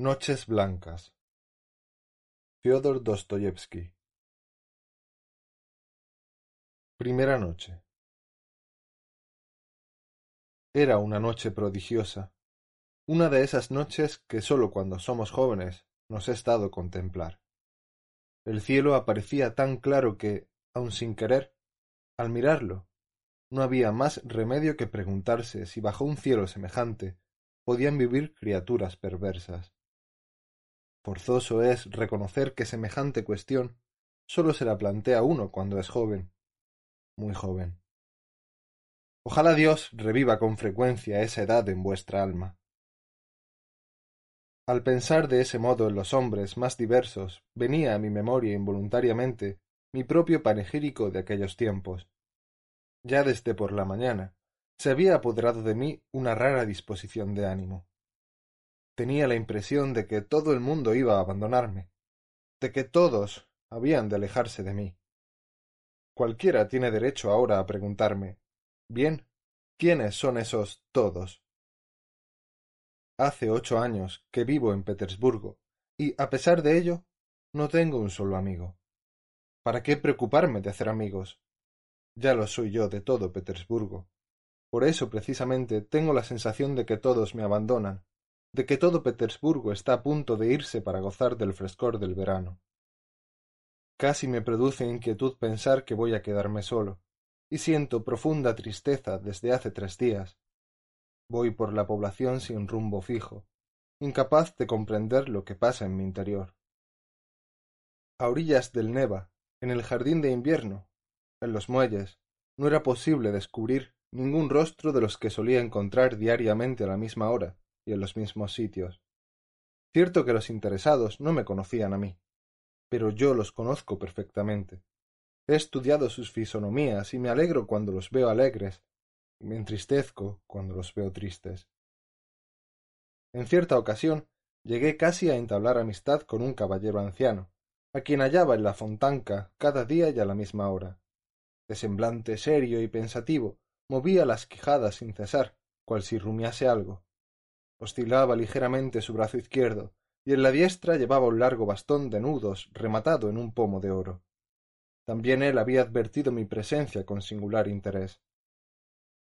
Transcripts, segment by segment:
Noches blancas. Fyodor Dostoyevsky. Primera noche. Era una noche prodigiosa, una de esas noches que sólo cuando somos jóvenes nos es dado contemplar. El cielo aparecía tan claro que, aun sin querer, al mirarlo, no había más remedio que preguntarse si bajo un cielo semejante podían vivir criaturas perversas. Forzoso es reconocer que semejante cuestión sólo se la plantea uno cuando es joven, muy joven. Ojalá Dios reviva con frecuencia esa edad en vuestra alma. Al pensar de ese modo en los hombres más diversos, venía a mi memoria involuntariamente mi propio panegírico de aquellos tiempos. Ya desde por la mañana se había apoderado de mí una rara disposición de ánimo. Tenía la impresión de que todo el mundo iba a abandonarme, de que todos habían de alejarse de mí. Cualquiera tiene derecho ahora a preguntarme Bien, ¿quiénes son esos todos? Hace ocho años que vivo en Petersburgo, y a pesar de ello, no tengo un solo amigo. ¿Para qué preocuparme de hacer amigos? Ya lo soy yo de todo Petersburgo. Por eso precisamente tengo la sensación de que todos me abandonan, de que todo Petersburgo está a punto de irse para gozar del frescor del verano. Casi me produce inquietud pensar que voy a quedarme solo, y siento profunda tristeza desde hace tres días. Voy por la población sin rumbo fijo, incapaz de comprender lo que pasa en mi interior. A orillas del Neva, en el jardín de invierno, en los muelles, no era posible descubrir ningún rostro de los que solía encontrar diariamente a la misma hora, en los mismos sitios. Cierto que los interesados no me conocían a mí, pero yo los conozco perfectamente. He estudiado sus fisonomías y me alegro cuando los veo alegres, y me entristezco cuando los veo tristes. En cierta ocasión llegué casi a entablar amistad con un caballero anciano, a quien hallaba en la fontanca cada día y a la misma hora. De semblante serio y pensativo, movía las quijadas sin cesar, cual si rumiase algo. Oscilaba ligeramente su brazo izquierdo, y en la diestra llevaba un largo bastón de nudos rematado en un pomo de oro. También él había advertido mi presencia con singular interés.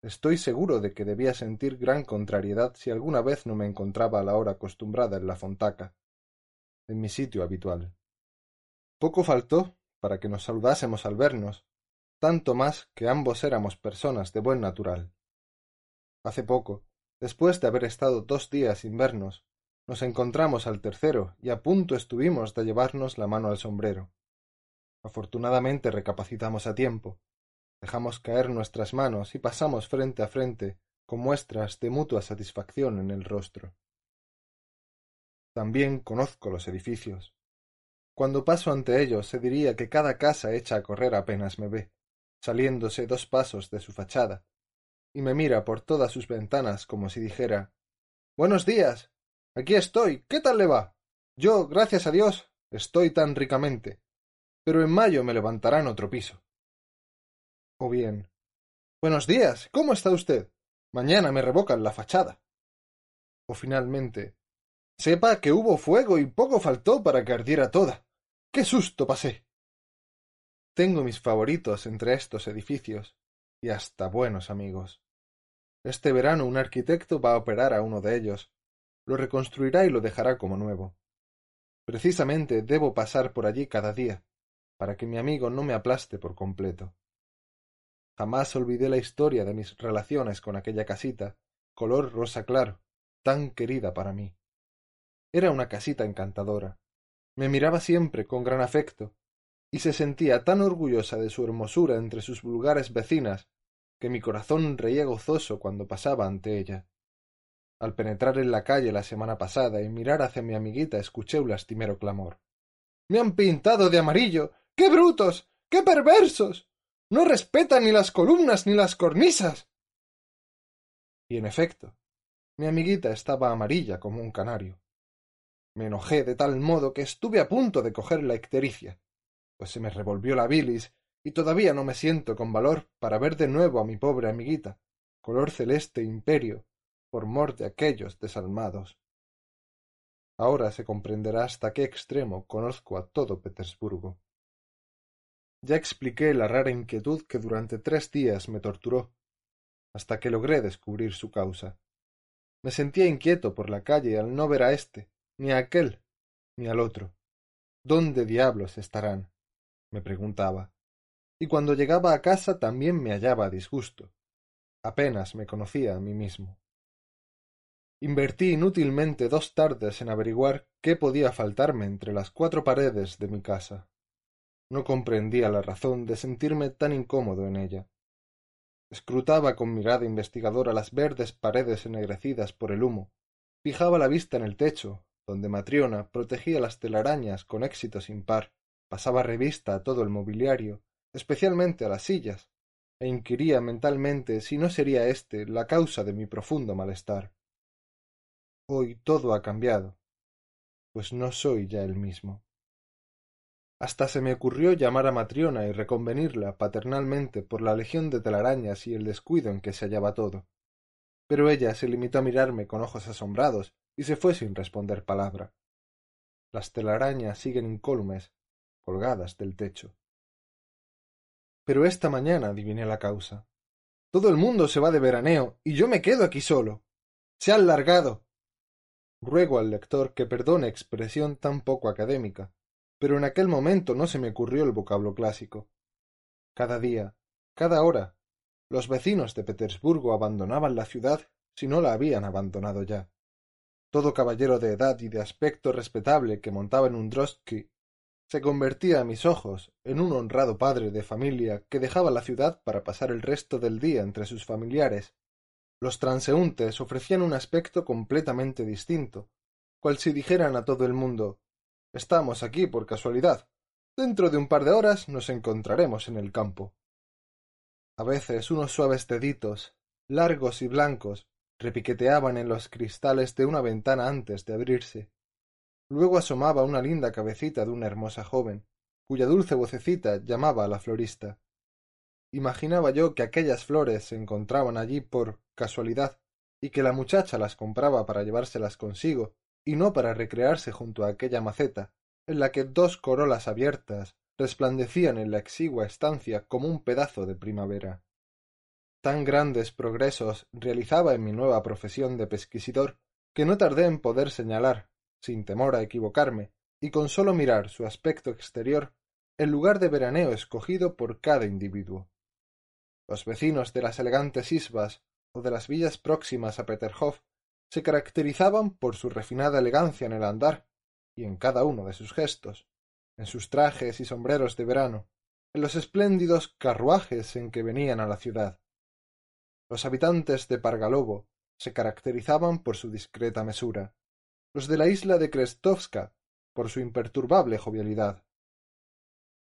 Estoy seguro de que debía sentir gran contrariedad si alguna vez no me encontraba a la hora acostumbrada en la fontaca, en mi sitio habitual. Poco faltó para que nos saludásemos al vernos, tanto más que ambos éramos personas de buen natural. Hace poco, Después de haber estado dos días sin vernos, nos encontramos al tercero y a punto estuvimos de llevarnos la mano al sombrero. Afortunadamente recapacitamos a tiempo, dejamos caer nuestras manos y pasamos frente a frente con muestras de mutua satisfacción en el rostro. También conozco los edificios. Cuando paso ante ellos se diría que cada casa echa a correr apenas me ve, saliéndose dos pasos de su fachada, y me mira por todas sus ventanas como si dijera Buenos días. Aquí estoy. ¿Qué tal le va? Yo, gracias a Dios, estoy tan ricamente. Pero en mayo me levantarán otro piso. O bien Buenos días. ¿Cómo está usted? Mañana me revocan la fachada. O finalmente Sepa que hubo fuego y poco faltó para que ardiera toda. ¡Qué susto pasé! Tengo mis favoritos entre estos edificios, y hasta buenos amigos. Este verano un arquitecto va a operar a uno de ellos. Lo reconstruirá y lo dejará como nuevo. Precisamente debo pasar por allí cada día, para que mi amigo no me aplaste por completo. Jamás olvidé la historia de mis relaciones con aquella casita, color rosa claro, tan querida para mí. Era una casita encantadora. Me miraba siempre con gran afecto, y se sentía tan orgullosa de su hermosura entre sus vulgares vecinas que mi corazón reía gozoso cuando pasaba ante ella. Al penetrar en la calle la semana pasada y mirar hacia mi amiguita escuché un lastimero clamor. Me han pintado de amarillo. ¡Qué brutos! ¡Qué perversos! No respetan ni las columnas ni las cornisas. Y en efecto, mi amiguita estaba amarilla como un canario. Me enojé de tal modo que estuve a punto de coger la ictericia, pues se me revolvió la bilis y todavía no me siento con valor para ver de nuevo a mi pobre amiguita, color celeste imperio, por mor de aquellos desalmados. Ahora se comprenderá hasta qué extremo conozco a todo Petersburgo. Ya expliqué la rara inquietud que durante tres días me torturó, hasta que logré descubrir su causa. Me sentía inquieto por la calle al no ver a éste, ni a aquel, ni al otro. ¿Dónde diablos estarán? me preguntaba. Y cuando llegaba a casa también me hallaba a disgusto. Apenas me conocía a mí mismo. Invertí inútilmente dos tardes en averiguar qué podía faltarme entre las cuatro paredes de mi casa. No comprendía la razón de sentirme tan incómodo en ella. Escrutaba con mirada investigadora las verdes paredes ennegrecidas por el humo, fijaba la vista en el techo, donde Matriona protegía las telarañas con éxito sin par, pasaba revista a todo el mobiliario, especialmente a las sillas, e inquiría mentalmente si no sería éste la causa de mi profundo malestar. Hoy todo ha cambiado, pues no soy ya el mismo. Hasta se me ocurrió llamar a Matriona y reconvenirla paternalmente por la legión de telarañas y el descuido en que se hallaba todo. Pero ella se limitó a mirarme con ojos asombrados y se fue sin responder palabra. Las telarañas siguen incólumes, colgadas del techo. Pero esta mañana adiviné la causa. Todo el mundo se va de veraneo y yo me quedo aquí solo. Se han largado. Ruego al lector que perdone expresión tan poco académica, pero en aquel momento no se me ocurrió el vocablo clásico. Cada día, cada hora, los vecinos de Petersburgo abandonaban la ciudad si no la habían abandonado ya. Todo caballero de edad y de aspecto respetable que montaba en un drosky se convertía a mis ojos en un honrado padre de familia que dejaba la ciudad para pasar el resto del día entre sus familiares. Los transeúntes ofrecían un aspecto completamente distinto, cual si dijeran a todo el mundo Estamos aquí por casualidad. Dentro de un par de horas nos encontraremos en el campo. A veces unos suaves deditos, largos y blancos, repiqueteaban en los cristales de una ventana antes de abrirse. Luego asomaba una linda cabecita de una hermosa joven, cuya dulce vocecita llamaba a la florista. Imaginaba yo que aquellas flores se encontraban allí por casualidad, y que la muchacha las compraba para llevárselas consigo, y no para recrearse junto a aquella maceta, en la que dos corolas abiertas resplandecían en la exigua estancia como un pedazo de primavera. Tan grandes progresos realizaba en mi nueva profesión de pesquisidor que no tardé en poder señalar, sin temor a equivocarme, y con sólo mirar su aspecto exterior, el lugar de veraneo escogido por cada individuo. Los vecinos de las elegantes isbas o de las villas próximas a Peterhof se caracterizaban por su refinada elegancia en el andar y en cada uno de sus gestos, en sus trajes y sombreros de verano, en los espléndidos carruajes en que venían a la ciudad. Los habitantes de Pargalovo se caracterizaban por su discreta mesura, los de la isla de Krestovska por su imperturbable jovialidad.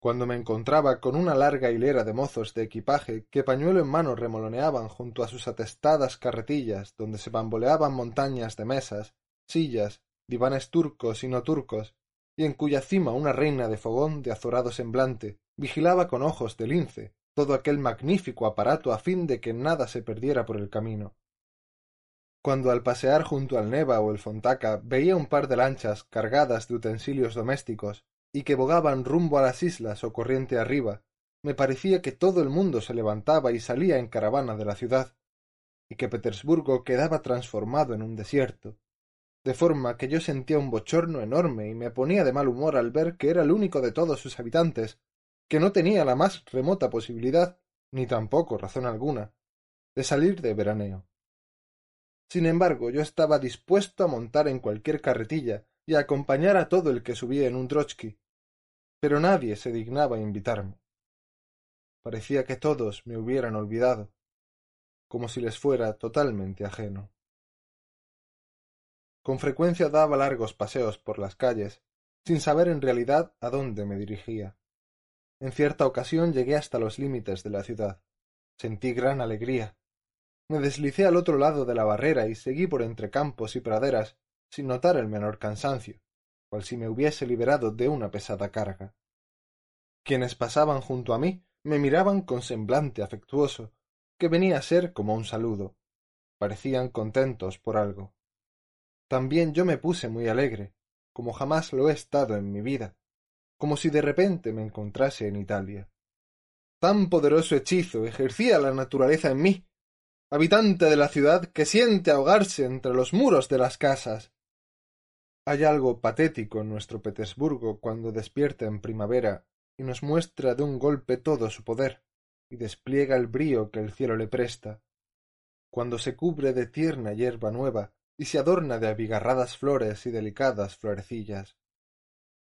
Cuando me encontraba con una larga hilera de mozos de equipaje que pañuelo en mano remoloneaban junto a sus atestadas carretillas donde se bamboleaban montañas de mesas, sillas, divanes turcos y no turcos, y en cuya cima una reina de fogón de azorado semblante vigilaba con ojos de lince todo aquel magnífico aparato a fin de que nada se perdiera por el camino. Cuando al pasear junto al Neva o el Fontaca veía un par de lanchas cargadas de utensilios domésticos y que bogaban rumbo a las islas o corriente arriba, me parecía que todo el mundo se levantaba y salía en caravana de la ciudad, y que Petersburgo quedaba transformado en un desierto, de forma que yo sentía un bochorno enorme y me ponía de mal humor al ver que era el único de todos sus habitantes, que no tenía la más remota posibilidad, ni tampoco razón alguna, de salir de veraneo. Sin embargo, yo estaba dispuesto a montar en cualquier carretilla y a acompañar a todo el que subía en un drochky, pero nadie se dignaba invitarme. Parecía que todos me hubieran olvidado, como si les fuera totalmente ajeno. Con frecuencia daba largos paseos por las calles, sin saber en realidad a dónde me dirigía. En cierta ocasión llegué hasta los límites de la ciudad. Sentí gran alegría. Me deslicé al otro lado de la barrera y seguí por entre campos y praderas sin notar el menor cansancio cual si me hubiese liberado de una pesada carga. Quienes pasaban junto a mí me miraban con semblante afectuoso, que venía a ser como un saludo. Parecían contentos por algo. También yo me puse muy alegre, como jamás lo he estado en mi vida, como si de repente me encontrase en Italia. Tan poderoso hechizo ejercía la naturaleza en mí, habitante de la ciudad que siente ahogarse entre los muros de las casas. Hay algo patético en nuestro Petersburgo cuando despierta en primavera y nos muestra de un golpe todo su poder y despliega el brío que el cielo le presta, cuando se cubre de tierna hierba nueva y se adorna de abigarradas flores y delicadas florecillas.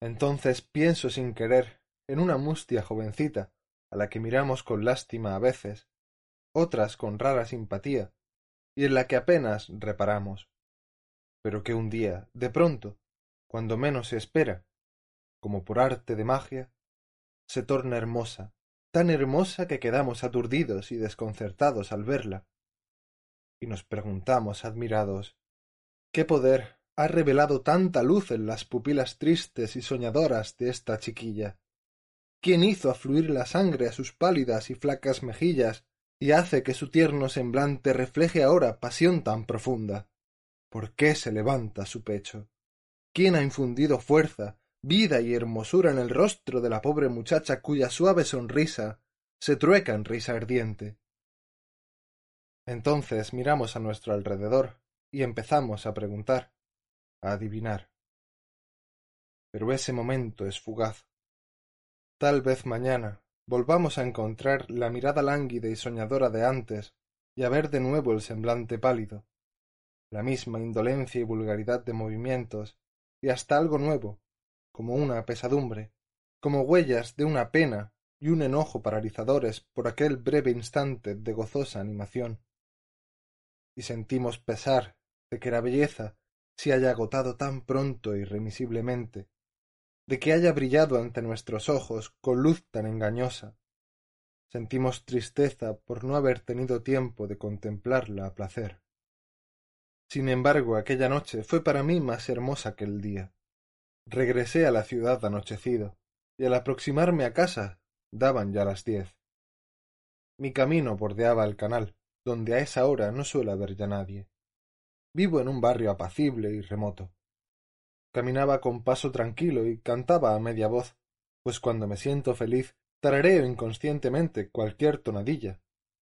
Entonces pienso sin querer en una mustia jovencita a la que miramos con lástima a veces, otras con rara simpatía, y en la que apenas reparamos, pero que un día, de pronto, cuando menos se espera, como por arte de magia, se torna hermosa, tan hermosa que quedamos aturdidos y desconcertados al verla, y nos preguntamos admirados ¿Qué poder ha revelado tanta luz en las pupilas tristes y soñadoras de esta chiquilla? ¿Quién hizo afluir la sangre a sus pálidas y flacas mejillas y hace que su tierno semblante refleje ahora pasión tan profunda? ¿Por qué se levanta su pecho? ¿Quién ha infundido fuerza, vida y hermosura en el rostro de la pobre muchacha cuya suave sonrisa se trueca en risa ardiente? Entonces miramos a nuestro alrededor y empezamos a preguntar, a adivinar. Pero ese momento es fugaz. Tal vez mañana volvamos a encontrar la mirada lánguida y soñadora de antes y a ver de nuevo el semblante pálido, la misma indolencia y vulgaridad de movimientos, y hasta algo nuevo, como una pesadumbre, como huellas de una pena y un enojo paralizadores por aquel breve instante de gozosa animación. Y sentimos pesar de que la belleza se haya agotado tan pronto e irremisiblemente, de que haya brillado ante nuestros ojos con luz tan engañosa. Sentimos tristeza por no haber tenido tiempo de contemplarla a placer. Sin embargo, aquella noche fue para mí más hermosa que el día. Regresé a la ciudad anochecido, y al aproximarme a casa daban ya las diez. Mi camino bordeaba el canal, donde a esa hora no suele haber ya nadie. Vivo en un barrio apacible y remoto. Caminaba con paso tranquilo y cantaba a media voz, pues cuando me siento feliz tarareo inconscientemente cualquier tonadilla,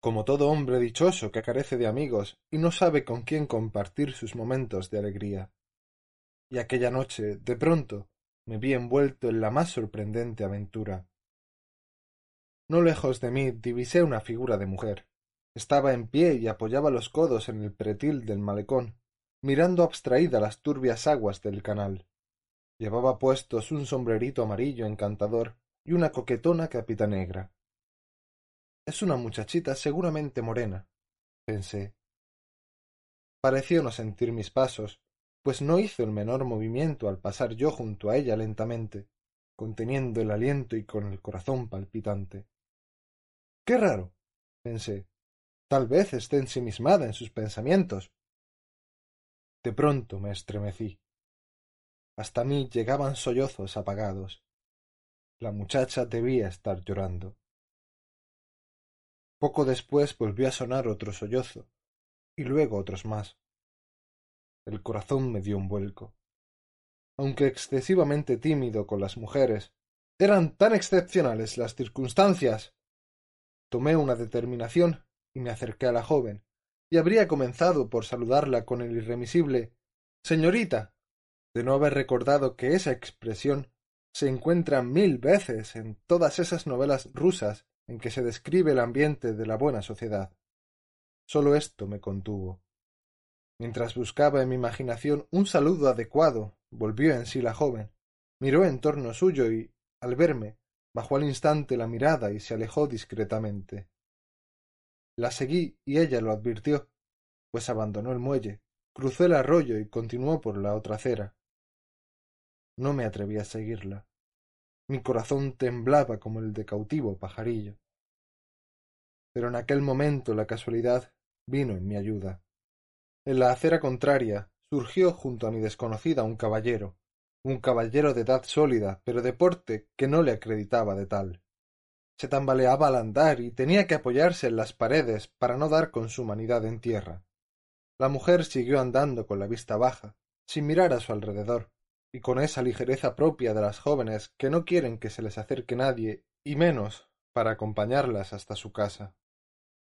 como todo hombre dichoso que carece de amigos y no sabe con quién compartir sus momentos de alegría. Y aquella noche, de pronto, me vi envuelto en la más sorprendente aventura. No lejos de mí divisé una figura de mujer. Estaba en pie y apoyaba los codos en el pretil del malecón, mirando abstraída las turbias aguas del canal. Llevaba puestos un sombrerito amarillo encantador y una coquetona capita negra. Es una muchachita seguramente morena, pensé. Pareció no sentir mis pasos, pues no hizo el menor movimiento al pasar yo junto a ella lentamente, conteniendo el aliento y con el corazón palpitante. Qué raro, pensé. Tal vez esté ensimismada en sus pensamientos. De pronto me estremecí. Hasta mí llegaban sollozos apagados. La muchacha debía estar llorando. Poco después volvió a sonar otro sollozo, y luego otros más. El corazón me dio un vuelco. Aunque excesivamente tímido con las mujeres, eran tan excepcionales las circunstancias. Tomé una determinación y me acerqué a la joven, y habría comenzado por saludarla con el irremisible Señorita, de no haber recordado que esa expresión se encuentra mil veces en todas esas novelas rusas en que se describe el ambiente de la buena sociedad. Sólo esto me contuvo. Mientras buscaba en mi imaginación un saludo adecuado, volvió en sí la joven, miró en torno suyo y, al verme, bajó al instante la mirada y se alejó discretamente. La seguí y ella lo advirtió, pues abandonó el muelle, cruzó el arroyo y continuó por la otra acera. No me atreví a seguirla. Mi corazón temblaba como el de cautivo pajarillo. Pero en aquel momento la casualidad vino en mi ayuda. En la acera contraria surgió junto a mi desconocida un caballero, un caballero de edad sólida, pero de porte que no le acreditaba de tal se tambaleaba al andar y tenía que apoyarse en las paredes para no dar con su humanidad en tierra. La mujer siguió andando con la vista baja, sin mirar a su alrededor, y con esa ligereza propia de las jóvenes que no quieren que se les acerque nadie, y menos para acompañarlas hasta su casa.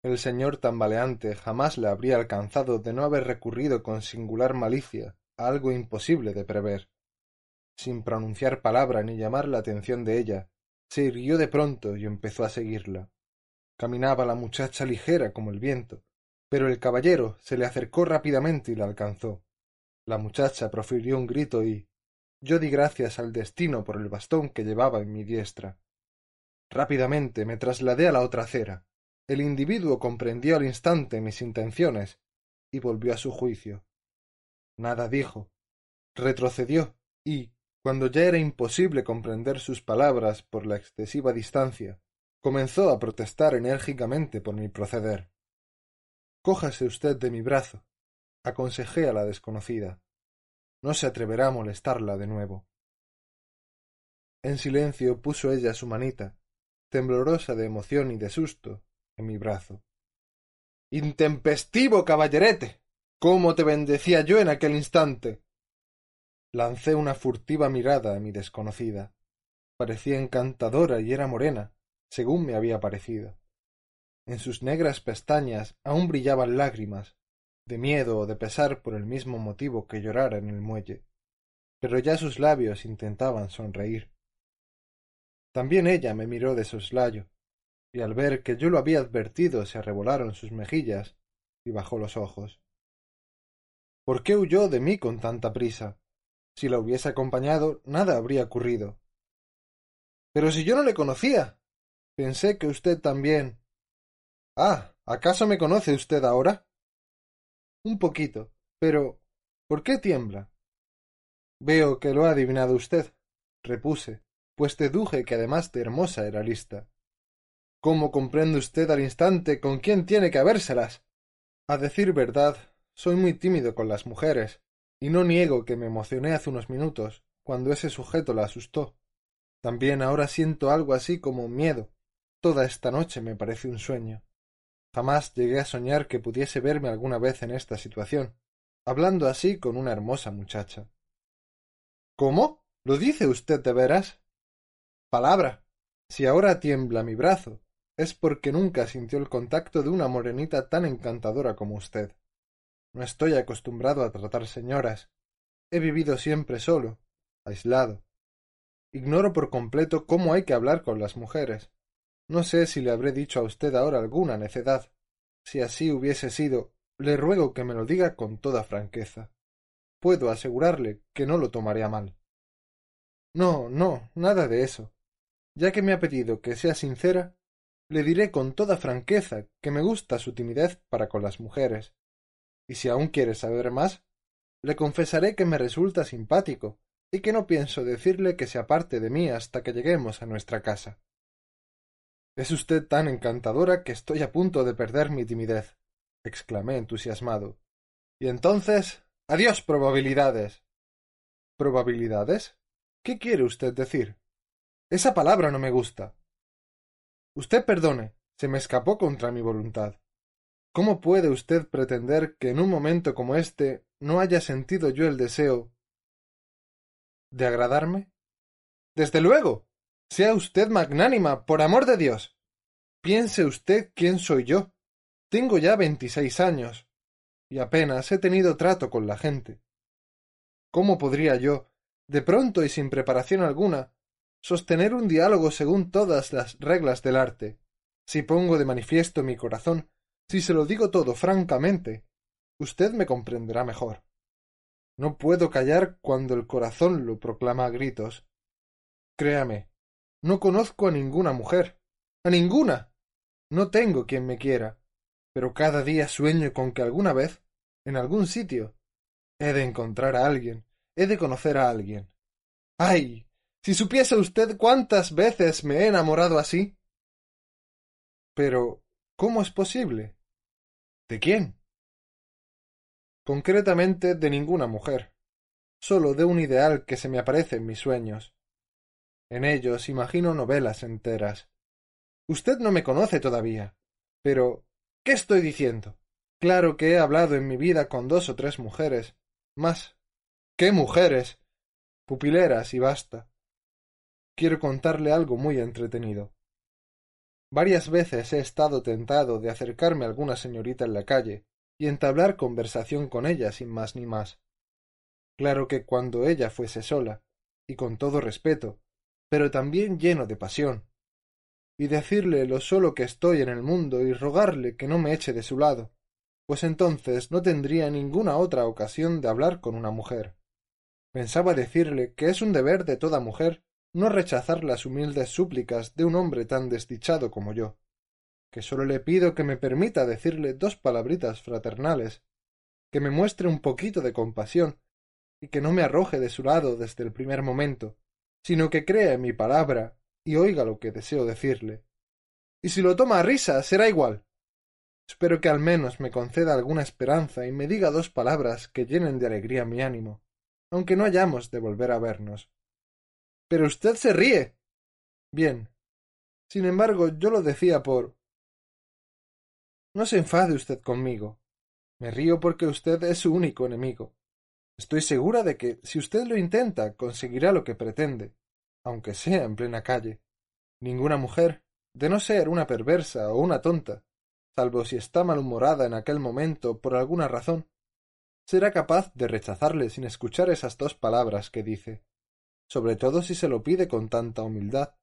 El señor tambaleante jamás le habría alcanzado de no haber recurrido con singular malicia a algo imposible de prever. Sin pronunciar palabra ni llamar la atención de ella, se irguió de pronto y empezó a seguirla. Caminaba la muchacha ligera como el viento, pero el caballero se le acercó rápidamente y la alcanzó. La muchacha profirió un grito y yo di gracias al destino por el bastón que llevaba en mi diestra. Rápidamente me trasladé a la otra acera. El individuo comprendió al instante mis intenciones y volvió a su juicio. Nada dijo. Retrocedió y, cuando ya era imposible comprender sus palabras por la excesiva distancia, comenzó a protestar enérgicamente por mi proceder. Cójase usted de mi brazo, aconsejé a la desconocida. No se atreverá a molestarla de nuevo. En silencio puso ella su manita, temblorosa de emoción y de susto, en mi brazo. Intempestivo caballerete. cómo te bendecía yo en aquel instante. Lancé una furtiva mirada a mi desconocida. Parecía encantadora y era morena, según me había parecido. En sus negras pestañas aún brillaban lágrimas, de miedo o de pesar por el mismo motivo que llorara en el muelle, pero ya sus labios intentaban sonreír. También ella me miró de soslayo, y al ver que yo lo había advertido se arrebolaron sus mejillas y bajó los ojos. ¿Por qué huyó de mí con tanta prisa? Si la hubiese acompañado, nada habría ocurrido. Pero si yo no le conocía. Pensé que usted también. Ah. ¿Acaso me conoce usted ahora? Un poquito. Pero. ¿por qué tiembla? Veo que lo ha adivinado usted, repuse, pues deduje que además de hermosa era lista. ¿Cómo comprende usted al instante con quién tiene que habérselas? A decir verdad, soy muy tímido con las mujeres, y no niego que me emocioné hace unos minutos, cuando ese sujeto la asustó. También ahora siento algo así como miedo. Toda esta noche me parece un sueño. Jamás llegué a soñar que pudiese verme alguna vez en esta situación, hablando así con una hermosa muchacha. ¿Cómo? ¿Lo dice usted de veras? Palabra. Si ahora tiembla mi brazo, es porque nunca sintió el contacto de una morenita tan encantadora como usted. No estoy acostumbrado a tratar señoras. He vivido siempre solo, aislado. Ignoro por completo cómo hay que hablar con las mujeres. No sé si le habré dicho a usted ahora alguna necedad. Si así hubiese sido, le ruego que me lo diga con toda franqueza. Puedo asegurarle que no lo tomaré a mal. No, no, nada de eso. Ya que me ha pedido que sea sincera, le diré con toda franqueza que me gusta su timidez para con las mujeres, y si aún quiere saber más, le confesaré que me resulta simpático y que no pienso decirle que se aparte de mí hasta que lleguemos a nuestra casa. Es usted tan encantadora que estoy a punto de perder mi timidez, exclamé entusiasmado. Y entonces. Adiós, probabilidades. ¿Probabilidades? ¿Qué quiere usted decir? Esa palabra no me gusta. Usted perdone, se me escapó contra mi voluntad. ¿Cómo puede usted pretender que en un momento como este no haya sentido yo el deseo de agradarme? Desde luego. Sea usted magnánima, por amor de Dios. Piense usted quién soy yo. Tengo ya veintiséis años y apenas he tenido trato con la gente. ¿Cómo podría yo, de pronto y sin preparación alguna, sostener un diálogo según todas las reglas del arte, si pongo de manifiesto mi corazón si se lo digo todo francamente, usted me comprenderá mejor. No puedo callar cuando el corazón lo proclama a gritos. Créame, no conozco a ninguna mujer, a ninguna. No tengo quien me quiera, pero cada día sueño con que alguna vez, en algún sitio, he de encontrar a alguien, he de conocer a alguien. ¡Ay! Si supiese usted cuántas veces me he enamorado así. Pero, ¿cómo es posible? ¿De quién? Concretamente de ninguna mujer, sólo de un ideal que se me aparece en mis sueños. En ellos imagino novelas enteras. Usted no me conoce todavía. Pero. ¿qué estoy diciendo? Claro que he hablado en mi vida con dos o tres mujeres. Más. ¿Qué mujeres? Pupileras y basta. Quiero contarle algo muy entretenido. Varias veces he estado tentado de acercarme a alguna señorita en la calle y entablar conversación con ella sin más ni más. Claro que cuando ella fuese sola, y con todo respeto, pero también lleno de pasión, y decirle lo solo que estoy en el mundo y rogarle que no me eche de su lado, pues entonces no tendría ninguna otra ocasión de hablar con una mujer. Pensaba decirle que es un deber de toda mujer no rechazar las humildes súplicas de un hombre tan desdichado como yo, que sólo le pido que me permita decirle dos palabritas fraternales, que me muestre un poquito de compasión y que no me arroje de su lado desde el primer momento, sino que crea en mi palabra y oiga lo que deseo decirle. Y si lo toma a risa, será igual. Espero que al menos me conceda alguna esperanza y me diga dos palabras que llenen de alegría mi ánimo, aunque no hayamos de volver a vernos. Pero usted se ríe. Bien. Sin embargo, yo lo decía por. No se enfade usted conmigo. Me río porque usted es su único enemigo. Estoy segura de que, si usted lo intenta, conseguirá lo que pretende, aunque sea en plena calle. Ninguna mujer, de no ser una perversa o una tonta, salvo si está malhumorada en aquel momento por alguna razón, será capaz de rechazarle sin escuchar esas dos palabras que dice, sobre todo si se lo pide con tanta humildad.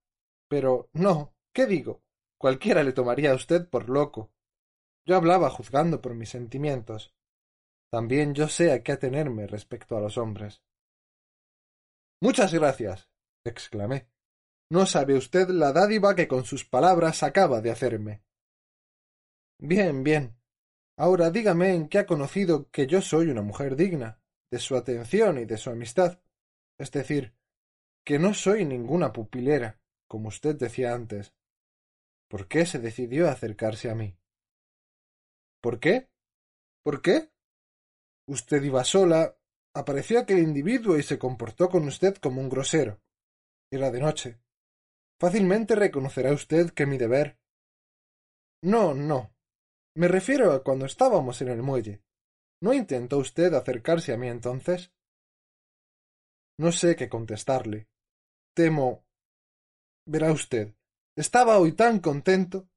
Pero no, ¿qué digo? Cualquiera le tomaría a usted por loco. Yo hablaba juzgando por mis sentimientos. También yo sé a qué atenerme respecto a los hombres. Muchas gracias. exclamé. No sabe usted la dádiva que con sus palabras acaba de hacerme. Bien, bien. Ahora dígame en qué ha conocido que yo soy una mujer digna, de su atención y de su amistad. Es decir, que no soy ninguna pupilera, como usted decía antes. ¿Por qué se decidió a acercarse a mí? ¿Por qué? ¿Por qué? Usted iba sola, apareció aquel individuo y se comportó con usted como un grosero. Era de noche. Fácilmente reconocerá usted que mi deber. No, no. Me refiero a cuando estábamos en el muelle. ¿No intentó usted acercarse a mí entonces? No sé qué contestarle. Temo. Verá usted. Estaba hoy tan contento.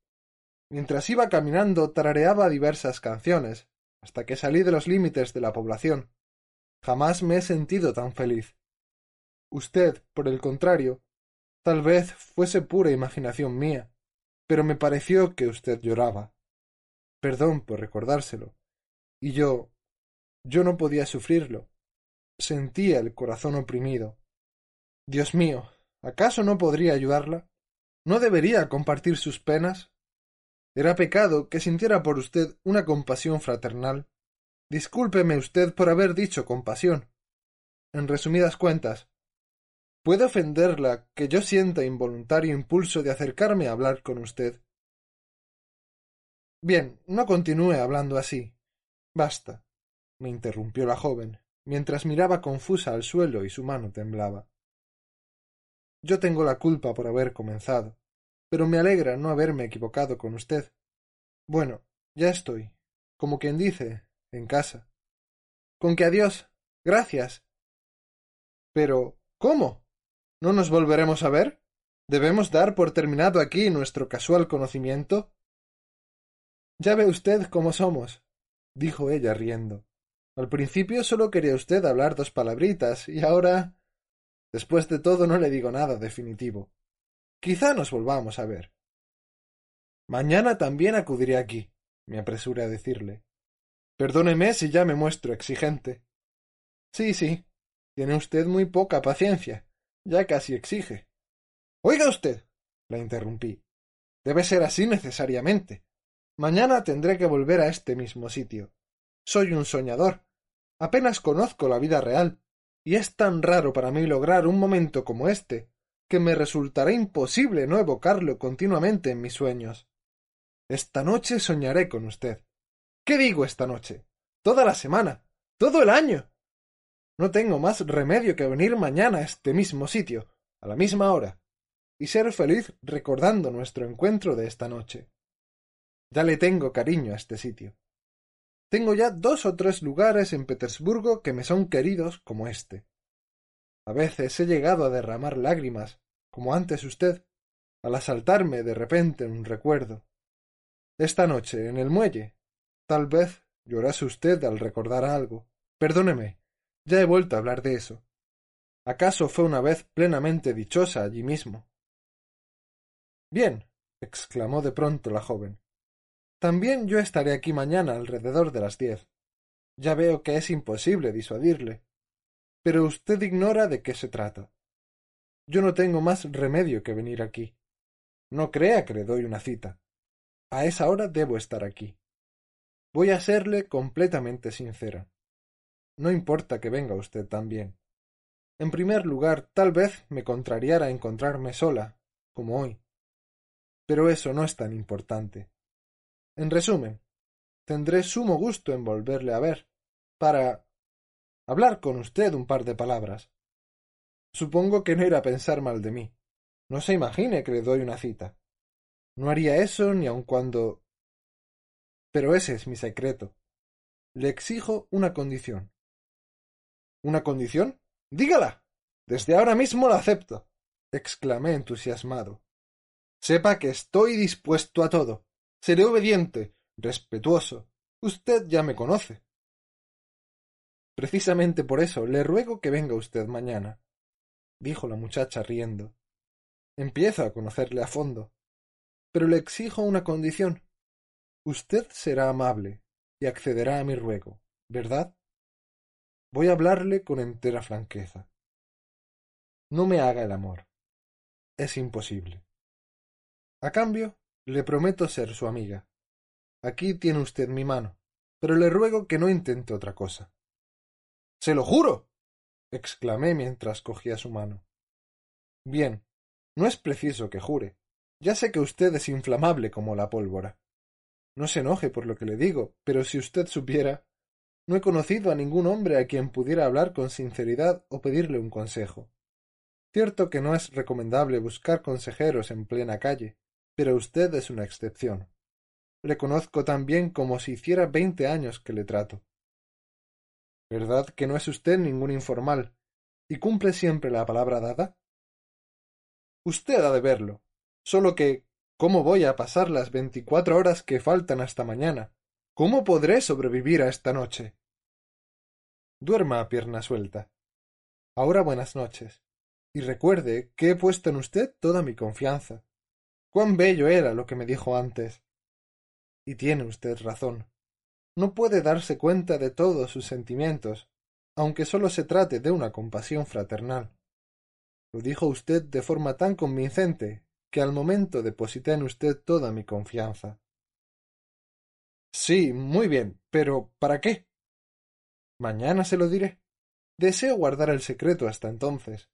Mientras iba caminando tarareaba diversas canciones, hasta que salí de los límites de la población. Jamás me he sentido tan feliz. Usted, por el contrario, tal vez fuese pura imaginación mía, pero me pareció que usted lloraba. Perdón por recordárselo. Y yo. yo no podía sufrirlo. Sentía el corazón oprimido. Dios mío, ¿acaso no podría ayudarla? ¿No debería compartir sus penas? Era pecado que sintiera por usted una compasión fraternal. Discúlpeme usted por haber dicho compasión. En resumidas cuentas, ¿puede ofenderla que yo sienta involuntario impulso de acercarme a hablar con usted? Bien, no continúe hablando así. Basta, me interrumpió la joven, mientras miraba confusa al suelo y su mano temblaba. Yo tengo la culpa por haber comenzado pero me alegra no haberme equivocado con usted. Bueno, ya estoy, como quien dice, en casa. Con que adiós. Gracias. Pero, ¿cómo? ¿No nos volveremos a ver? ¿Debemos dar por terminado aquí nuestro casual conocimiento? Ya ve usted cómo somos, dijo ella riendo. Al principio solo quería usted hablar dos palabritas, y ahora. Después de todo no le digo nada definitivo. Quizá nos volvamos a ver. Mañana también acudiré aquí, me apresuré a decirle. Perdóneme si ya me muestro exigente. Sí, sí. Tiene usted muy poca paciencia. Ya casi exige. Oiga usted. la interrumpí. Debe ser así necesariamente. Mañana tendré que volver a este mismo sitio. Soy un soñador. Apenas conozco la vida real, y es tan raro para mí lograr un momento como este, que me resultará imposible no evocarlo continuamente en mis sueños. Esta noche soñaré con usted. ¿Qué digo esta noche? Toda la semana. Todo el año. No tengo más remedio que venir mañana a este mismo sitio, a la misma hora, y ser feliz recordando nuestro encuentro de esta noche. Ya le tengo cariño a este sitio. Tengo ya dos o tres lugares en Petersburgo que me son queridos como este. A veces he llegado a derramar lágrimas, como antes usted, al asaltarme de repente un recuerdo. Esta noche, en el muelle, tal vez llorase usted al recordar algo. Perdóneme, ya he vuelto a hablar de eso. ¿Acaso fue una vez plenamente dichosa allí mismo? Bien, exclamó de pronto la joven. También yo estaré aquí mañana alrededor de las diez. Ya veo que es imposible disuadirle. Pero usted ignora de qué se trata. Yo no tengo más remedio que venir aquí. No crea que le doy una cita. A esa hora debo estar aquí. Voy a serle completamente sincera. No importa que venga usted también. En primer lugar, tal vez me contrariara encontrarme sola, como hoy. Pero eso no es tan importante. En resumen, tendré sumo gusto en volverle a ver, para hablar con usted un par de palabras. Supongo que no irá a pensar mal de mí. No se imagine que le doy una cita. No haría eso ni aun cuando. Pero ese es mi secreto. Le exijo una condición. ¿Una condición? Dígala. Desde ahora mismo la acepto. exclamé entusiasmado. Sepa que estoy dispuesto a todo. Seré obediente, respetuoso. Usted ya me conoce. Precisamente por eso le ruego que venga usted mañana, dijo la muchacha riendo. Empiezo a conocerle a fondo. Pero le exijo una condición. Usted será amable y accederá a mi ruego, ¿verdad? Voy a hablarle con entera franqueza. No me haga el amor. Es imposible. A cambio, le prometo ser su amiga. Aquí tiene usted mi mano, pero le ruego que no intente otra cosa. Se lo juro. exclamé mientras cogía su mano. Bien, no es preciso que jure. Ya sé que usted es inflamable como la pólvora. No se enoje por lo que le digo, pero si usted supiera no he conocido a ningún hombre a quien pudiera hablar con sinceridad o pedirle un consejo. Cierto que no es recomendable buscar consejeros en plena calle, pero usted es una excepción. Le conozco tan bien como si hiciera veinte años que le trato. ¿Verdad que no es usted ningún informal y cumple siempre la palabra dada? Usted ha de verlo. Solo que ¿cómo voy a pasar las veinticuatro horas que faltan hasta mañana? ¿Cómo podré sobrevivir a esta noche? Duerma a pierna suelta. Ahora buenas noches. Y recuerde que he puesto en usted toda mi confianza. Cuán bello era lo que me dijo antes. Y tiene usted razón. No puede darse cuenta de todos sus sentimientos, aunque sólo se trate de una compasión fraternal. Lo dijo usted de forma tan convincente que al momento deposité en usted toda mi confianza. Sí, muy bien, pero ¿para qué? Mañana se lo diré. Deseo guardar el secreto hasta entonces.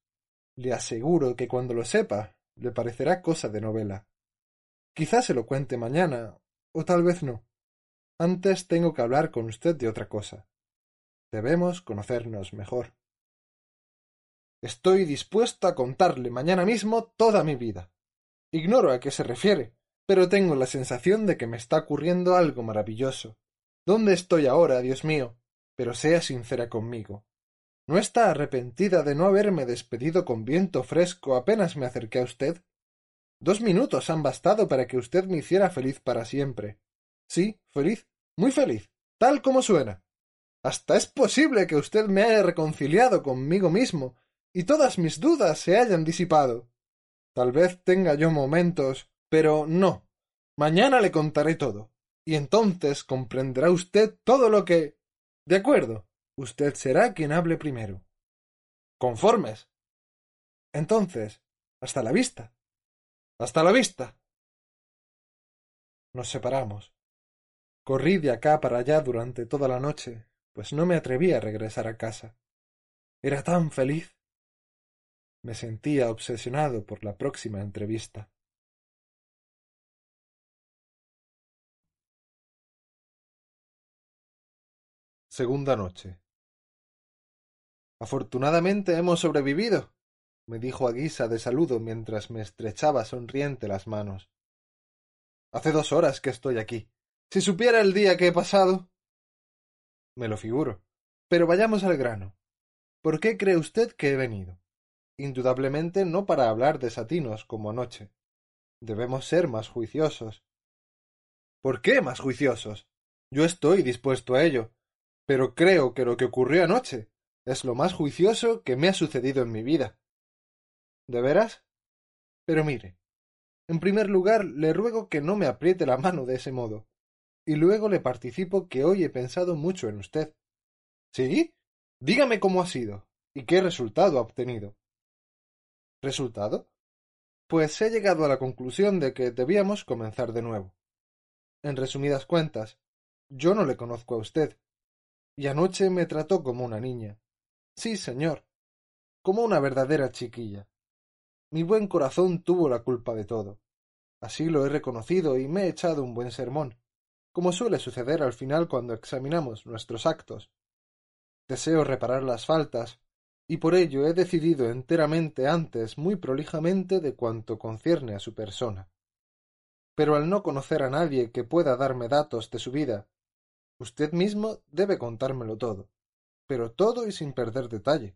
Le aseguro que cuando lo sepa, le parecerá cosa de novela. Quizá se lo cuente mañana, o tal vez no. Antes tengo que hablar con usted de otra cosa. Debemos conocernos mejor. Estoy dispuesto a contarle mañana mismo toda mi vida. Ignoro a qué se refiere, pero tengo la sensación de que me está ocurriendo algo maravilloso. ¿Dónde estoy ahora, Dios mío? Pero sea sincera conmigo. ¿No está arrepentida de no haberme despedido con viento fresco apenas me acerqué a usted? Dos minutos han bastado para que usted me hiciera feliz para siempre. Sí, feliz, muy feliz, tal como suena. Hasta es posible que usted me haya reconciliado conmigo mismo y todas mis dudas se hayan disipado. Tal vez tenga yo momentos pero no. Mañana le contaré todo. Y entonces comprenderá usted todo lo que. De acuerdo. Usted será quien hable primero. Conformes. Entonces, hasta la vista. Hasta la vista. Nos separamos. Corrí de acá para allá durante toda la noche, pues no me atreví a regresar a casa. Era tan feliz. Me sentía obsesionado por la próxima entrevista. Segunda noche. Afortunadamente hemos sobrevivido, me dijo a guisa de saludo mientras me estrechaba sonriente las manos. Hace dos horas que estoy aquí. Si supiera el día que he pasado. Me lo figuro. Pero vayamos al grano. ¿Por qué cree usted que he venido? Indudablemente no para hablar de satinos como anoche. Debemos ser más juiciosos. ¿Por qué más juiciosos? Yo estoy dispuesto a ello, pero creo que lo que ocurrió anoche es lo más juicioso que me ha sucedido en mi vida. ¿De veras? Pero mire, en primer lugar le ruego que no me apriete la mano de ese modo, y luego le participo que hoy he pensado mucho en usted. ¿Sí? Dígame cómo ha sido y qué resultado ha obtenido. ¿Resultado? Pues he llegado a la conclusión de que debíamos comenzar de nuevo. En resumidas cuentas, yo no le conozco a usted, y anoche me trató como una niña. Sí, señor, como una verdadera chiquilla. Mi buen corazón tuvo la culpa de todo. Así lo he reconocido y me he echado un buen sermón, como suele suceder al final cuando examinamos nuestros actos. Deseo reparar las faltas, y por ello he decidido enteramente antes muy prolijamente de cuanto concierne a su persona. Pero al no conocer a nadie que pueda darme datos de su vida, usted mismo debe contármelo todo, pero todo y sin perder detalle.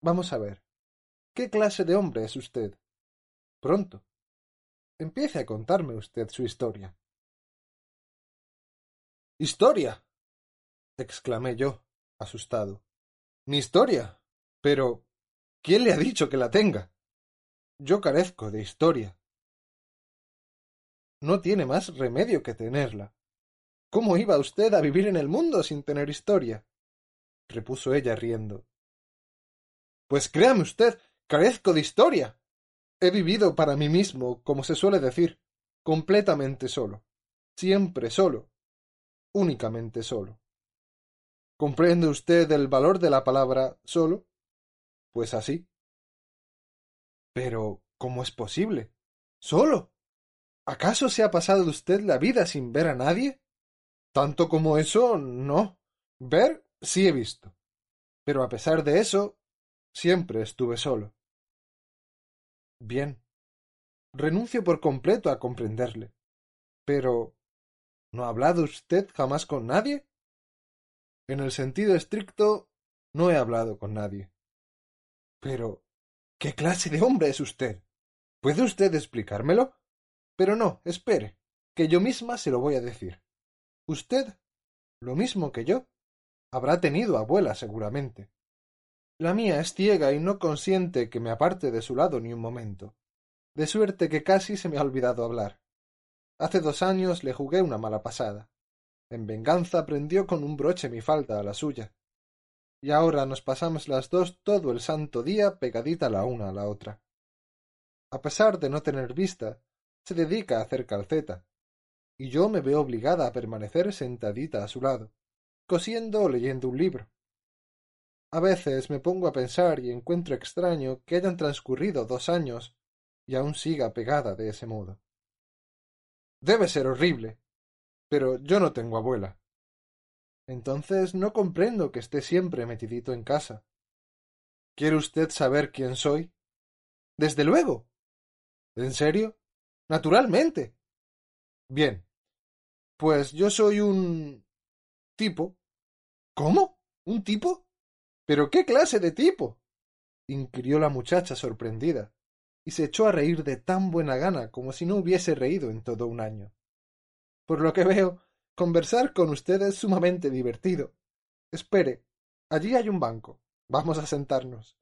Vamos a ver. ¿Qué clase de hombre es usted? Pronto. Empiece a contarme usted su historia. ¿Historia? exclamé yo, asustado. Mi historia. Pero. ¿quién le ha dicho que la tenga? Yo carezco de historia. No tiene más remedio que tenerla. ¿Cómo iba usted a vivir en el mundo sin tener historia? repuso ella riendo. Pues créame usted, carezco de historia. He vivido para mí mismo, como se suele decir, completamente solo, siempre solo, únicamente solo. ¿Comprende usted el valor de la palabra solo? Pues así. Pero, ¿cómo es posible? ¿Solo? ¿Acaso se ha pasado usted la vida sin ver a nadie? Tanto como eso, no. Ver, sí he visto. Pero a pesar de eso, siempre estuve solo. Bien. Renuncio por completo a comprenderle. Pero. ¿No ha hablado usted jamás con nadie? En el sentido estricto, no he hablado con nadie. Pero. ¿Qué clase de hombre es usted? ¿Puede usted explicármelo? Pero no, espere, que yo misma se lo voy a decir. Usted, lo mismo que yo, habrá tenido abuela seguramente. La mía es ciega y no consiente que me aparte de su lado ni un momento, de suerte que casi se me ha olvidado hablar. Hace dos años le jugué una mala pasada. En venganza prendió con un broche mi falda a la suya. Y ahora nos pasamos las dos todo el santo día pegadita la una a la otra. A pesar de no tener vista, se dedica a hacer calceta, y yo me veo obligada a permanecer sentadita a su lado, cosiendo o leyendo un libro. A veces me pongo a pensar y encuentro extraño que hayan transcurrido dos años y aún siga pegada de ese modo. Debe ser horrible. Pero yo no tengo abuela. Entonces no comprendo que esté siempre metidito en casa. ¿Quiere usted saber quién soy? Desde luego. ¿En serio? Naturalmente. Bien. Pues yo soy un tipo. ¿Cómo? ¿Un tipo? ¿Pero qué clase de tipo? inquirió la muchacha sorprendida, y se echó a reír de tan buena gana como si no hubiese reído en todo un año. Por lo que veo, conversar con usted es sumamente divertido. Espere, allí hay un banco. Vamos a sentarnos.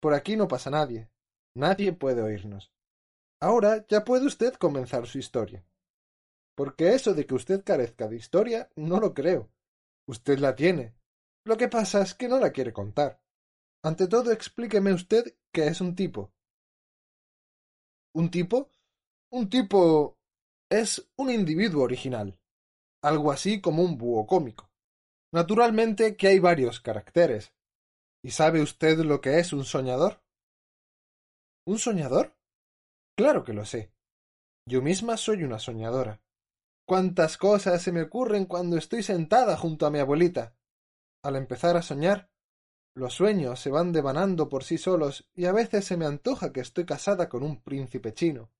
Por aquí no pasa nadie. Nadie puede oírnos. Ahora ya puede usted comenzar su historia. Porque eso de que usted carezca de historia, no lo creo. Usted la tiene, lo que pasa es que no la quiere contar. Ante todo, explíqueme usted qué es un tipo. ¿Un tipo? Un tipo es un individuo original, algo así como un búho cómico. Naturalmente que hay varios caracteres. ¿Y sabe usted lo que es un soñador? ¿Un soñador? Claro que lo sé. Yo misma soy una soñadora. Cuántas cosas se me ocurren cuando estoy sentada junto a mi abuelita. Al empezar a soñar, los sueños se van devanando por sí solos y a veces se me antoja que estoy casada con un príncipe chino.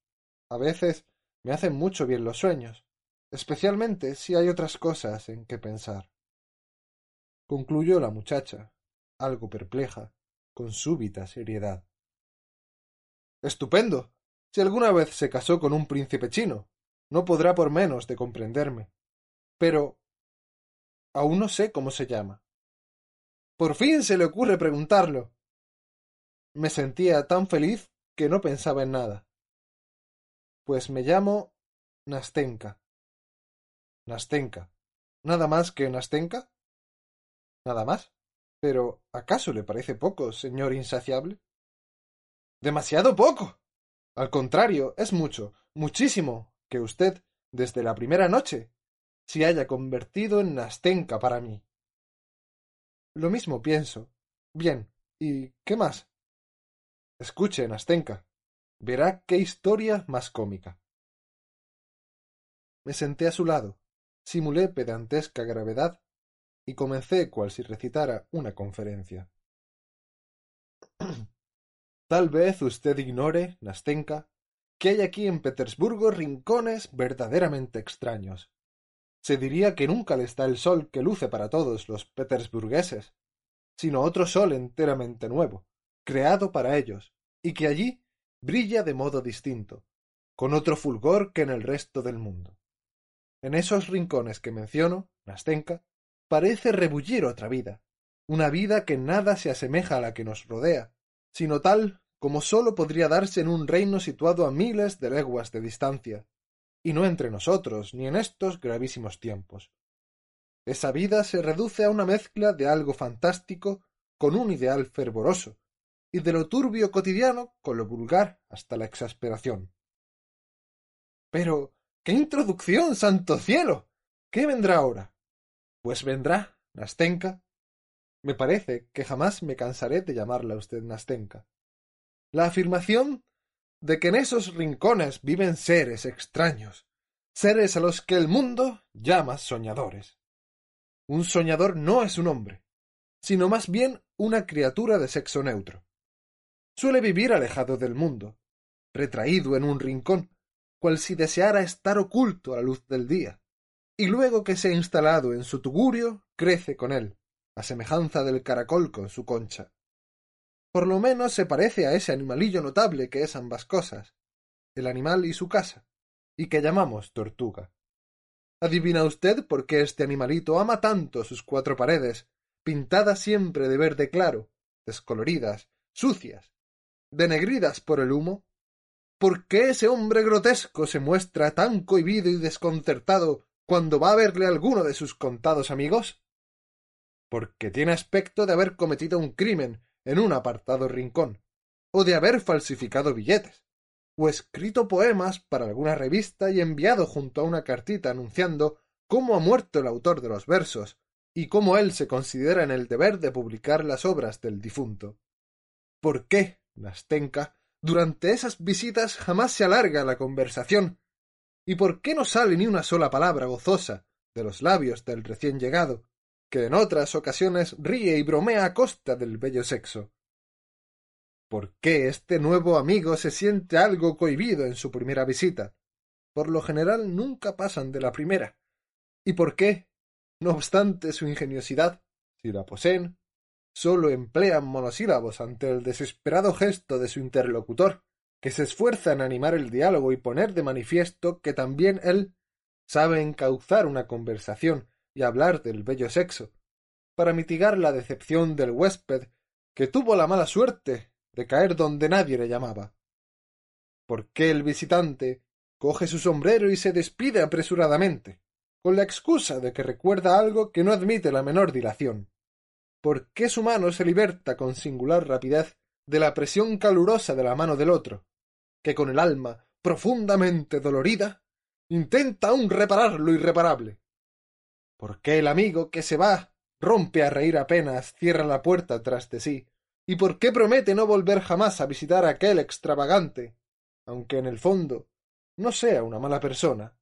A veces me hacen mucho bien los sueños, especialmente si hay otras cosas en que pensar. Concluyó la muchacha, algo perpleja, con súbita seriedad. Estupendo. Si alguna vez se casó con un príncipe chino, no podrá por menos de comprenderme. Pero. aún no sé cómo se llama. Por fin se le ocurre preguntarlo. Me sentía tan feliz que no pensaba en nada. Pues me llamo Nastenka. Nastenka. ¿Nada más que Nastenka? Nada más. Pero ¿acaso le parece poco, señor insaciable? Demasiado poco. Al contrario, es mucho, muchísimo, que usted, desde la primera noche, se haya convertido en Nastenka para mí. Lo mismo pienso. Bien, ¿y qué más? Escuche, Nastenka. Verá qué historia más cómica. Me senté a su lado, simulé pedantesca gravedad y comencé cual si recitara una conferencia. Tal vez usted ignore, Nastenka, que hay aquí en Petersburgo rincones verdaderamente extraños. Se diría que nunca le está el sol que luce para todos los petersburgueses, sino otro sol enteramente nuevo, creado para ellos, y que allí brilla de modo distinto, con otro fulgor que en el resto del mundo. En esos rincones que menciono, Nastenka, parece rebullir otra vida, una vida que nada se asemeja a la que nos rodea, sino tal como sólo podría darse en un reino situado a miles de leguas de distancia, y no entre nosotros ni en estos gravísimos tiempos. Esa vida se reduce a una mezcla de algo fantástico con un ideal fervoroso, y de lo turbio cotidiano con lo vulgar hasta la exasperación. Pero. ¡Qué introducción, santo cielo! ¿Qué vendrá ahora? Pues vendrá, Nastenka. Me parece que jamás me cansaré de llamarla a usted Nastenka la afirmación de que en esos rincones viven seres extraños, seres a los que el mundo llama soñadores. Un soñador no es un hombre, sino más bien una criatura de sexo neutro. Suele vivir alejado del mundo, retraído en un rincón, cual si deseara estar oculto a la luz del día, y luego que se ha instalado en su tugurio, crece con él, a semejanza del caracol con su concha. Por lo menos se parece a ese animalillo notable que es ambas cosas, el animal y su casa, y que llamamos tortuga. ¿Adivina usted por qué este animalito ama tanto sus cuatro paredes, pintadas siempre de verde claro, descoloridas, sucias, denegridas por el humo? ¿Por qué ese hombre grotesco se muestra tan cohibido y desconcertado cuando va a verle alguno de sus contados amigos? Porque tiene aspecto de haber cometido un crimen en un apartado rincón, o de haber falsificado billetes, o escrito poemas para alguna revista y enviado junto a una cartita anunciando cómo ha muerto el autor de los versos y cómo él se considera en el deber de publicar las obras del difunto. ¿Por qué, Nastenka, durante esas visitas jamás se alarga la conversación? ¿Y por qué no sale ni una sola palabra gozosa de los labios del recién llegado, que en otras ocasiones ríe y bromea a costa del bello sexo. ¿Por qué este nuevo amigo se siente algo cohibido en su primera visita? Por lo general nunca pasan de la primera. ¿Y por qué, no obstante su ingeniosidad, si la poseen, sólo emplean monosílabos ante el desesperado gesto de su interlocutor, que se esfuerza en animar el diálogo y poner de manifiesto que también él sabe encauzar una conversación y hablar del bello sexo, para mitigar la decepción del huésped que tuvo la mala suerte de caer donde nadie le llamaba. ¿Por qué el visitante coge su sombrero y se despide apresuradamente, con la excusa de que recuerda algo que no admite la menor dilación? ¿Por qué su mano se liberta con singular rapidez de la presión calurosa de la mano del otro, que con el alma profundamente dolorida intenta aún reparar lo irreparable? ¿Por qué el amigo que se va rompe a reír apenas, cierra la puerta tras de sí? ¿Y por qué promete no volver jamás a visitar a aquel extravagante, aunque en el fondo no sea una mala persona?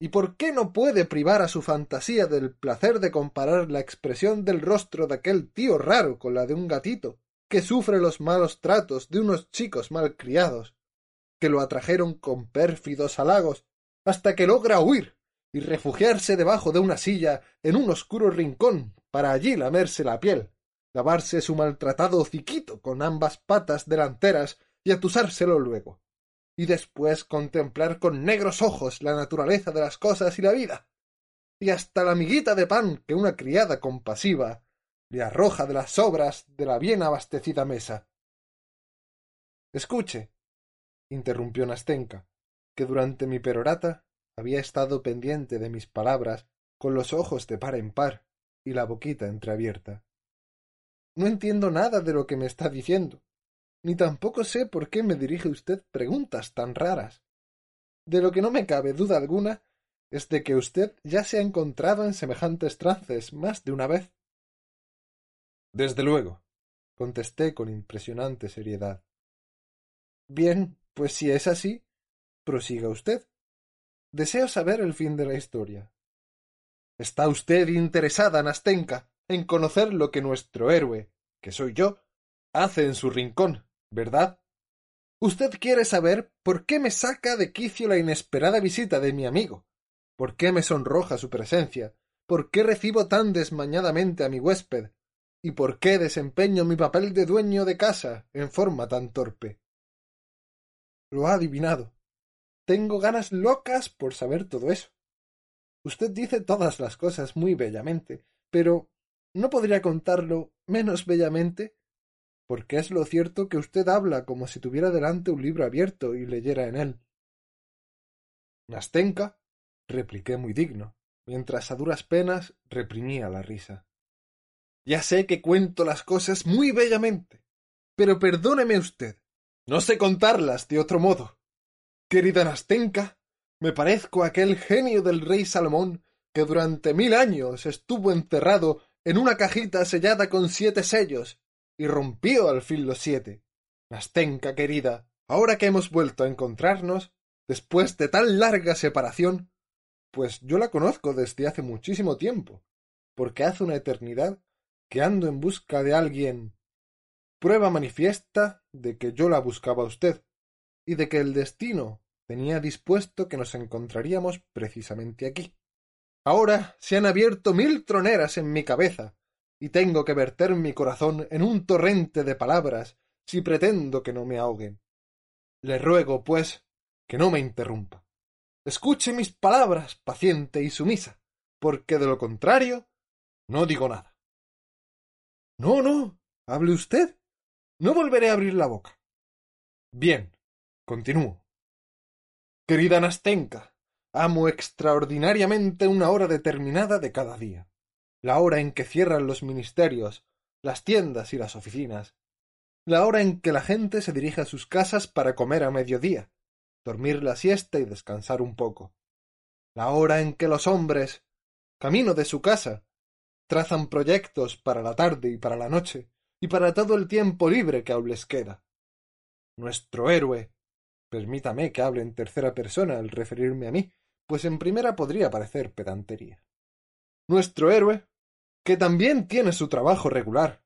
¿Y por qué no puede privar a su fantasía del placer de comparar la expresión del rostro de aquel tío raro con la de un gatito, que sufre los malos tratos de unos chicos mal criados, que lo atrajeron con pérfidos halagos hasta que logra huir y refugiarse debajo de una silla en un oscuro rincón para allí lamerse la piel, lavarse su maltratado hociquito con ambas patas delanteras y atusárselo luego, y después contemplar con negros ojos la naturaleza de las cosas y la vida, y hasta la miguita de pan que una criada compasiva le arroja de las sobras de la bien abastecida mesa. Escuche, interrumpió Nastenka, que durante mi perorata había estado pendiente de mis palabras con los ojos de par en par y la boquita entreabierta. No entiendo nada de lo que me está diciendo, ni tampoco sé por qué me dirige usted preguntas tan raras. De lo que no me cabe duda alguna es de que usted ya se ha encontrado en semejantes trances más de una vez. Desde luego, contesté con impresionante seriedad. Bien, pues si es así, prosiga usted. Deseo saber el fin de la historia. Está usted interesada, Nastenka, en conocer lo que nuestro héroe, que soy yo, hace en su rincón, ¿verdad? Usted quiere saber por qué me saca de quicio la inesperada visita de mi amigo, por qué me sonroja su presencia, por qué recibo tan desmañadamente a mi huésped, y por qué desempeño mi papel de dueño de casa en forma tan torpe. Lo ha adivinado. Tengo ganas locas por saber todo eso. Usted dice todas las cosas muy bellamente, pero ¿no podría contarlo menos bellamente? Porque es lo cierto que usted habla como si tuviera delante un libro abierto y leyera en él. Nastenka, repliqué muy digno, mientras a duras penas reprimía la risa. Ya sé que cuento las cosas muy bellamente, pero perdóneme usted, no sé contarlas de otro modo. Querida Nastenka, me parezco a aquel genio del rey Salomón que durante mil años estuvo encerrado en una cajita sellada con siete sellos y rompió al fin los siete. Nastenka, querida, ahora que hemos vuelto a encontrarnos, después de tan larga separación, pues yo la conozco desde hace muchísimo tiempo, porque hace una eternidad que ando en busca de alguien. Prueba manifiesta de que yo la buscaba a usted, y de que el destino tenía dispuesto que nos encontraríamos precisamente aquí. Ahora se han abierto mil troneras en mi cabeza, y tengo que verter mi corazón en un torrente de palabras si pretendo que no me ahoguen. Le ruego, pues, que no me interrumpa. Escuche mis palabras, paciente y sumisa, porque de lo contrario no digo nada. No, no. Hable usted. No volveré a abrir la boca. Bien. Continúo. Querida Nastenka, amo extraordinariamente una hora determinada de cada día. La hora en que cierran los ministerios, las tiendas y las oficinas. La hora en que la gente se dirige a sus casas para comer a mediodía, dormir la siesta y descansar un poco. La hora en que los hombres, camino de su casa, trazan proyectos para la tarde y para la noche, y para todo el tiempo libre que aún les queda. Nuestro héroe. Permítame que hable en tercera persona al referirme a mí, pues en primera podría parecer pedantería. Nuestro héroe, que también tiene su trabajo regular,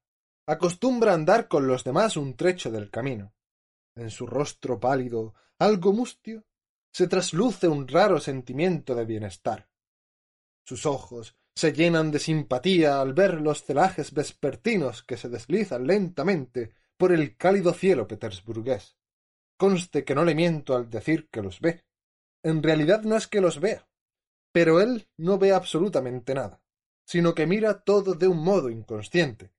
acostumbra andar con los demás un trecho del camino. En su rostro pálido, algo mustio, se trasluce un raro sentimiento de bienestar. Sus ojos, se llenan de simpatía al ver los celajes vespertinos que se deslizan lentamente por el cálido cielo petersburgués. Conste que no le miento al decir que los ve. En realidad no es que los vea, pero él no ve absolutamente nada, sino que mira todo de un modo inconsciente,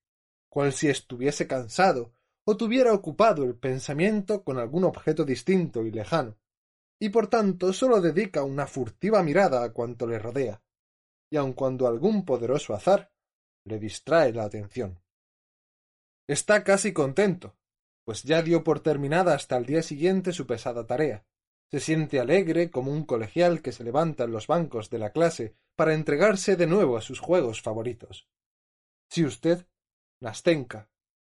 cual si estuviese cansado o tuviera ocupado el pensamiento con algún objeto distinto y lejano, y por tanto sólo dedica una furtiva mirada a cuanto le rodea, y aun cuando algún poderoso azar le distrae la atención. Está casi contento, pues ya dio por terminada hasta el día siguiente su pesada tarea. Se siente alegre como un colegial que se levanta en los bancos de la clase para entregarse de nuevo a sus juegos favoritos. Si usted, Nastenka,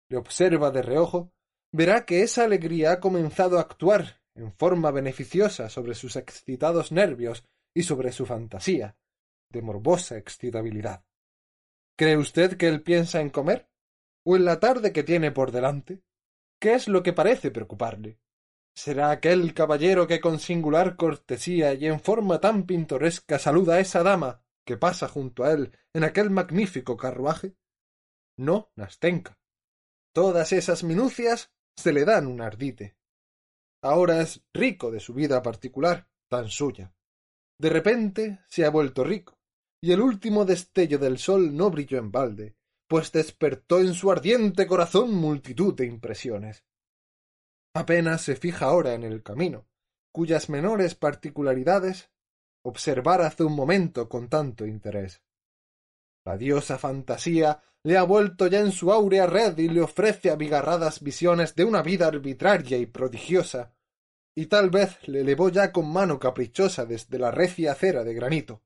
le observa de reojo, verá que esa alegría ha comenzado a actuar en forma beneficiosa sobre sus excitados nervios y sobre su fantasía, de morbosa excitabilidad. ¿Cree usted que él piensa en comer? ¿O en la tarde que tiene por delante? ¿Qué es lo que parece preocuparle? ¿Será aquel caballero que con singular cortesía y en forma tan pintoresca saluda a esa dama que pasa junto a él en aquel magnífico carruaje? no Nastenka. Todas esas minucias se le dan un ardite. Ahora es rico de su vida particular, tan suya. De repente se ha vuelto rico, y el último destello del sol no brilló en balde, pues despertó en su ardiente corazón multitud de impresiones. Apenas se fija ahora en el camino, cuyas menores particularidades observar hace un momento con tanto interés. La diosa fantasía le ha vuelto ya en su áurea red y le ofrece abigarradas visiones de una vida arbitraria y prodigiosa, y tal vez le elevó ya con mano caprichosa desde la recia acera de granito,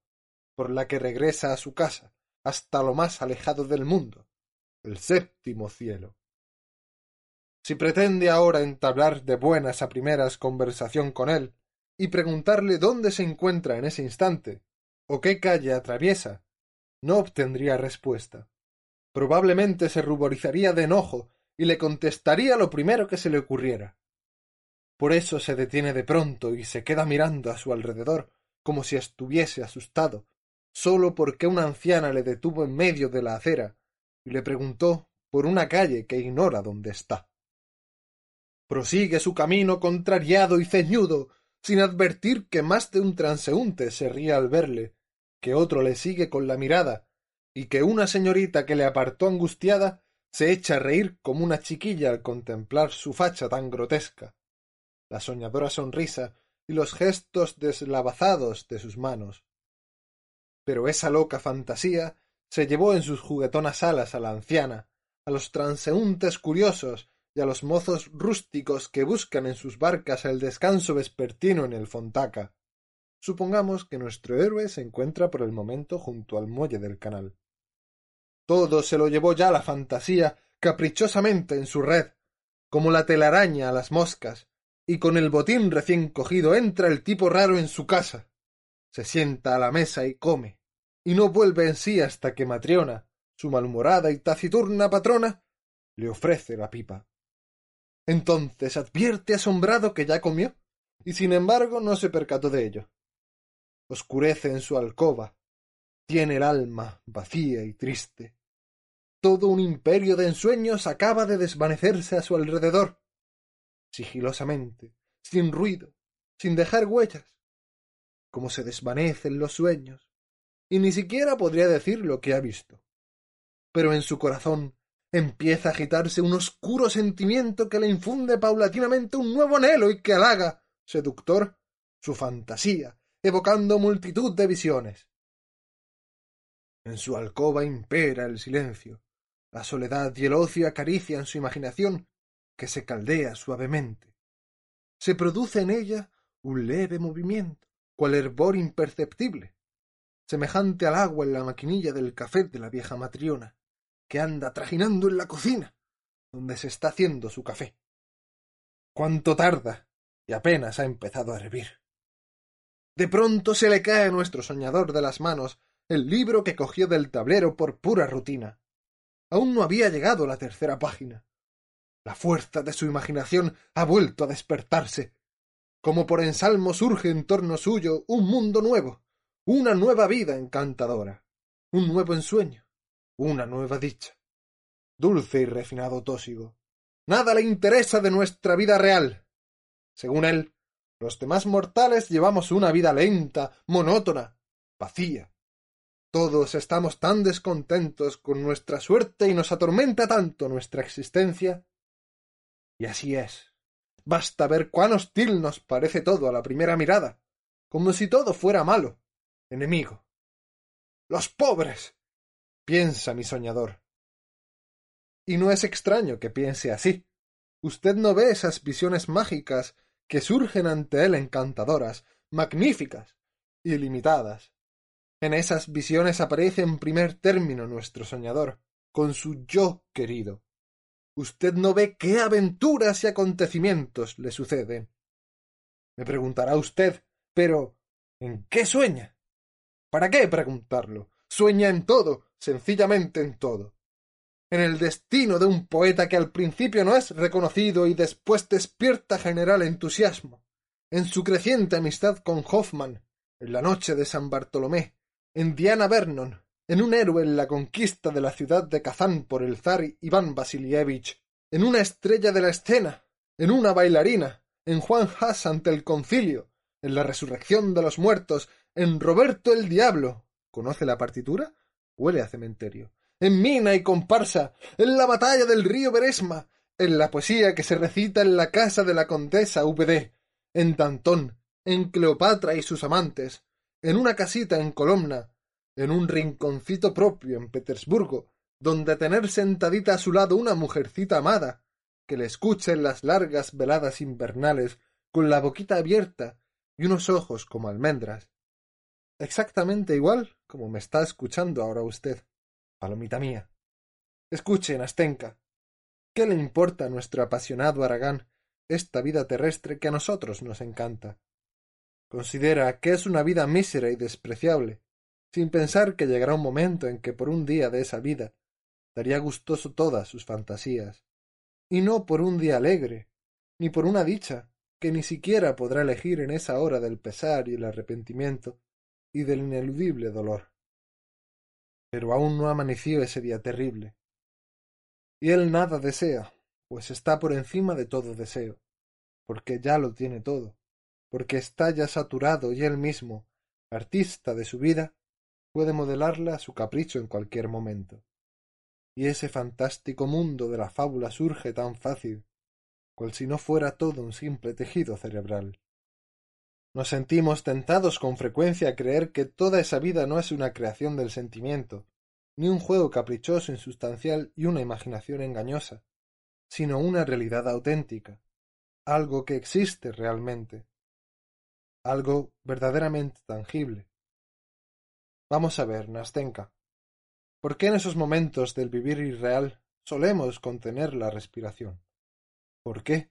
por la que regresa a su casa, hasta lo más alejado del mundo, el séptimo cielo. Si pretende ahora entablar de buenas a primeras conversación con él, y preguntarle dónde se encuentra en ese instante, o qué calle atraviesa, no obtendría respuesta. Probablemente se ruborizaría de enojo y le contestaría lo primero que se le ocurriera. Por eso se detiene de pronto y se queda mirando a su alrededor, como si estuviese asustado, sólo porque una anciana le detuvo en medio de la acera y le preguntó por una calle que ignora dónde está. Prosigue su camino contrariado y ceñudo, sin advertir que más de un transeúnte se ríe al verle, que otro le sigue con la mirada, y que una señorita que le apartó angustiada se echa a reír como una chiquilla al contemplar su facha tan grotesca, la soñadora sonrisa y los gestos deslavazados de sus manos. Pero esa loca fantasía se llevó en sus juguetonas alas a la anciana, a los transeúntes curiosos y a los mozos rústicos que buscan en sus barcas el descanso vespertino en el Fontaca. Supongamos que nuestro héroe se encuentra por el momento junto al muelle del canal. Todo se lo llevó ya la fantasía caprichosamente en su red, como la telaraña a las moscas, y con el botín recién cogido entra el tipo raro en su casa. Se sienta a la mesa y come, y no vuelve en sí hasta que Matriona, su malhumorada y taciturna patrona, le ofrece la pipa. Entonces advierte asombrado que ya comió, y sin embargo no se percató de ello. Oscurece en su alcoba, tiene el alma vacía y triste. Todo un imperio de ensueños acaba de desvanecerse a su alrededor. Sigilosamente, sin ruido, sin dejar huellas. Como se desvanecen los sueños, y ni siquiera podría decir lo que ha visto. Pero en su corazón empieza a agitarse un oscuro sentimiento que le infunde paulatinamente un nuevo anhelo y que halaga, seductor, su fantasía, evocando multitud de visiones. En su alcoba impera el silencio, la soledad y el ocio acarician su imaginación, que se caldea suavemente. Se produce en ella un leve movimiento, cual hervor imperceptible, semejante al agua en la maquinilla del café de la vieja matriona que anda trajinando en la cocina, donde se está haciendo su café. ¿Cuánto tarda? Y apenas ha empezado a hervir. De pronto se le cae a nuestro soñador de las manos el libro que cogió del tablero por pura rutina. Aún no había llegado la tercera página. La fuerza de su imaginación ha vuelto a despertarse. Como por ensalmo surge en torno suyo un mundo nuevo, una nueva vida encantadora, un nuevo ensueño una nueva dicha. Dulce y refinado tósigo. Nada le interesa de nuestra vida real. Según él, los demás mortales llevamos una vida lenta, monótona, vacía. Todos estamos tan descontentos con nuestra suerte y nos atormenta tanto nuestra existencia. Y así es. Basta ver cuán hostil nos parece todo a la primera mirada, como si todo fuera malo, enemigo. Los pobres, piensa mi soñador. Y no es extraño que piense así. Usted no ve esas visiones mágicas que surgen ante él encantadoras, magníficas, ilimitadas. En esas visiones aparece en primer término nuestro soñador, con su yo querido. Usted no ve qué aventuras y acontecimientos le suceden. Me preguntará usted, pero ¿en qué sueña? ¿Para qué preguntarlo? Sueña en todo, sencillamente en todo. En el destino de un poeta que al principio no es reconocido y después despierta general entusiasmo, en su creciente amistad con Hoffman, en la noche de San Bartolomé, en Diana Vernon, en un héroe en la conquista de la ciudad de Kazán por el zar Iván Vasilievich, en una estrella de la escena, en una bailarina, en Juan Haas ante el concilio, en la resurrección de los muertos, en Roberto el Diablo. ¿Conoce la partitura? Huele a cementerio. En Mina y comparsa, en la batalla del río Beresma, en la poesía que se recita en la casa de la condesa VD, en Tantón, en Cleopatra y sus amantes, en una casita en Colomna, en un rinconcito propio en Petersburgo, donde tener sentadita a su lado una mujercita amada, que le escuche en las largas veladas invernales, con la boquita abierta y unos ojos como almendras. Exactamente igual como me está escuchando ahora usted, palomita mía. Escuche, Nastenka. ¿Qué le importa a nuestro apasionado Aragán esta vida terrestre que a nosotros nos encanta? Considera que es una vida mísera y despreciable, sin pensar que llegará un momento en que por un día de esa vida daría gustoso todas sus fantasías, y no por un día alegre, ni por una dicha que ni siquiera podrá elegir en esa hora del pesar y el arrepentimiento y del ineludible dolor. Pero aún no amaneció ese día terrible. Y él nada desea, pues está por encima de todo deseo, porque ya lo tiene todo, porque está ya saturado y él mismo, artista de su vida, puede modelarla a su capricho en cualquier momento. Y ese fantástico mundo de la fábula surge tan fácil, cual si no fuera todo un simple tejido cerebral. Nos sentimos tentados con frecuencia a creer que toda esa vida no es una creación del sentimiento, ni un juego caprichoso, insustancial y una imaginación engañosa, sino una realidad auténtica, algo que existe realmente, algo verdaderamente tangible, Vamos a ver, Nastenka. ¿Por qué en esos momentos del vivir irreal solemos contener la respiración? ¿Por qué?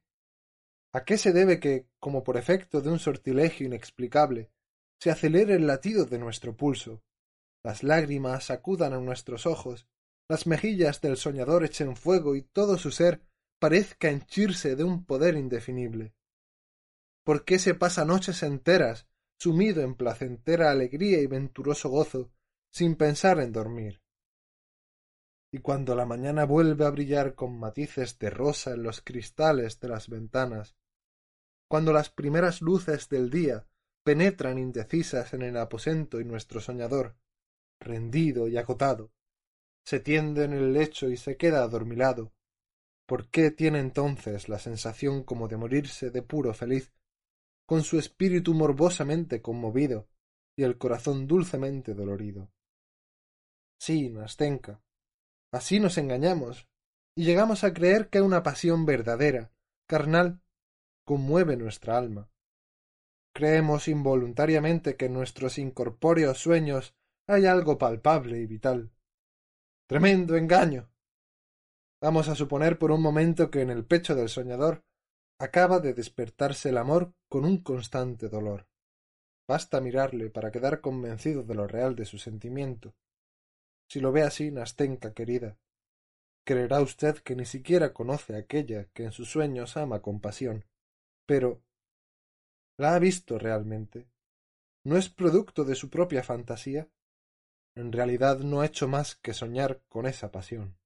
¿A qué se debe que, como por efecto de un sortilegio inexplicable, se acelere el latido de nuestro pulso, las lágrimas acudan a nuestros ojos, las mejillas del soñador echen fuego y todo su ser parezca henchirse de un poder indefinible? ¿Por qué se pasa noches enteras sumido en placentera alegría y venturoso gozo, sin pensar en dormir. Y cuando la mañana vuelve a brillar con matices de rosa en los cristales de las ventanas, cuando las primeras luces del día penetran indecisas en el aposento y nuestro soñador, rendido y agotado, se tiende en el lecho y se queda adormilado, ¿por qué tiene entonces la sensación como de morirse de puro feliz con su espíritu morbosamente conmovido y el corazón dulcemente dolorido. Sí, Nastenka, así nos engañamos, y llegamos a creer que una pasión verdadera, carnal, conmueve nuestra alma. Creemos involuntariamente que en nuestros incorpóreos sueños hay algo palpable y vital. Tremendo engaño. Vamos a suponer por un momento que en el pecho del soñador acaba de despertarse el amor con un constante dolor. Basta mirarle para quedar convencido de lo real de su sentimiento. Si lo ve así, Nastenka querida, creerá usted que ni siquiera conoce a aquella que en sus sueños ama con pasión. Pero ¿la ha visto realmente? ¿No es producto de su propia fantasía? En realidad no ha hecho más que soñar con esa pasión.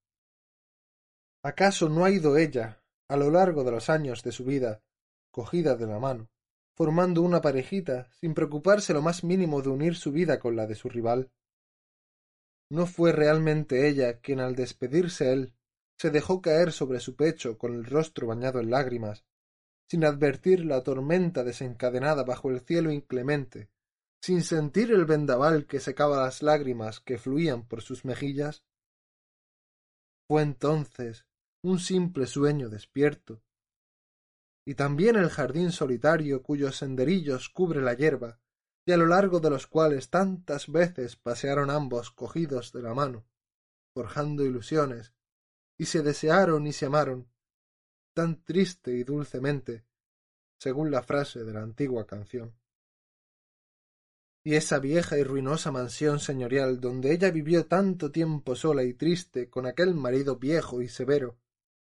¿Acaso no ha ido ella a lo largo de los años de su vida, cogida de la mano, formando una parejita sin preocuparse lo más mínimo de unir su vida con la de su rival. ¿No fue realmente ella quien al despedirse él se dejó caer sobre su pecho con el rostro bañado en lágrimas, sin advertir la tormenta desencadenada bajo el cielo inclemente, sin sentir el vendaval que secaba las lágrimas que fluían por sus mejillas? Fue entonces un simple sueño despierto. Y también el jardín solitario cuyos senderillos cubre la hierba, y a lo largo de los cuales tantas veces pasearon ambos cogidos de la mano, forjando ilusiones, y se desearon y se amaron, tan triste y dulcemente, según la frase de la antigua canción. Y esa vieja y ruinosa mansión señorial donde ella vivió tanto tiempo sola y triste con aquel marido viejo y severo,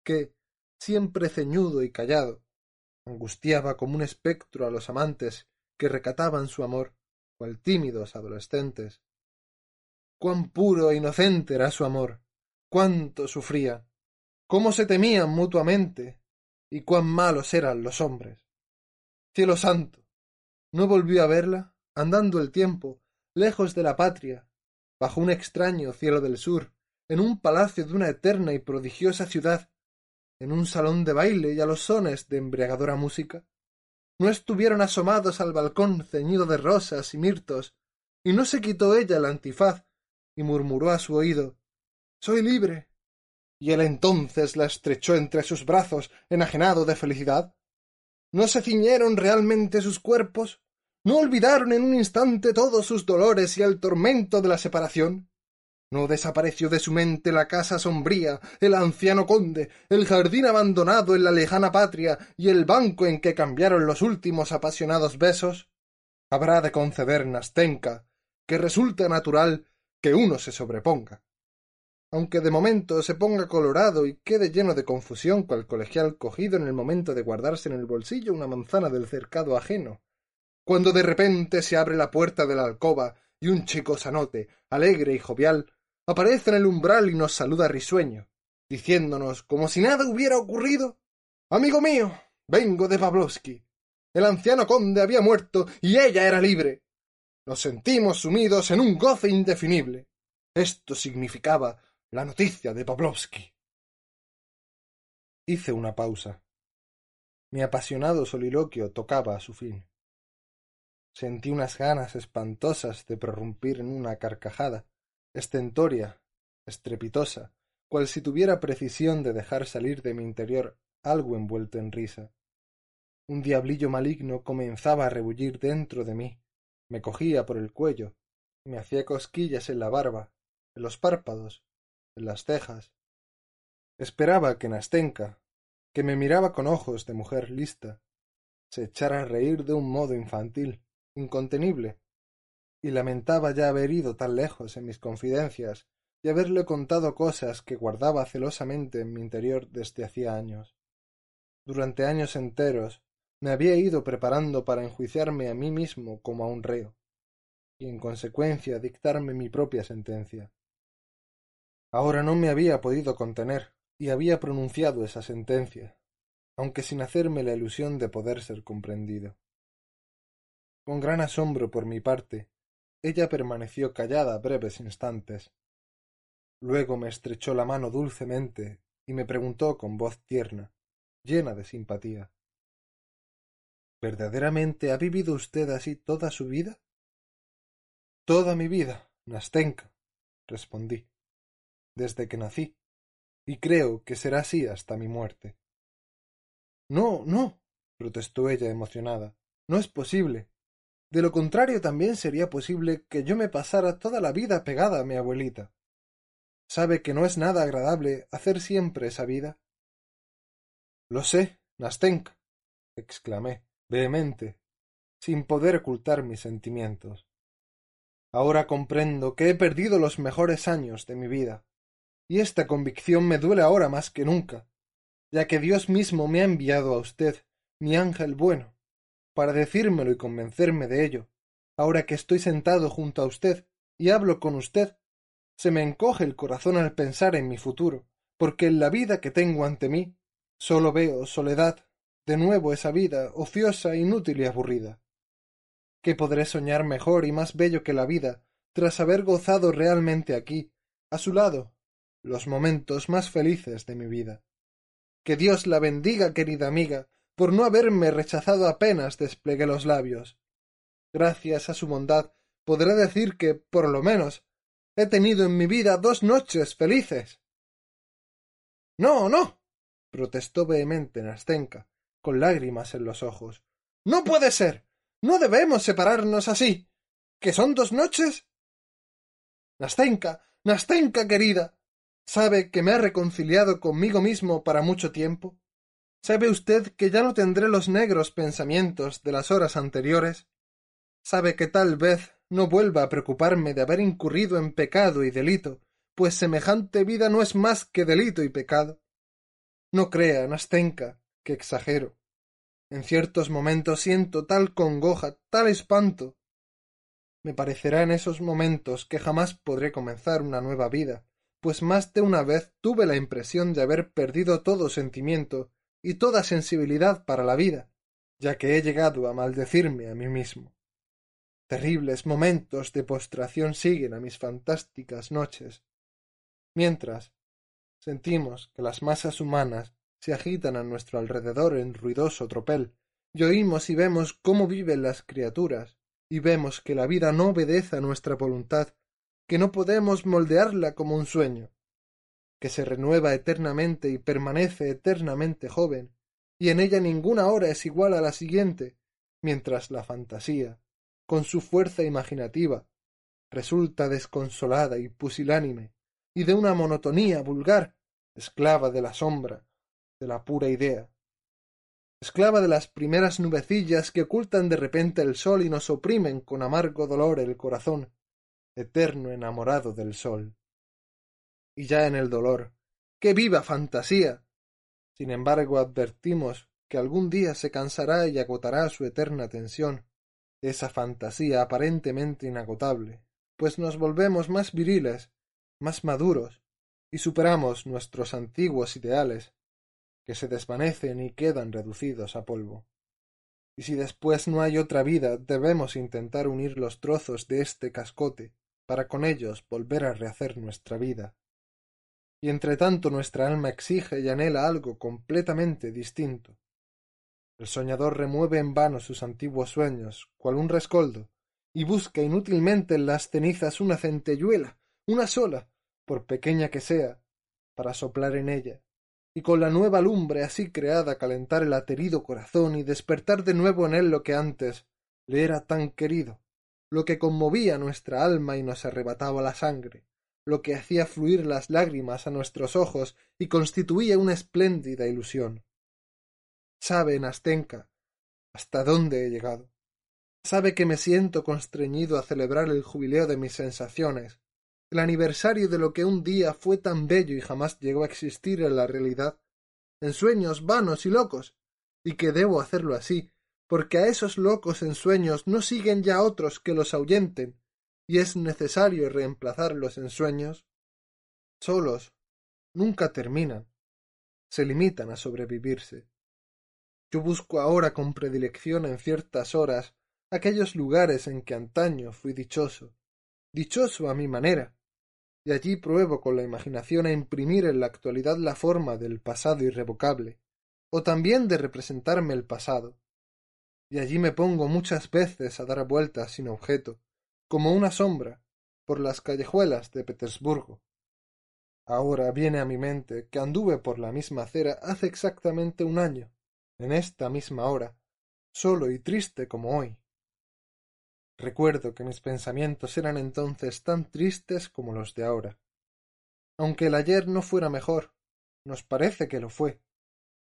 que, siempre ceñudo y callado, angustiaba como un espectro a los amantes que recataban su amor, cual tímidos adolescentes. cuán puro e inocente era su amor, cuánto sufría, cómo se temían mutuamente, y cuán malos eran los hombres. Cielo santo. ¿No volvió a verla, andando el tiempo, lejos de la patria, bajo un extraño cielo del sur, en un palacio de una eterna y prodigiosa ciudad, en un salón de baile y a los sones de embriagadora música? ¿No estuvieron asomados al balcón ceñido de rosas y mirtos, y no se quitó ella el antifaz y murmuró a su oído Soy libre. y él entonces la estrechó entre sus brazos, enajenado de felicidad? ¿No se ciñeron realmente sus cuerpos? ¿No olvidaron en un instante todos sus dolores y el tormento de la separación? ¿No desapareció de su mente la casa sombría, el anciano conde, el jardín abandonado en la lejana patria y el banco en que cambiaron los últimos apasionados besos? Habrá de conceder Nastenka que resulta natural que uno se sobreponga. Aunque de momento se ponga colorado y quede lleno de confusión cual colegial cogido en el momento de guardarse en el bolsillo una manzana del cercado ajeno, cuando de repente se abre la puerta de la alcoba y un chico sanote, alegre y jovial, aparece en el umbral y nos saluda risueño, diciéndonos como si nada hubiera ocurrido Amigo mío, vengo de Pavlovsky. El anciano conde había muerto y ella era libre. Nos sentimos sumidos en un goce indefinible. Esto significaba la noticia de Pavlovsky. Hice una pausa. Mi apasionado soliloquio tocaba a su fin. Sentí unas ganas espantosas de prorrumpir en una carcajada, estentoria, estrepitosa, cual si tuviera precisión de dejar salir de mi interior algo envuelto en risa. Un diablillo maligno comenzaba a rebullir dentro de mí, me cogía por el cuello, me hacía cosquillas en la barba, en los párpados, en las cejas. Esperaba que Nastenka, que me miraba con ojos de mujer lista, se echara a reír de un modo infantil, incontenible, y lamentaba ya haber ido tan lejos en mis confidencias y haberle contado cosas que guardaba celosamente en mi interior desde hacía años. Durante años enteros me había ido preparando para enjuiciarme a mí mismo como a un reo, y en consecuencia dictarme mi propia sentencia. Ahora no me había podido contener, y había pronunciado esa sentencia, aunque sin hacerme la ilusión de poder ser comprendido. Con gran asombro por mi parte, ella permaneció callada breves instantes. Luego me estrechó la mano dulcemente y me preguntó con voz tierna, llena de simpatía ¿Verdaderamente ha vivido usted así toda su vida? Toda mi vida, Nastenka, respondí, desde que nací, y creo que será así hasta mi muerte. No, no, protestó ella emocionada, no es posible. De lo contrario también sería posible que yo me pasara toda la vida pegada a mi abuelita. ¿Sabe que no es nada agradable hacer siempre esa vida? Lo sé, Nastenka, exclamé, vehemente, sin poder ocultar mis sentimientos. Ahora comprendo que he perdido los mejores años de mi vida, y esta convicción me duele ahora más que nunca, ya que Dios mismo me ha enviado a usted, mi ángel bueno, para decírmelo y convencerme de ello. Ahora que estoy sentado junto a usted y hablo con usted, se me encoge el corazón al pensar en mi futuro, porque en la vida que tengo ante mí solo veo soledad, de nuevo esa vida ociosa, inútil y aburrida. ¿Qué podré soñar mejor y más bello que la vida, tras haber gozado realmente aquí, a su lado, los momentos más felices de mi vida? Que Dios la bendiga, querida amiga, por no haberme rechazado apenas desplegué los labios. Gracias a su bondad podré decir que, por lo menos, he tenido en mi vida dos noches felices. No, no. protestó vehemente Nastenka, con lágrimas en los ojos. No puede ser. No debemos separarnos así. ¿Que son dos noches? Nastenka, Nastenka querida. ¿Sabe que me ha reconciliado conmigo mismo para mucho tiempo? ¿Sabe usted que ya no tendré los negros pensamientos de las horas anteriores? ¿Sabe que tal vez no vuelva a preocuparme de haber incurrido en pecado y delito, pues semejante vida no es más que delito y pecado? No crea, Nastenka, que exagero. En ciertos momentos siento tal congoja, tal espanto. Me parecerá en esos momentos que jamás podré comenzar una nueva vida, pues más de una vez tuve la impresión de haber perdido todo sentimiento y toda sensibilidad para la vida, ya que he llegado a maldecirme a mí mismo. Terribles momentos de postración siguen a mis fantásticas noches, mientras sentimos que las masas humanas se agitan a nuestro alrededor en ruidoso tropel, y oímos y vemos cómo viven las criaturas, y vemos que la vida no obedece a nuestra voluntad, que no podemos moldearla como un sueño, que se renueva eternamente y permanece eternamente joven, y en ella ninguna hora es igual a la siguiente, mientras la fantasía, con su fuerza imaginativa, resulta desconsolada y pusilánime, y de una monotonía vulgar, esclava de la sombra, de la pura idea, esclava de las primeras nubecillas que ocultan de repente el sol y nos oprimen con amargo dolor el corazón, eterno enamorado del sol. Y ya en el dolor, ¡qué viva fantasía! Sin embargo, advertimos que algún día se cansará y agotará su eterna tensión, esa fantasía aparentemente inagotable, pues nos volvemos más viriles, más maduros, y superamos nuestros antiguos ideales, que se desvanecen y quedan reducidos a polvo. Y si después no hay otra vida, debemos intentar unir los trozos de este cascote para con ellos volver a rehacer nuestra vida. Y entre tanto nuestra alma exige y anhela algo completamente distinto. El soñador remueve en vano sus antiguos sueños, cual un rescoldo, y busca inútilmente en las cenizas una centelluela, una sola, por pequeña que sea, para soplar en ella y con la nueva lumbre así creada calentar el aterido corazón y despertar de nuevo en él lo que antes le era tan querido, lo que conmovía nuestra alma y nos arrebataba la sangre, lo que hacía fluir las lágrimas a nuestros ojos y constituía una espléndida ilusión. Sabe, Nastenka, hasta dónde he llegado. Sabe que me siento constreñido a celebrar el jubileo de mis sensaciones, el aniversario de lo que un día fue tan bello y jamás llegó a existir en la realidad, en sueños vanos y locos, y que debo hacerlo así, porque a esos locos ensueños no siguen ya otros que los ahuyenten, y es necesario reemplazarlos en sueños. Solos nunca terminan, se limitan a sobrevivirse. Yo busco ahora con predilección en ciertas horas aquellos lugares en que antaño fui dichoso, dichoso a mi manera, y allí pruebo con la imaginación a imprimir en la actualidad la forma del pasado irrevocable, o también de representarme el pasado. Y allí me pongo muchas veces a dar vueltas sin objeto, como una sombra, por las callejuelas de Petersburgo. Ahora viene a mi mente que anduve por la misma acera hace exactamente un año, en esta misma hora, solo y triste como hoy. Recuerdo que mis pensamientos eran entonces tan tristes como los de ahora. Aunque el ayer no fuera mejor, nos parece que lo fue,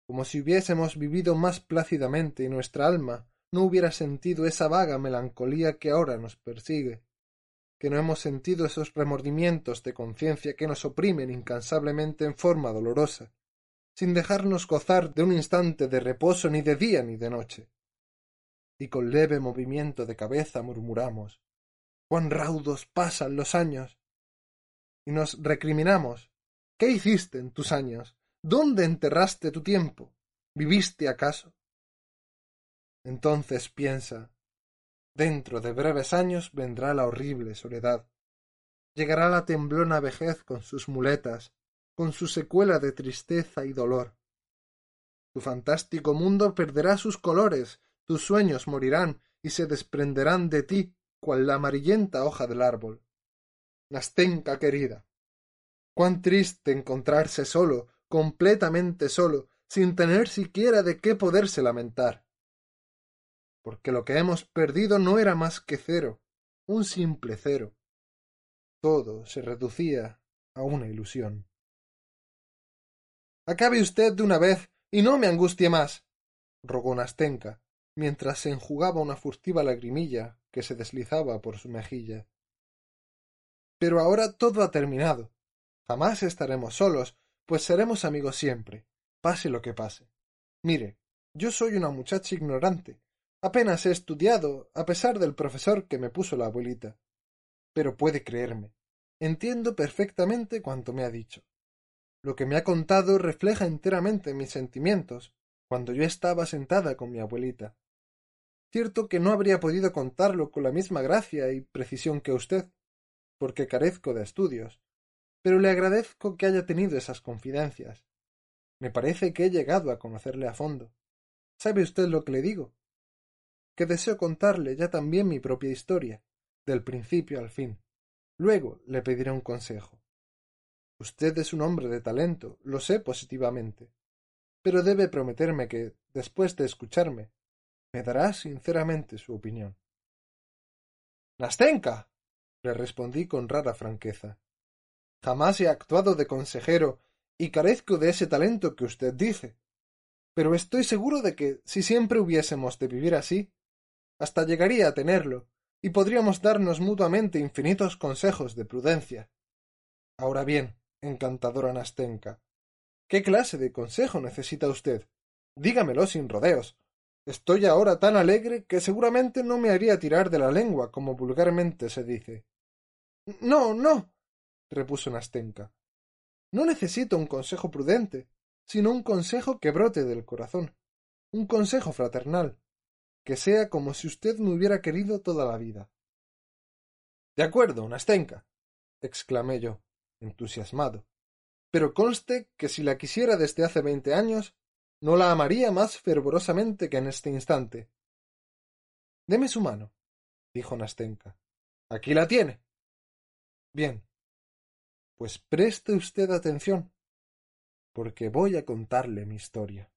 como si hubiésemos vivido más plácidamente y nuestra alma no hubiera sentido esa vaga melancolía que ahora nos persigue, que no hemos sentido esos remordimientos de conciencia que nos oprimen incansablemente en forma dolorosa, sin dejarnos gozar de un instante de reposo ni de día ni de noche y con leve movimiento de cabeza murmuramos cuán raudos pasan los años y nos recriminamos ¿Qué hiciste en tus años? ¿Dónde enterraste tu tiempo? ¿Viviste acaso? Entonces piensa dentro de breves años vendrá la horrible soledad. Llegará la temblona vejez con sus muletas, con su secuela de tristeza y dolor. Tu fantástico mundo perderá sus colores, tus sueños morirán y se desprenderán de ti cual la amarillenta hoja del árbol. Nastenka querida, cuán triste encontrarse solo, completamente solo, sin tener siquiera de qué poderse lamentar. Porque lo que hemos perdido no era más que cero, un simple cero. Todo se reducía a una ilusión. Acabe usted de una vez y no me angustie más, rogó Nastenka, mientras se enjugaba una furtiva lagrimilla que se deslizaba por su mejilla. Pero ahora todo ha terminado. Jamás estaremos solos, pues seremos amigos siempre, pase lo que pase. Mire, yo soy una muchacha ignorante, Apenas he estudiado, a pesar del profesor que me puso la abuelita. Pero puede creerme. Entiendo perfectamente cuanto me ha dicho. Lo que me ha contado refleja enteramente mis sentimientos cuando yo estaba sentada con mi abuelita. Cierto que no habría podido contarlo con la misma gracia y precisión que usted, porque carezco de estudios, pero le agradezco que haya tenido esas confidencias. Me parece que he llegado a conocerle a fondo. ¿Sabe usted lo que le digo? Que deseo contarle ya también mi propia historia, del principio al fin. Luego le pediré un consejo. Usted es un hombre de talento, lo sé positivamente, pero debe prometerme que, después de escucharme, me dará sinceramente su opinión. Nastenka. le respondí con rara franqueza. Jamás he actuado de consejero y carezco de ese talento que usted dice. Pero estoy seguro de que, si siempre hubiésemos de vivir así, hasta llegaría a tenerlo, y podríamos darnos mutuamente infinitos consejos de prudencia. Ahora bien, encantadora Nastenka, ¿qué clase de consejo necesita usted? Dígamelo sin rodeos. Estoy ahora tan alegre que seguramente no me haría tirar de la lengua, como vulgarmente se dice. No, no, repuso Nastenka. No necesito un consejo prudente, sino un consejo que brote del corazón, un consejo fraternal, que sea como si usted me hubiera querido toda la vida. De acuerdo, Nastenka, exclamé yo, entusiasmado. Pero conste que si la quisiera desde hace veinte años, no la amaría más fervorosamente que en este instante. Deme su mano, dijo Nastenka. Aquí la tiene. Bien. Pues preste usted atención, porque voy a contarle mi historia.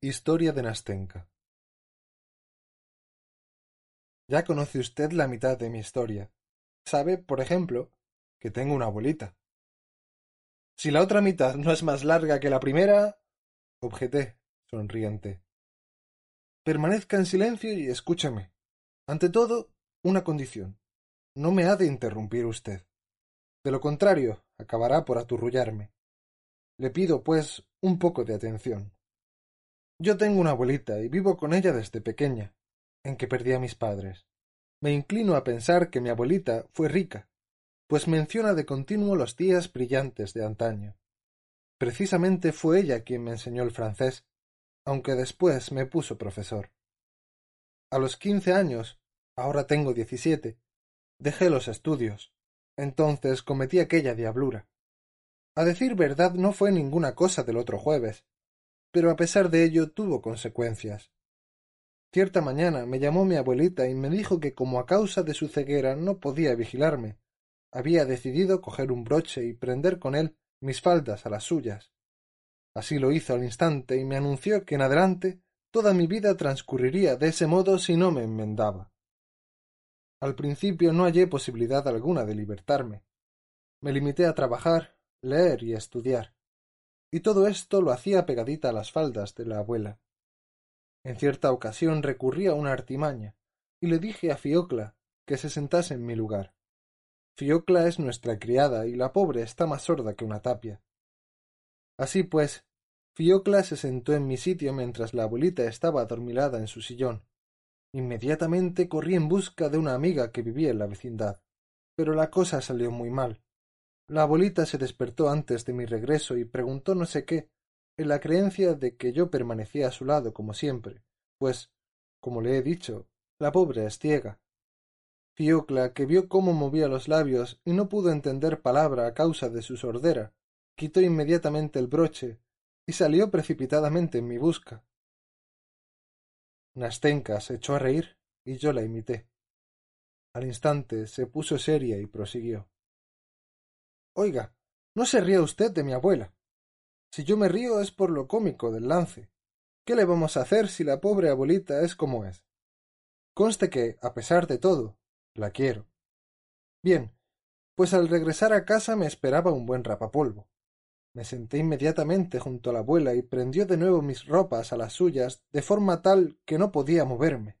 Historia de Nastenka Ya conoce usted la mitad de mi historia. Sabe, por ejemplo, que tengo una abuelita. Si la otra mitad no es más larga que la primera, objeté, sonriente. Permanezca en silencio y escúcheme. Ante todo, una condición. No me ha de interrumpir usted. De lo contrario, acabará por aturrullarme. Le pido, pues, un poco de atención. Yo tengo una abuelita y vivo con ella desde pequeña, en que perdí a mis padres. Me inclino a pensar que mi abuelita fue rica, pues menciona de continuo los días brillantes de antaño. Precisamente fue ella quien me enseñó el francés, aunque después me puso profesor. A los quince años, ahora tengo diecisiete, dejé los estudios. Entonces cometí aquella diablura. A decir verdad no fue ninguna cosa del otro jueves, pero a pesar de ello tuvo consecuencias. Cierta mañana me llamó mi abuelita y me dijo que como a causa de su ceguera no podía vigilarme, había decidido coger un broche y prender con él mis faldas a las suyas. Así lo hizo al instante y me anunció que en adelante toda mi vida transcurriría de ese modo si no me enmendaba. Al principio no hallé posibilidad alguna de libertarme. Me limité a trabajar, leer y estudiar y todo esto lo hacía pegadita a las faldas de la abuela. En cierta ocasión recurrí a una artimaña, y le dije a Fiocla que se sentase en mi lugar. Fiocla es nuestra criada y la pobre está más sorda que una tapia. Así pues, Fiocla se sentó en mi sitio mientras la abuelita estaba adormilada en su sillón. Inmediatamente corrí en busca de una amiga que vivía en la vecindad. Pero la cosa salió muy mal. La abuelita se despertó antes de mi regreso y preguntó no sé qué, en la creencia de que yo permanecía a su lado como siempre, pues, como le he dicho, la pobre es ciega. Fiocla, que vio cómo movía los labios y no pudo entender palabra a causa de su sordera, quitó inmediatamente el broche y salió precipitadamente en mi busca. Nastenka se echó a reír y yo la imité. Al instante se puso seria y prosiguió. Oiga, no se ría usted de mi abuela. Si yo me río es por lo cómico del lance. ¿Qué le vamos a hacer si la pobre abuelita es como es? Conste que, a pesar de todo, la quiero. Bien, pues al regresar a casa me esperaba un buen rapapolvo. Me senté inmediatamente junto a la abuela y prendió de nuevo mis ropas a las suyas de forma tal que no podía moverme.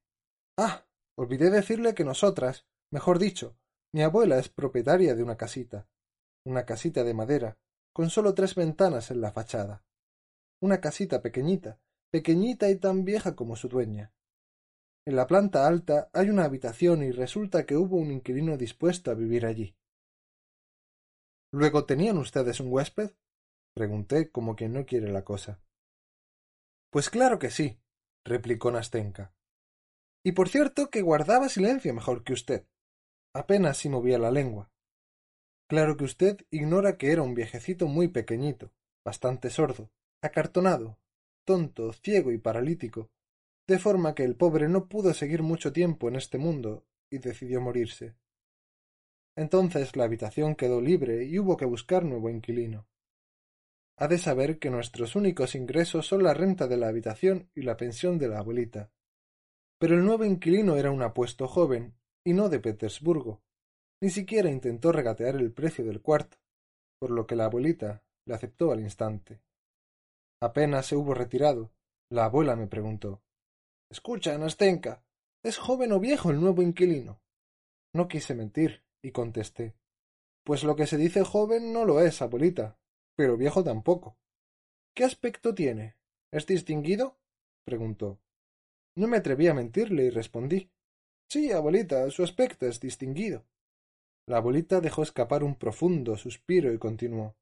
Ah. olvidé decirle que nosotras, mejor dicho, mi abuela es propietaria de una casita, una casita de madera, con solo tres ventanas en la fachada. Una casita pequeñita, pequeñita y tan vieja como su dueña. En la planta alta hay una habitación y resulta que hubo un inquilino dispuesto a vivir allí. ¿Luego tenían ustedes un huésped? pregunté como quien no quiere la cosa. Pues claro que sí, replicó Nastenka. Y por cierto que guardaba silencio mejor que usted. Apenas si movía la lengua. Claro que usted ignora que era un viejecito muy pequeñito, bastante sordo, acartonado, tonto, ciego y paralítico, de forma que el pobre no pudo seguir mucho tiempo en este mundo y decidió morirse. Entonces la habitación quedó libre y hubo que buscar nuevo inquilino. Ha de saber que nuestros únicos ingresos son la renta de la habitación y la pensión de la abuelita. Pero el nuevo inquilino era un apuesto joven, y no de Petersburgo. Ni siquiera intentó regatear el precio del cuarto, por lo que la abuelita le aceptó al instante. Apenas se hubo retirado, la abuela me preguntó Escucha, Nastenka, ¿es joven o viejo el nuevo inquilino? No quise mentir, y contesté Pues lo que se dice joven no lo es, abuelita, pero viejo tampoco. ¿Qué aspecto tiene? ¿Es distinguido? preguntó. No me atreví a mentirle y respondí Sí, abuelita, su aspecto es distinguido. La abuelita dejó escapar un profundo suspiro y continuó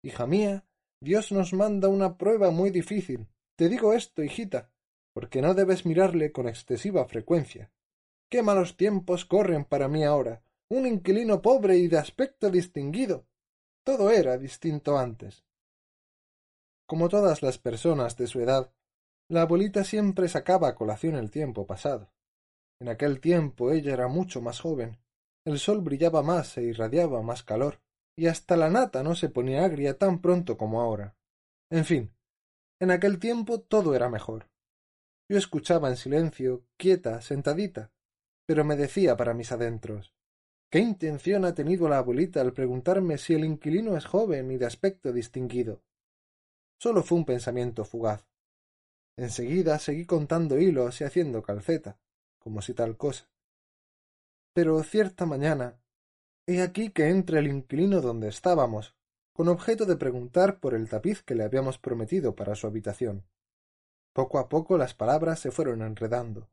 Hija mía, Dios nos manda una prueba muy difícil. Te digo esto, hijita, porque no debes mirarle con excesiva frecuencia. Qué malos tiempos corren para mí ahora. Un inquilino pobre y de aspecto distinguido. Todo era distinto antes. Como todas las personas de su edad, la abuelita siempre sacaba a colación el tiempo pasado. En aquel tiempo ella era mucho más joven, el sol brillaba más e irradiaba más calor, y hasta la nata no se ponía agria tan pronto como ahora. En fin, en aquel tiempo todo era mejor. Yo escuchaba en silencio, quieta, sentadita, pero me decía para mis adentros ¿Qué intención ha tenido la abuelita al preguntarme si el inquilino es joven y de aspecto distinguido? Solo fue un pensamiento fugaz. Enseguida seguí contando hilos y haciendo calceta, como si tal cosa. Pero cierta mañana, he aquí que entra el inquilino donde estábamos, con objeto de preguntar por el tapiz que le habíamos prometido para su habitación. Poco a poco las palabras se fueron enredando.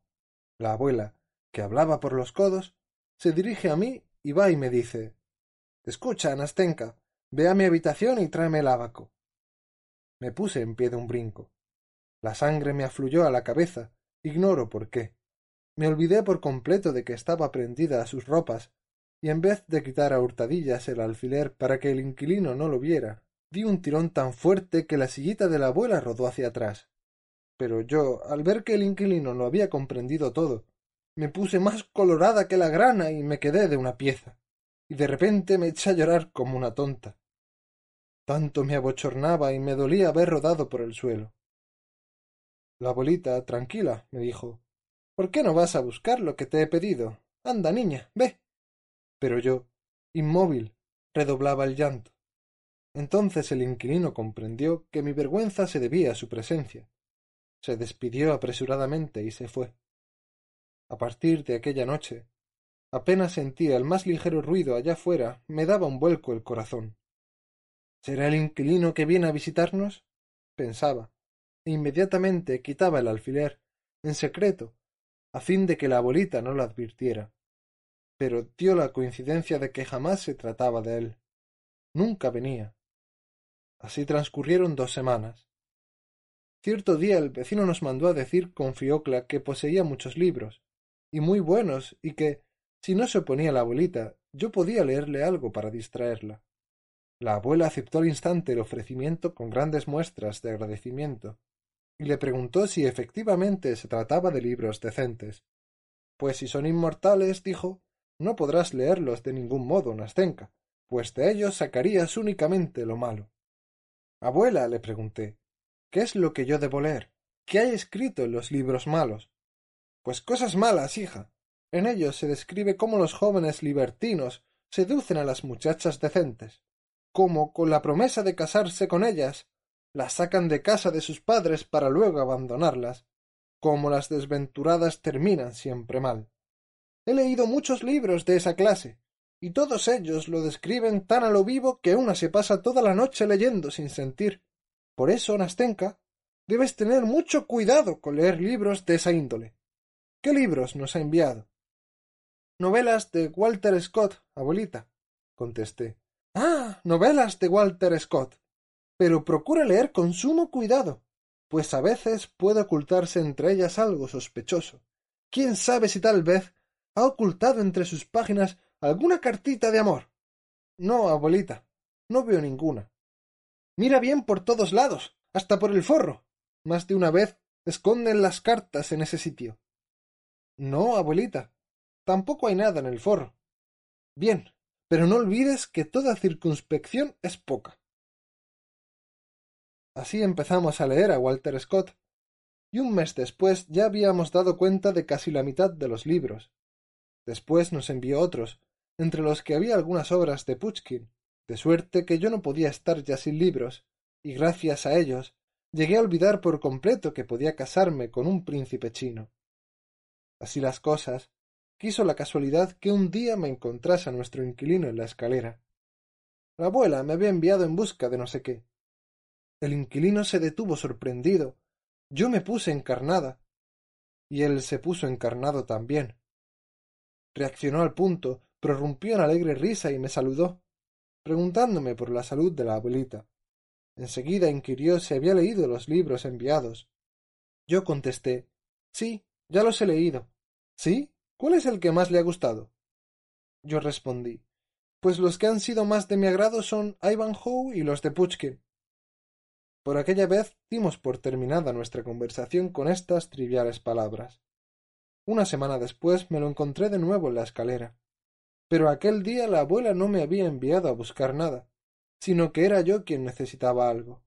La abuela, que hablaba por los codos, se dirige a mí y va y me dice Escucha, Nastenka, ve a mi habitación y tráeme el abaco. Me puse en pie de un brinco. La sangre me afluyó a la cabeza, ignoro por qué. Me olvidé por completo de que estaba prendida a sus ropas, y en vez de quitar a hurtadillas el alfiler para que el inquilino no lo viera, di un tirón tan fuerte que la sillita de la abuela rodó hacia atrás. Pero yo, al ver que el inquilino lo había comprendido todo, me puse más colorada que la grana y me quedé de una pieza, y de repente me eché a llorar como una tonta. Tanto me abochornaba y me dolía haber rodado por el suelo. La abuelita, tranquila, me dijo, ¿por qué no vas a buscar lo que te he pedido? Anda, niña, ve. Pero yo, inmóvil, redoblaba el llanto. Entonces el inquilino comprendió que mi vergüenza se debía a su presencia. Se despidió apresuradamente y se fue. A partir de aquella noche, apenas sentía el más ligero ruido allá fuera, me daba un vuelco el corazón. ¿Será el inquilino que viene a visitarnos? pensaba, e inmediatamente quitaba el alfiler, en secreto, a fin de que la abuelita no lo advirtiera. Pero dio la coincidencia de que jamás se trataba de él. Nunca venía. Así transcurrieron dos semanas. Cierto día el vecino nos mandó a decir con Fiocla que poseía muchos libros, y muy buenos, y que, si no se oponía la abuelita, yo podía leerle algo para distraerla. La abuela aceptó al instante el ofrecimiento con grandes muestras de agradecimiento, y le preguntó si efectivamente se trataba de libros decentes. Pues si son inmortales, dijo, no podrás leerlos de ningún modo, Nastenka, pues de ellos sacarías únicamente lo malo. Abuela, le pregunté, ¿qué es lo que yo debo leer? ¿Qué hay escrito en los libros malos? Pues cosas malas, hija. En ellos se describe cómo los jóvenes libertinos seducen a las muchachas decentes, cómo, con la promesa de casarse con ellas, las sacan de casa de sus padres para luego abandonarlas, cómo las desventuradas terminan siempre mal. He leído muchos libros de esa clase, y todos ellos lo describen tan a lo vivo que una se pasa toda la noche leyendo sin sentir. Por eso, Nastenka, debes tener mucho cuidado con leer libros de esa índole. ¿Qué libros nos ha enviado? Novelas de Walter Scott, abuelita, contesté. Ah, novelas de Walter Scott. Pero procure leer con sumo cuidado, pues a veces puede ocultarse entre ellas algo sospechoso. Quién sabe si tal vez ha ocultado entre sus páginas alguna cartita de amor. No, abuelita, no veo ninguna. Mira bien por todos lados, hasta por el forro. Más de una vez esconden las cartas en ese sitio. No, abuelita, tampoco hay nada en el forro. Bien, pero no olvides que toda circunspección es poca. Así empezamos a leer a Walter Scott, y un mes después ya habíamos dado cuenta de casi la mitad de los libros. Después nos envió otros, entre los que había algunas obras de Puchkin, de suerte que yo no podía estar ya sin libros, y gracias a ellos llegué a olvidar por completo que podía casarme con un príncipe chino. Así las cosas, quiso la casualidad que un día me encontrase a nuestro inquilino en la escalera. La abuela me había enviado en busca de no sé qué. El inquilino se detuvo sorprendido. Yo me puse encarnada. Y él se puso encarnado también. Reaccionó al punto, prorrumpió en alegre risa y me saludó, preguntándome por la salud de la abuelita. Enseguida inquirió si había leído los libros enviados. Yo contesté Sí, ya los he leído. ¿Sí? ¿Cuál es el que más le ha gustado? Yo respondí Pues los que han sido más de mi agrado son Ivanhoe y los de Puchkin. Por aquella vez dimos por terminada nuestra conversación con estas triviales palabras. Una semana después me lo encontré de nuevo en la escalera. Pero aquel día la abuela no me había enviado a buscar nada, sino que era yo quien necesitaba algo.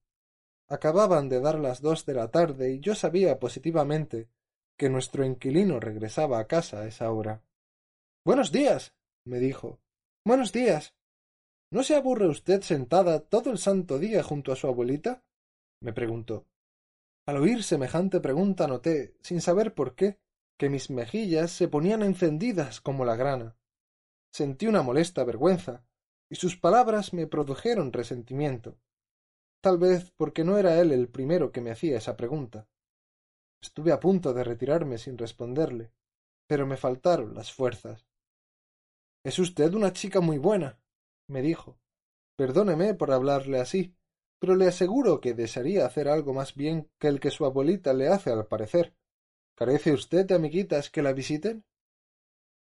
Acababan de dar las dos de la tarde y yo sabía positivamente que nuestro inquilino regresaba a casa a esa hora. Buenos días. me dijo. Buenos días. ¿No se aburre usted sentada todo el santo día junto a su abuelita? Me preguntó. Al oír semejante pregunta noté, sin saber por qué, que mis mejillas se ponían encendidas como la grana. Sentí una molesta vergüenza, y sus palabras me produjeron resentimiento. Tal vez porque no era él el primero que me hacía esa pregunta. Estuve a punto de retirarme sin responderle, pero me faltaron las fuerzas. Es usted una chica muy buena, me dijo. Perdóneme por hablarle así, pero le aseguro que desearía hacer algo más bien que el que su abuelita le hace al parecer. ¿Carece usted de amiguitas que la visiten?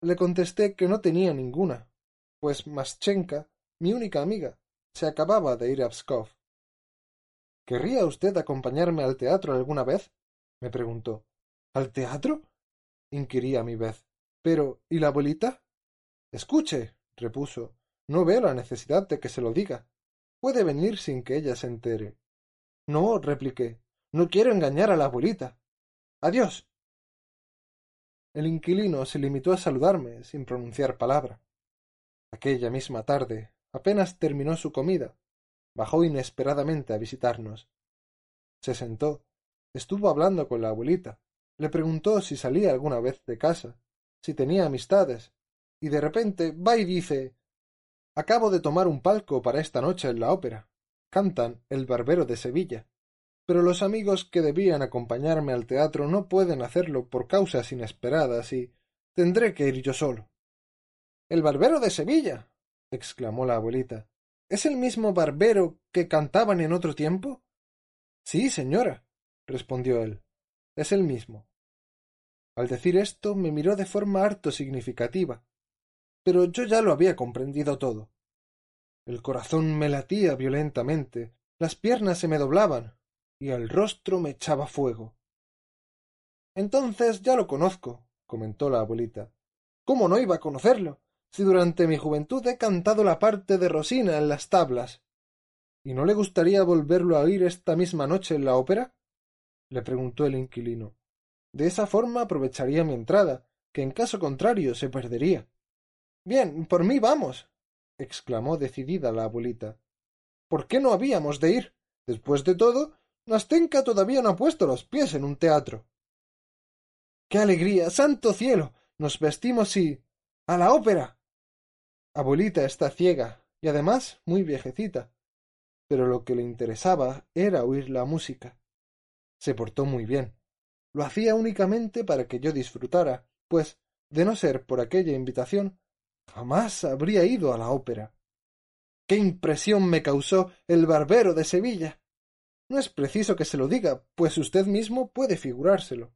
Le contesté que no tenía ninguna, pues Maschenka, mi única amiga, se acababa de ir a Pskov. ¿Querría usted acompañarme al teatro alguna vez? me preguntó. ¿Al teatro? inquirí a mi vez. Pero ¿y la abuelita? Escuche, repuso. No veo la necesidad de que se lo diga. Puede venir sin que ella se entere. No, repliqué. No quiero engañar a la abuelita. Adiós. El inquilino se limitó a saludarme sin pronunciar palabra. Aquella misma tarde, apenas terminó su comida, bajó inesperadamente a visitarnos. Se sentó Estuvo hablando con la abuelita. Le preguntó si salía alguna vez de casa, si tenía amistades, y de repente va y dice Acabo de tomar un palco para esta noche en la ópera. Cantan El Barbero de Sevilla. Pero los amigos que debían acompañarme al teatro no pueden hacerlo por causas inesperadas y tendré que ir yo solo. El Barbero de Sevilla. exclamó la abuelita. ¿Es el mismo barbero que cantaban en otro tiempo? Sí, señora respondió él. Es el mismo. Al decir esto me miró de forma harto significativa, pero yo ya lo había comprendido todo. El corazón me latía violentamente, las piernas se me doblaban, y el rostro me echaba fuego. Entonces ya lo conozco, comentó la abuelita. ¿Cómo no iba a conocerlo? Si durante mi juventud he cantado la parte de Rosina en las tablas. ¿Y no le gustaría volverlo a oír esta misma noche en la ópera? le preguntó el inquilino. De esa forma aprovecharía mi entrada, que en caso contrario se perdería. Bien, por mí vamos. exclamó decidida la abuelita. ¿Por qué no habíamos de ir? Después de todo, Nastenka todavía no ha puesto los pies en un teatro. ¡Qué alegría! ¡Santo cielo! Nos vestimos y. a la ópera. Abuelita está ciega y además muy viejecita, pero lo que le interesaba era oír la música. Se portó muy bien. Lo hacía únicamente para que yo disfrutara, pues, de no ser por aquella invitación, jamás habría ido a la ópera. ¡Qué impresión me causó el barbero de Sevilla! No es preciso que se lo diga, pues usted mismo puede figurárselo.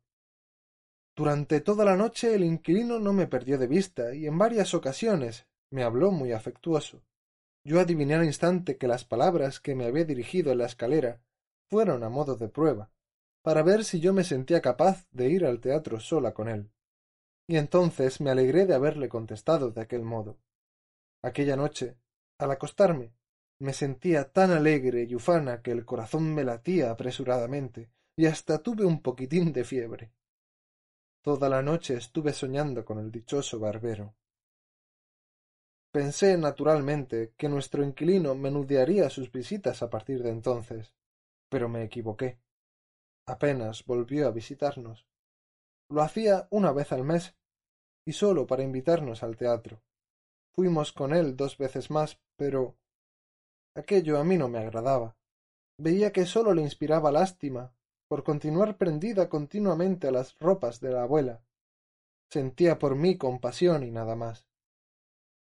Durante toda la noche el inquilino no me perdió de vista y en varias ocasiones me habló muy afectuoso. Yo adiviné al instante que las palabras que me había dirigido en la escalera fueron a modo de prueba, para ver si yo me sentía capaz de ir al teatro sola con él. Y entonces me alegré de haberle contestado de aquel modo. Aquella noche, al acostarme, me sentía tan alegre y ufana que el corazón me latía apresuradamente y hasta tuve un poquitín de fiebre. Toda la noche estuve soñando con el dichoso barbero. Pensé naturalmente que nuestro inquilino menudearía sus visitas a partir de entonces, pero me equivoqué. Apenas volvió a visitarnos. Lo hacía una vez al mes, y sólo para invitarnos al teatro. Fuimos con él dos veces más, pero aquello a mí no me agradaba. Veía que sólo le inspiraba lástima por continuar prendida continuamente a las ropas de la abuela. Sentía por mí compasión y nada más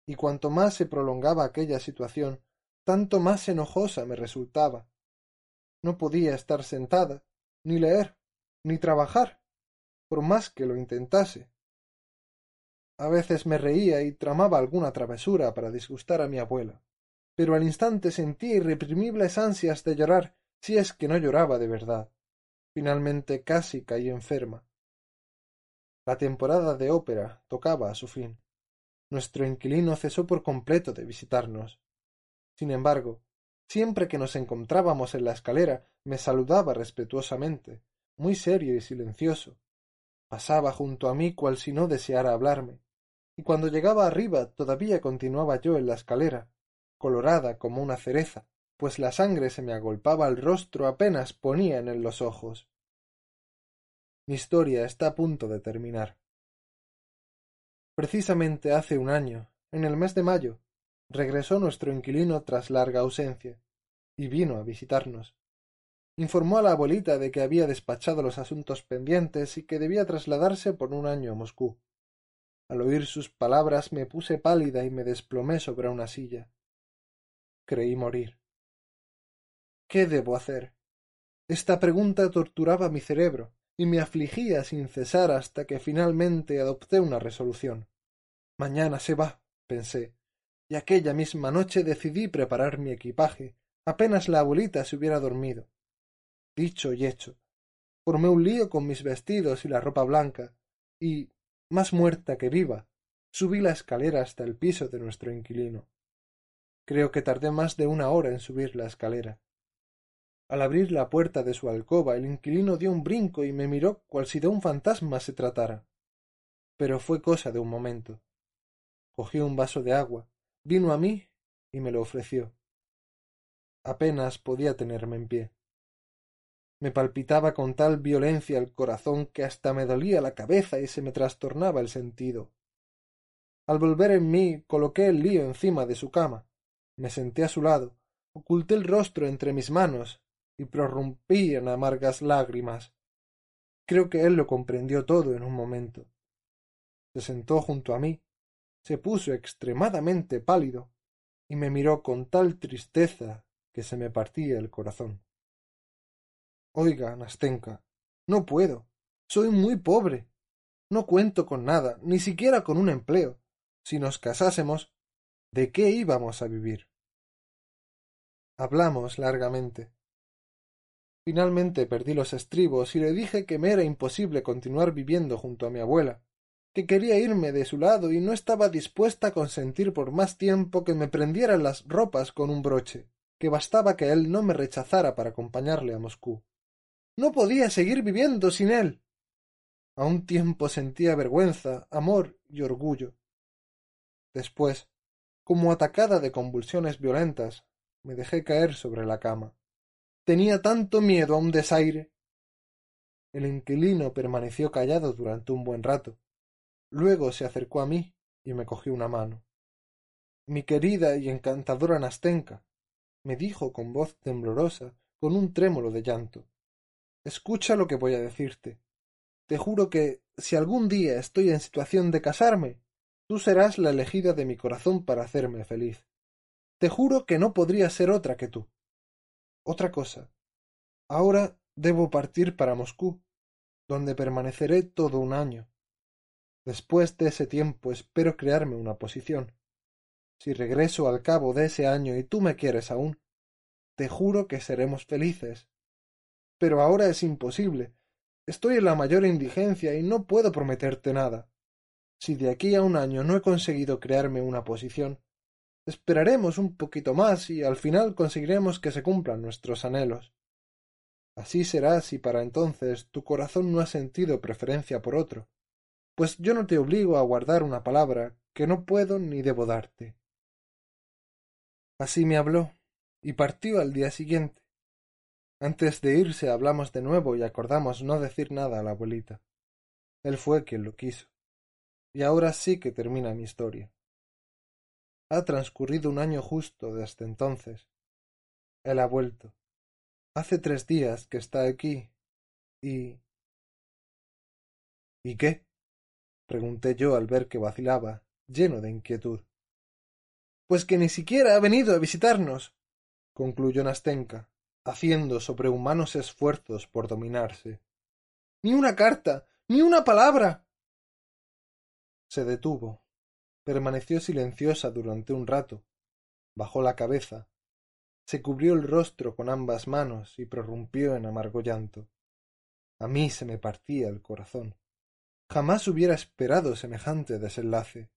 y cuanto más se prolongaba aquella situación, tanto más enojosa me resultaba. No podía estar sentada, ni leer, ni trabajar, por más que lo intentase. A veces me reía y tramaba alguna travesura para disgustar a mi abuela, pero al instante sentía irreprimibles ansias de llorar, si es que no lloraba de verdad. Finalmente casi caí enferma. La temporada de ópera tocaba a su fin. Nuestro inquilino cesó por completo de visitarnos. Sin embargo, siempre que nos encontrábamos en la escalera, me saludaba respetuosamente, muy serio y silencioso. Pasaba junto a mí cual si no deseara hablarme, y cuando llegaba arriba todavía continuaba yo en la escalera, colorada como una cereza, pues la sangre se me agolpaba al rostro apenas ponía en los ojos. Mi historia está a punto de terminar. Precisamente hace un año, en el mes de mayo, regresó nuestro inquilino tras larga ausencia, y vino a visitarnos. Informó a la abuelita de que había despachado los asuntos pendientes y que debía trasladarse por un año a Moscú. Al oír sus palabras me puse pálida y me desplomé sobre una silla. Creí morir. ¿Qué debo hacer? Esta pregunta torturaba mi cerebro y me afligía sin cesar hasta que finalmente adopté una resolución. Mañana se va, pensé, y aquella misma noche decidí preparar mi equipaje, apenas la abuelita se hubiera dormido. Dicho y hecho. Formé un lío con mis vestidos y la ropa blanca, y, más muerta que viva, subí la escalera hasta el piso de nuestro inquilino. Creo que tardé más de una hora en subir la escalera. Al abrir la puerta de su alcoba, el inquilino dio un brinco y me miró cual si de un fantasma se tratara. Pero fue cosa de un momento. Cogió un vaso de agua, vino a mí y me lo ofreció. Apenas podía tenerme en pie. Me palpitaba con tal violencia el corazón que hasta me dolía la cabeza y se me trastornaba el sentido. Al volver en mí coloqué el lío encima de su cama, me senté a su lado, oculté el rostro entre mis manos y prorrumpí en amargas lágrimas. Creo que él lo comprendió todo en un momento. Se sentó junto a mí, se puso extremadamente pálido y me miró con tal tristeza que se me partía el corazón. Oiga, Nastenka, no puedo. Soy muy pobre. No cuento con nada, ni siquiera con un empleo. Si nos casásemos, ¿de qué íbamos a vivir? Hablamos largamente. Finalmente perdí los estribos y le dije que me era imposible continuar viviendo junto a mi abuela, que quería irme de su lado y no estaba dispuesta a consentir por más tiempo que me prendieran las ropas con un broche, que bastaba que él no me rechazara para acompañarle a Moscú. No podía seguir viviendo sin él. A un tiempo sentía vergüenza, amor y orgullo. Después, como atacada de convulsiones violentas, me dejé caer sobre la cama. Tenía tanto miedo a un desaire. El inquilino permaneció callado durante un buen rato. Luego se acercó a mí y me cogió una mano. mi querida y encantadora Nastenka, me dijo con voz temblorosa, con un trémolo de llanto. Escucha lo que voy a decirte. Te juro que, si algún día estoy en situación de casarme, tú serás la elegida de mi corazón para hacerme feliz. Te juro que no podría ser otra que tú. Otra cosa. Ahora debo partir para Moscú, donde permaneceré todo un año. Después de ese tiempo espero crearme una posición. Si regreso al cabo de ese año y tú me quieres aún, te juro que seremos felices. Pero ahora es imposible. Estoy en la mayor indigencia y no puedo prometerte nada. Si de aquí a un año no he conseguido crearme una posición, esperaremos un poquito más y al final conseguiremos que se cumplan nuestros anhelos. Así será si para entonces tu corazón no ha sentido preferencia por otro, pues yo no te obligo a guardar una palabra que no puedo ni debo darte. Así me habló, y partió al día siguiente. Antes de irse hablamos de nuevo y acordamos no decir nada a la abuelita. Él fue quien lo quiso. Y ahora sí que termina mi historia. Ha transcurrido un año justo desde entonces. Él ha vuelto. Hace tres días que está aquí. y. ¿Y qué? pregunté yo al ver que vacilaba, lleno de inquietud. Pues que ni siquiera ha venido a visitarnos, concluyó Nastenka, haciendo sobrehumanos esfuerzos por dominarse. Ni una carta, ni una palabra. Se detuvo. Permaneció silenciosa durante un rato. Bajó la cabeza. Se cubrió el rostro con ambas manos y prorrumpió en amargo llanto. A mí se me partía el corazón. Jamás hubiera esperado semejante desenlace.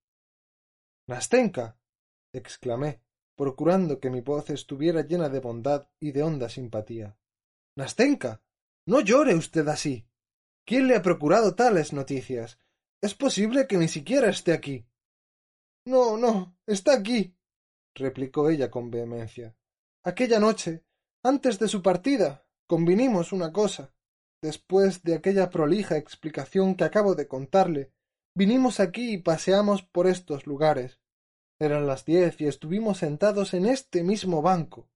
Nastenka exclamé, procurando que mi voz estuviera llena de bondad y de honda simpatía. Nastenka. No llore usted así. ¿Quién le ha procurado tales noticias? Es posible que ni siquiera esté aquí. No, no, está aquí, replicó ella con vehemencia. Aquella noche, antes de su partida, convinimos una cosa. Después de aquella prolija explicación que acabo de contarle, vinimos aquí y paseamos por estos lugares. Eran las diez y estuvimos sentados en este mismo banco.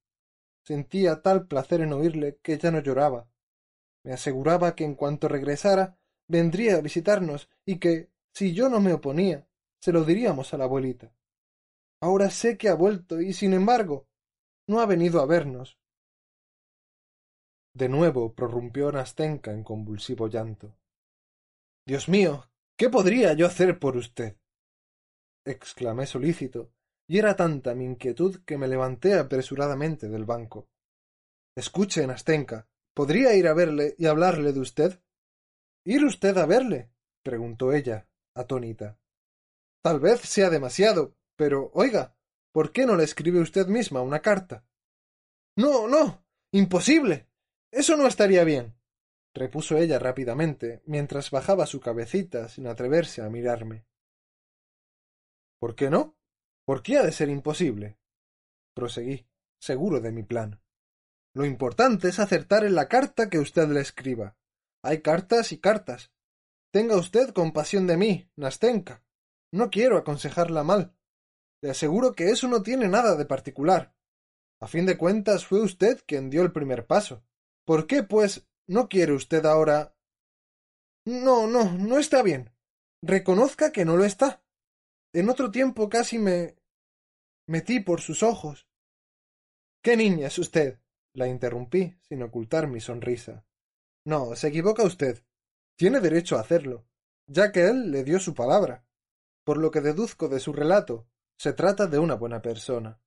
Sentía tal placer en oírle que ya no lloraba. Me aseguraba que en cuanto regresara vendría a visitarnos y que, si yo no me oponía, se lo diríamos a la abuelita. Ahora sé que ha vuelto y, sin embargo, no ha venido a vernos. De nuevo prorrumpió Nastenka en convulsivo llanto. Dios mío, ¿qué podría yo hacer por usted? Exclamé solícito, y era tanta mi inquietud que me levanté apresuradamente del banco. Escuche, Nastenka, ¿podría ir a verle y hablarle de usted? ¿Ir usted a verle? preguntó ella, atónita. Tal vez sea demasiado, pero oiga, ¿por qué no le escribe usted misma una carta? No, no. imposible. Eso no estaría bien. repuso ella rápidamente, mientras bajaba su cabecita sin atreverse a mirarme. ¿Por qué no? ¿Por qué ha de ser imposible? proseguí, seguro de mi plan. Lo importante es acertar en la carta que usted le escriba. Hay cartas y cartas. Tenga usted compasión de mí, Nastenka. No quiero aconsejarla mal. Le aseguro que eso no tiene nada de particular. A fin de cuentas fue usted quien dio el primer paso. ¿Por qué, pues, no quiere usted ahora? No, no, no está bien. Reconozca que no lo está. En otro tiempo casi me metí por sus ojos. ¿Qué niña es usted? la interrumpí, sin ocultar mi sonrisa. No, se equivoca usted. Tiene derecho a hacerlo, ya que él le dio su palabra. Por lo que deduzco de su relato, se trata de una buena persona.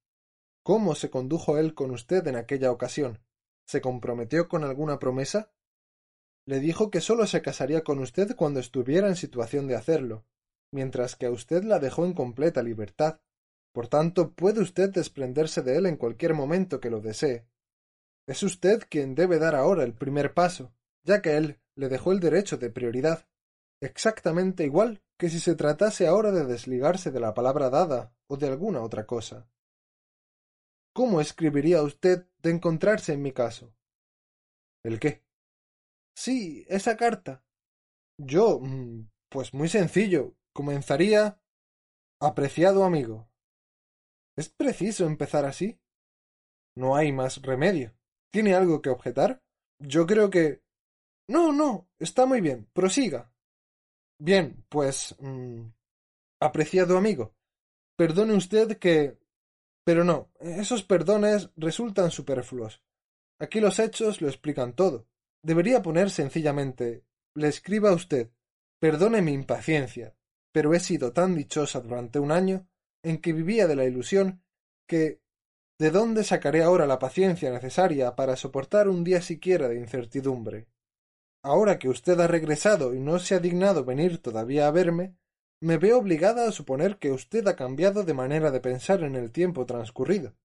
¿Cómo se condujo él con usted en aquella ocasión? ¿Se comprometió con alguna promesa? Le dijo que sólo se casaría con usted cuando estuviera en situación de hacerlo, mientras que a usted la dejó en completa libertad. Por tanto, puede usted desprenderse de él en cualquier momento que lo desee. Es usted quien debe dar ahora el primer paso, ya que él le dejó el derecho de prioridad, exactamente igual que si se tratase ahora de desligarse de la palabra dada o de alguna otra cosa. ¿Cómo escribiría usted de encontrarse en mi caso? ¿El qué? Sí, esa carta. Yo. Mm, pues muy sencillo. Comenzaría. Apreciado amigo. ¿Es preciso empezar así? No hay más remedio. ¿Tiene algo que objetar? Yo creo que. No, no. Está muy bien. Prosiga. Bien, pues. Mm, apreciado amigo. Perdone usted que. Pero no, esos perdones resultan superfluos. Aquí los hechos lo explican todo. Debería poner sencillamente le escriba a usted. Perdone mi impaciencia, pero he sido tan dichosa durante un año en que vivía de la ilusión que ¿de dónde sacaré ahora la paciencia necesaria para soportar un día siquiera de incertidumbre? Ahora que usted ha regresado y no se ha dignado venir todavía a verme, me veo obligada a suponer que usted ha cambiado de manera de pensar en el tiempo transcurrido.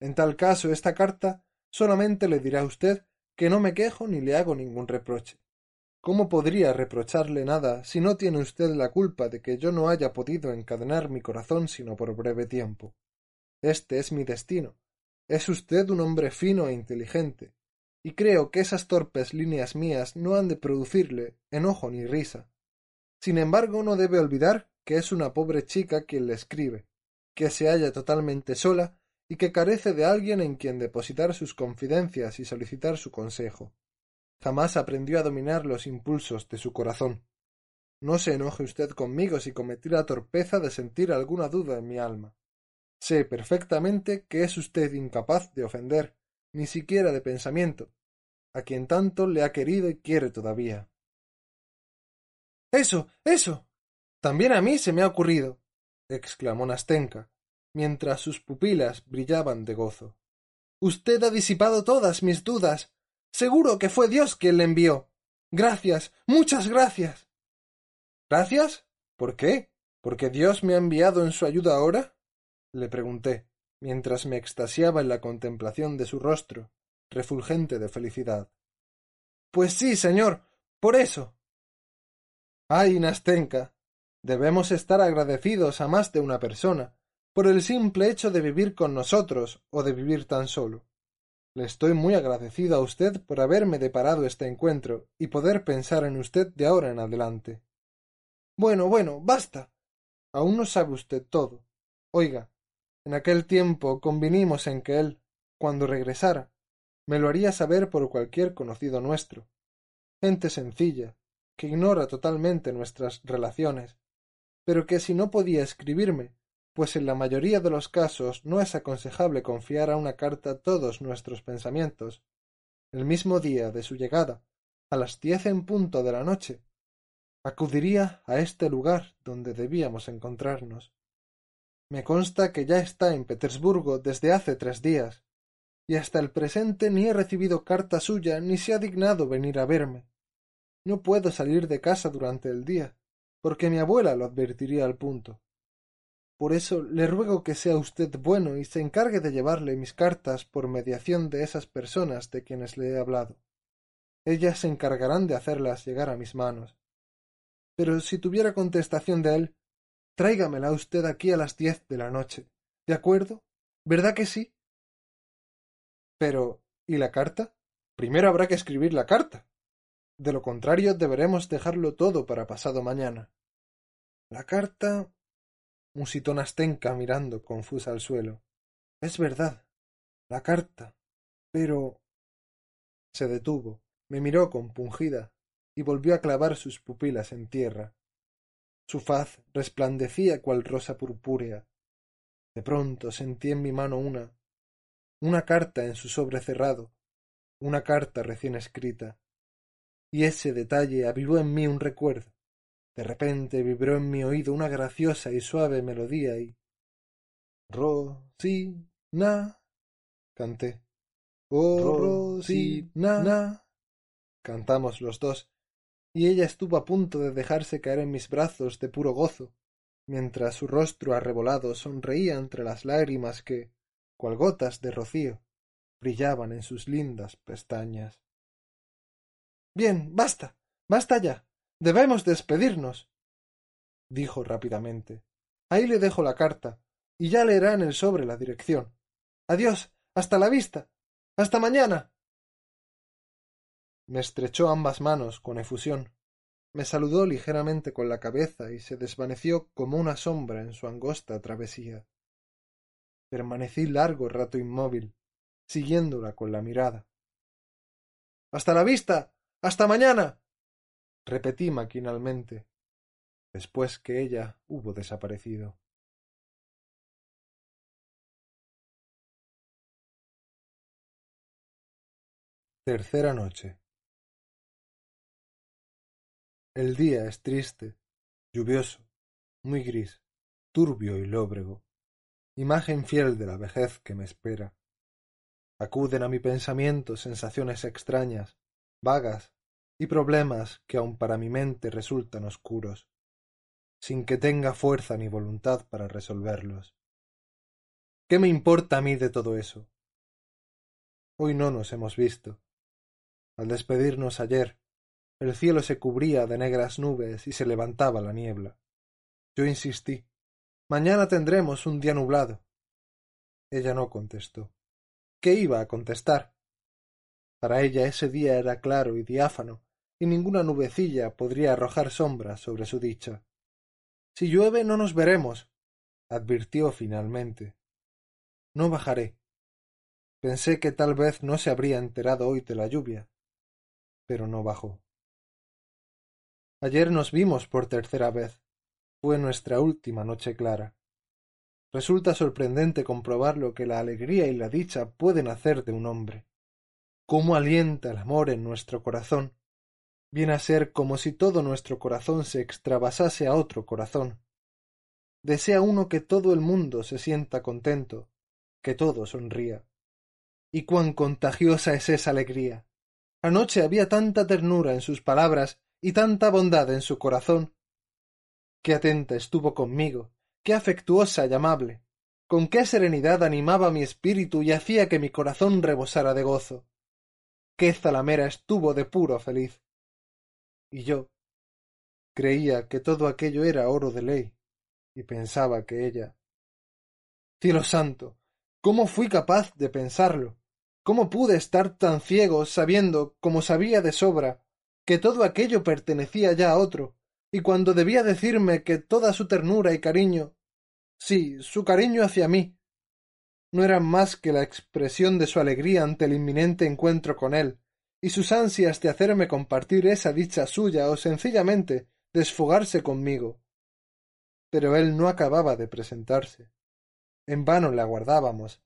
En tal caso, esta carta solamente le dirá a usted que no me quejo ni le hago ningún reproche. ¿Cómo podría reprocharle nada si no tiene usted la culpa de que yo no haya podido encadenar mi corazón sino por breve tiempo? Este es mi destino. Es usted un hombre fino e inteligente, y creo que esas torpes líneas mías no han de producirle enojo ni risa. Sin embargo, no debe olvidar que es una pobre chica quien le escribe, que se halla totalmente sola y que carece de alguien en quien depositar sus confidencias y solicitar su consejo jamás aprendió a dominar los impulsos de su corazón. No se enoje usted conmigo si cometí la torpeza de sentir alguna duda en mi alma. Sé perfectamente que es usted incapaz de ofender, ni siquiera de pensamiento, a quien tanto le ha querido y quiere todavía. Eso. eso. También a mí se me ha ocurrido. exclamó Nastenka, mientras sus pupilas brillaban de gozo. Usted ha disipado todas mis dudas. Seguro que fue Dios quien le envió. Gracias, muchas gracias. ¿Gracias? ¿Por qué? ¿Porque Dios me ha enviado en su ayuda ahora? le pregunté, mientras me extasiaba en la contemplación de su rostro, refulgente de felicidad. Pues sí, señor, por eso. Ay, Nastenka, debemos estar agradecidos a más de una persona, por el simple hecho de vivir con nosotros o de vivir tan solo. Le estoy muy agradecido a usted por haberme deparado este encuentro y poder pensar en usted de ahora en adelante. Bueno, bueno, basta. Aún no sabe usted todo. Oiga, en aquel tiempo convinimos en que él, cuando regresara, me lo haría saber por cualquier conocido nuestro. Gente sencilla, que ignora totalmente nuestras relaciones, pero que si no podía escribirme, pues en la mayoría de los casos no es aconsejable confiar a una carta todos nuestros pensamientos. El mismo día de su llegada, a las diez en punto de la noche, acudiría a este lugar donde debíamos encontrarnos. Me consta que ya está en Petersburgo desde hace tres días, y hasta el presente ni he recibido carta suya ni se ha dignado venir a verme. No puedo salir de casa durante el día, porque mi abuela lo advertiría al punto. Por eso le ruego que sea usted bueno y se encargue de llevarle mis cartas por mediación de esas personas de quienes le he hablado. Ellas se encargarán de hacerlas llegar a mis manos. Pero si tuviera contestación de él, tráigamela usted aquí a las diez de la noche. ¿De acuerdo? ¿Verdad que sí? Pero. ¿y la carta? Primero habrá que escribir la carta. De lo contrario, deberemos dejarlo todo para pasado mañana. La carta musitó Nastenka mirando confusa al suelo. Es verdad. La carta. Pero. se detuvo, me miró compungida y volvió a clavar sus pupilas en tierra. Su faz resplandecía cual rosa purpúrea. De pronto sentí en mi mano una. una carta en su sobre cerrado, una carta recién escrita. Y ese detalle avivó en mí un recuerdo de repente vibró en mi oído una graciosa y suave melodía y ro si na canté. Oh ro si na na cantamos los dos y ella estuvo a punto de dejarse caer en mis brazos de puro gozo mientras su rostro arrebolado sonreía entre las lágrimas que cual gotas de rocío brillaban en sus lindas pestañas. Bien basta basta ya Debemos despedirnos. dijo rápidamente. Ahí le dejo la carta, y ya leerá en el sobre la dirección. Adiós. Hasta la vista. Hasta mañana. Me estrechó ambas manos con efusión. Me saludó ligeramente con la cabeza y se desvaneció como una sombra en su angosta travesía. Permanecí largo rato inmóvil, siguiéndola con la mirada. Hasta la vista. Hasta mañana. Repetí maquinalmente, después que ella hubo desaparecido. Tercera noche. El día es triste, lluvioso, muy gris, turbio y lóbrego, imagen fiel de la vejez que me espera. Acuden a mi pensamiento sensaciones extrañas, vagas, y problemas que aun para mi mente resultan oscuros, sin que tenga fuerza ni voluntad para resolverlos. ¿Qué me importa a mí de todo eso? Hoy no nos hemos visto. Al despedirnos ayer, el cielo se cubría de negras nubes y se levantaba la niebla. Yo insistí. Mañana tendremos un día nublado. Ella no contestó. ¿Qué iba a contestar? Para ella ese día era claro y diáfano, y ninguna nubecilla podría arrojar sombra sobre su dicha. Si llueve no nos veremos, advirtió finalmente. No bajaré. Pensé que tal vez no se habría enterado hoy de la lluvia, pero no bajó. Ayer nos vimos por tercera vez. Fue nuestra última noche clara. Resulta sorprendente comprobar lo que la alegría y la dicha pueden hacer de un hombre. Cómo alienta el amor en nuestro corazón. Viene a ser como si todo nuestro corazón se extravasase a otro corazón. Desea uno que todo el mundo se sienta contento, que todo sonría. Y cuán contagiosa es esa alegría. Anoche había tanta ternura en sus palabras y tanta bondad en su corazón. Qué atenta estuvo conmigo, qué afectuosa y amable, con qué serenidad animaba mi espíritu y hacía que mi corazón rebosara de gozo. Qué zalamera estuvo de puro feliz. Y yo creía que todo aquello era oro de ley, y pensaba que ella. Cielo santo, ¿cómo fui capaz de pensarlo? ¿Cómo pude estar tan ciego sabiendo, como sabía de sobra, que todo aquello pertenecía ya a otro, y cuando debía decirme que toda su ternura y cariño, sí, su cariño hacia mí, no eran más que la expresión de su alegría ante el inminente encuentro con él, y sus ansias de hacerme compartir esa dicha suya o sencillamente desfogarse conmigo. Pero él no acababa de presentarse. En vano le aguardábamos,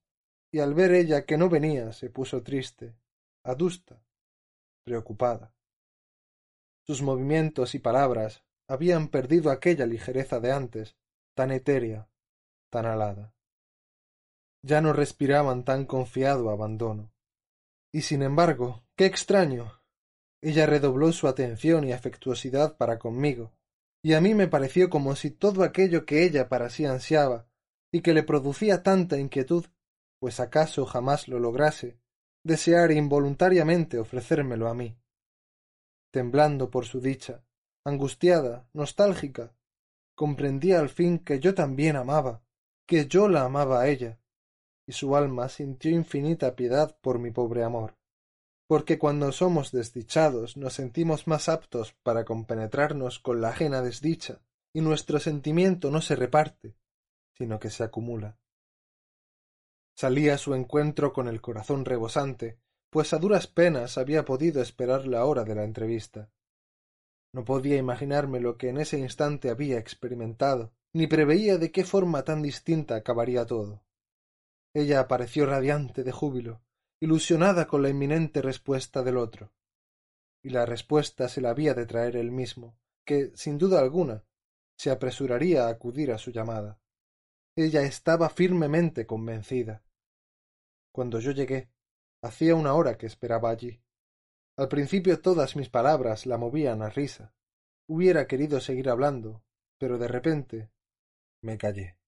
y al ver ella que no venía se puso triste, adusta, preocupada. Sus movimientos y palabras habían perdido aquella ligereza de antes, tan etérea, tan alada. Ya no respiraban tan confiado abandono. Y sin embargo, qué extraño. Ella redobló su atención y afectuosidad para conmigo, y a mí me pareció como si todo aquello que ella para sí ansiaba, y que le producía tanta inquietud, pues acaso jamás lo lograse, deseara involuntariamente ofrecérmelo a mí temblando por su dicha, angustiada, nostálgica, comprendía al fin que yo también amaba, que yo la amaba a ella, y su alma sintió infinita piedad por mi pobre amor, porque cuando somos desdichados nos sentimos más aptos para compenetrarnos con la ajena desdicha, y nuestro sentimiento no se reparte, sino que se acumula. Salí a su encuentro con el corazón rebosante, pues a duras penas había podido esperar la hora de la entrevista. No podía imaginarme lo que en ese instante había experimentado, ni preveía de qué forma tan distinta acabaría todo. Ella apareció radiante de júbilo, ilusionada con la inminente respuesta del otro. Y la respuesta se la había de traer él mismo, que, sin duda alguna, se apresuraría a acudir a su llamada. Ella estaba firmemente convencida. Cuando yo llegué, Hacía una hora que esperaba allí. Al principio todas mis palabras la movían a risa. Hubiera querido seguir hablando, pero de repente me callé.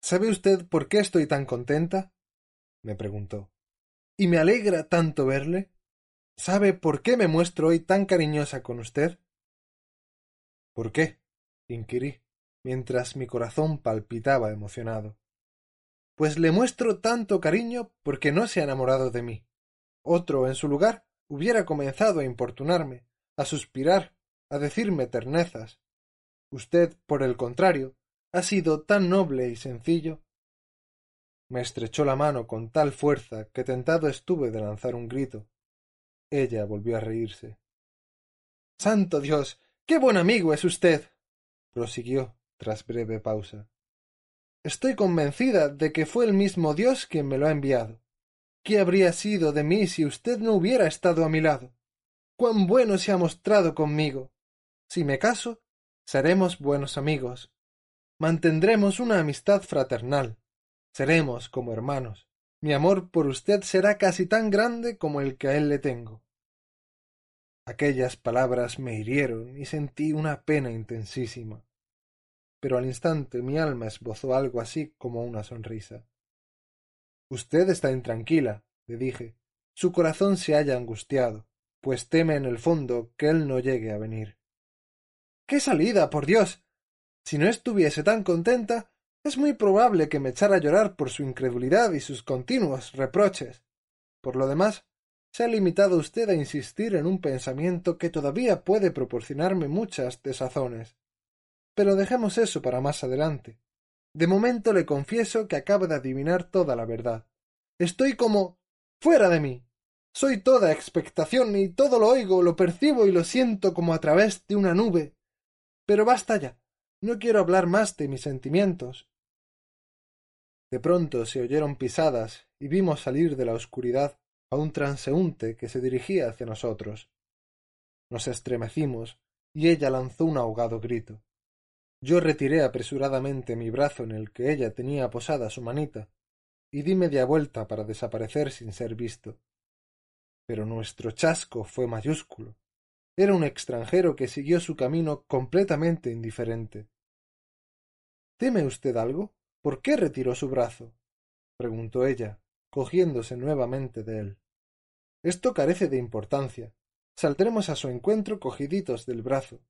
¿Sabe usted por qué estoy tan contenta? Me preguntó. ¿Y me alegra tanto verle? ¿Sabe por qué me muestro hoy tan cariñosa con usted? ¿Por qué? inquirí, mientras mi corazón palpitaba emocionado pues le muestro tanto cariño porque no se ha enamorado de mí. Otro, en su lugar, hubiera comenzado a importunarme, a suspirar, a decirme ternezas. Usted, por el contrario, ha sido tan noble y sencillo. Me estrechó la mano con tal fuerza que tentado estuve de lanzar un grito. Ella volvió a reírse. Santo Dios. qué buen amigo es usted. prosiguió tras breve pausa. Estoy convencida de que fue el mismo Dios quien me lo ha enviado. ¿Qué habría sido de mí si usted no hubiera estado a mi lado? Cuán bueno se ha mostrado conmigo. Si me caso, seremos buenos amigos. Mantendremos una amistad fraternal. Seremos como hermanos. Mi amor por usted será casi tan grande como el que a él le tengo. Aquellas palabras me hirieron y sentí una pena intensísima. Pero al instante mi alma esbozó algo así como una sonrisa. Usted está intranquila, le dije. Su corazón se halla angustiado, pues teme en el fondo que él no llegue a venir. ¡Qué salida, por Dios! Si no estuviese tan contenta, es muy probable que me echara a llorar por su incredulidad y sus continuos reproches. Por lo demás, se ha limitado usted a insistir en un pensamiento que todavía puede proporcionarme muchas desazones. Pero dejemos eso para más adelante. De momento le confieso que acabo de adivinar toda la verdad. Estoy como. fuera de mí. Soy toda expectación y todo lo oigo, lo percibo y lo siento como a través de una nube. Pero basta ya. No quiero hablar más de mis sentimientos. De pronto se oyeron pisadas y vimos salir de la oscuridad a un transeúnte que se dirigía hacia nosotros. Nos estremecimos y ella lanzó un ahogado grito. Yo retiré apresuradamente mi brazo en el que ella tenía posada su manita y di media vuelta para desaparecer sin ser visto. Pero nuestro chasco fue mayúsculo. Era un extranjero que siguió su camino completamente indiferente. ¿Teme usted algo? ¿Por qué retiró su brazo? preguntó ella, cogiéndose nuevamente de él. Esto carece de importancia. Saldremos a su encuentro cogiditos del brazo.